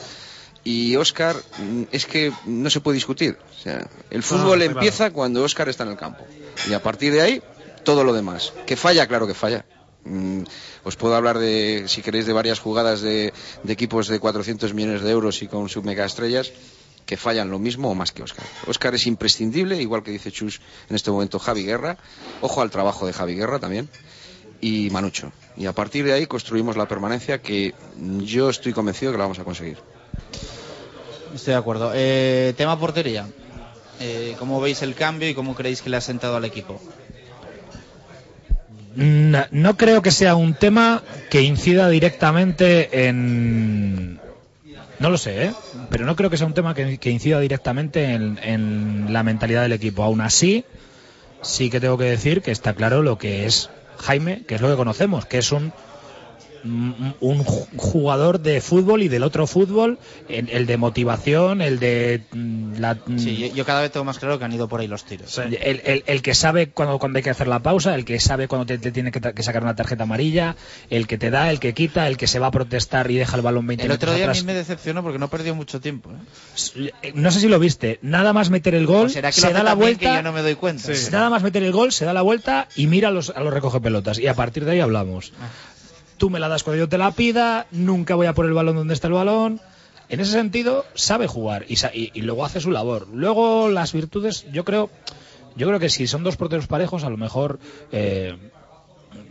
Y Oscar, mm, es que no se puede discutir. O sea, el fútbol empieza cuando Oscar está en el campo. Y a partir de ahí, todo lo demás. Que falla, claro que falla. Mm, Os puedo hablar de, si queréis, de varias jugadas de, equipos de 400 millones de euros y con sus mega estrellas que fallan lo mismo o más que Oscar. Oscar es imprescindible, igual que dice Chus en este momento Javi Guerra. Ojo al trabajo de Javi Guerra también. Y Manucho. Y a partir de ahí construimos la permanencia que yo estoy convencido que la vamos a conseguir. Estoy de acuerdo. Eh, tema portería. Eh, ¿Cómo veis el cambio y cómo creéis que le ha sentado al equipo? No, creo que sea un tema que incida directamente en... No lo sé, ¿eh? pero no creo que sea un tema que, incida directamente en, en la mentalidad del equipo. Aún así, sí que tengo que decir que está claro lo que es Jaime, que es lo que conocemos, que es un un ju- jugador de fútbol y del otro fútbol, en- el de motivación, el de mm, la, Sí, yo, yo cada vez tengo más claro que han ido por ahí los tiros. el, el- el que sabe cuando, cuando hay que hacer la pausa, el que sabe cuando te, te tiene que, sacar una tarjeta amarilla, el que te da, el que quita, el que se va a protestar y deja el balón 20 El otro día a mí me decepcionó porque no perdió mucho tiempo. ¿eh? Eh, No sé si lo viste, nada más meter el gol, ¿O será que se da la vuelta, que yo no me doy cuenta? Sí. nada más meter el gol, se da la vuelta y mira a los, a los recoge pelotas y a partir de ahí hablamos. Ah. Tú me la das cuando yo te la pida, nunca voy a por el balón donde está el balón. En ese sentido, sabe jugar y, luego hace su labor. Luego las virtudes, yo creo, yo creo que si son dos porteros parejos, a lo mejor eh,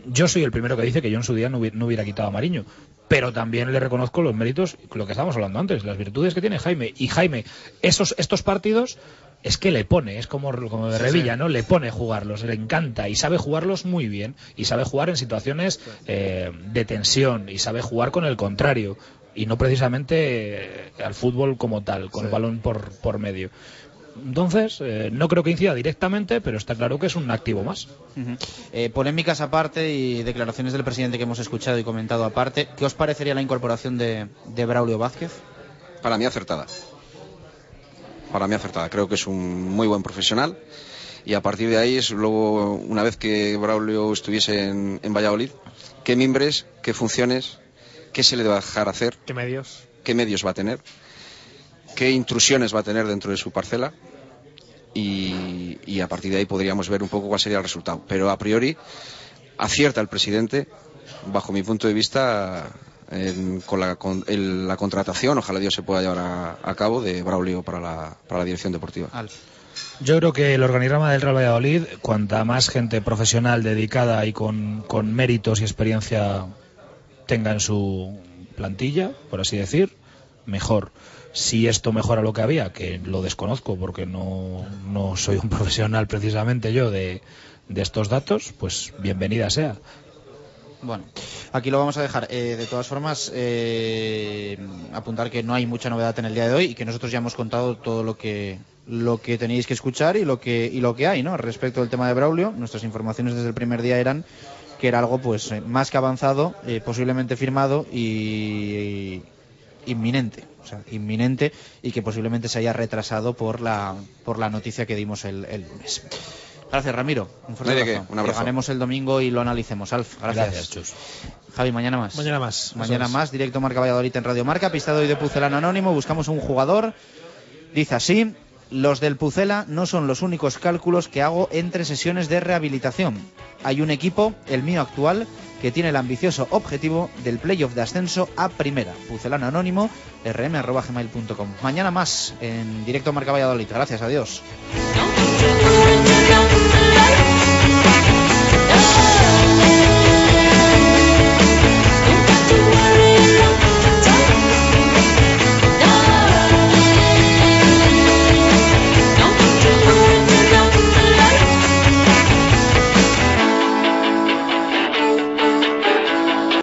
yo soy el primero que dice que yo en su día no hubiera, no hubiera quitado a Mariño. Pero también le reconozco los méritos, lo que estábamos hablando antes, las virtudes que tiene Jaime. Y Jaime, esos, estos partidos es que le pone, es como, como de Sí, Revilla, sí. ¿no? Le pone jugarlos, le encanta y sabe jugarlos muy bien. Y sabe jugar en situaciones eh, de tensión y sabe jugar con el contrario. Y no precisamente eh, al fútbol como tal, con el balón por, por medio. Entonces, eh, no creo que incida directamente, pero está claro que es un activo más. Eh, polémicas aparte y declaraciones del presidente que hemos escuchado y comentado aparte. ¿Qué os parecería la incorporación de, de Braulio Vázquez? Para mí acertada. Para mí acertada. Creo que es un muy buen profesional. Y a partir de ahí es luego, una vez que Braulio estuviese en, en Valladolid, qué mimbres, qué funciones, qué se le va a dejar hacer, ¿Qué medios? qué medios va a tener, qué intrusiones va a tener dentro de su parcela. Y, y a partir de ahí podríamos ver un poco cuál sería el resultado. Pero a priori acierta el presidente, bajo mi punto de vista, en- con, la, con el- la contratación, ojalá Dios se pueda llevar a, a cabo, de Braulio para la, para la dirección deportiva. Yo creo que el organigrama del Real Valladolid, cuanta más gente profesional dedicada y con, con méritos y experiencia tenga en su plantilla, por así decir, mejor. Si esto mejora lo que había, que lo desconozco porque no, no soy un profesional precisamente yo de, de estos datos, pues bienvenida sea. Bueno, aquí lo vamos a dejar. Eh, de todas formas, eh, apuntar que no hay mucha novedad en el día de hoy y que nosotros ya hemos contado todo lo que lo que tenéis que escuchar y lo que y lo que hay, ¿no? Respecto al tema de Braulio, nuestras informaciones desde el primer día eran que era algo pues eh, más que avanzado, posiblemente firmado y inminente, o sea, inminente y que posiblemente se haya retrasado por la por la noticia que dimos el, el lunes. Gracias, Ramiro. Un fuerte abrazo. qué, un abrazo. Que ganemos el domingo y lo analicemos. Alf, gracias. Gracias, Chus. Javi, mañana más. Mañana más. Mañana más, directo Marca Valladolid en Radio Marca, pista de hoy de Pucelano Anónimo, buscamos un jugador. Dice así, los del Pucela no son los únicos cálculos que hago entre sesiones de rehabilitación. Hay un equipo, el mío actual, que tiene el ambicioso objetivo del playoff de ascenso a primera. Pucelano Anónimo, rm.gmail.com. Mañana más en directo Marca Valladolid. Gracias, adiós.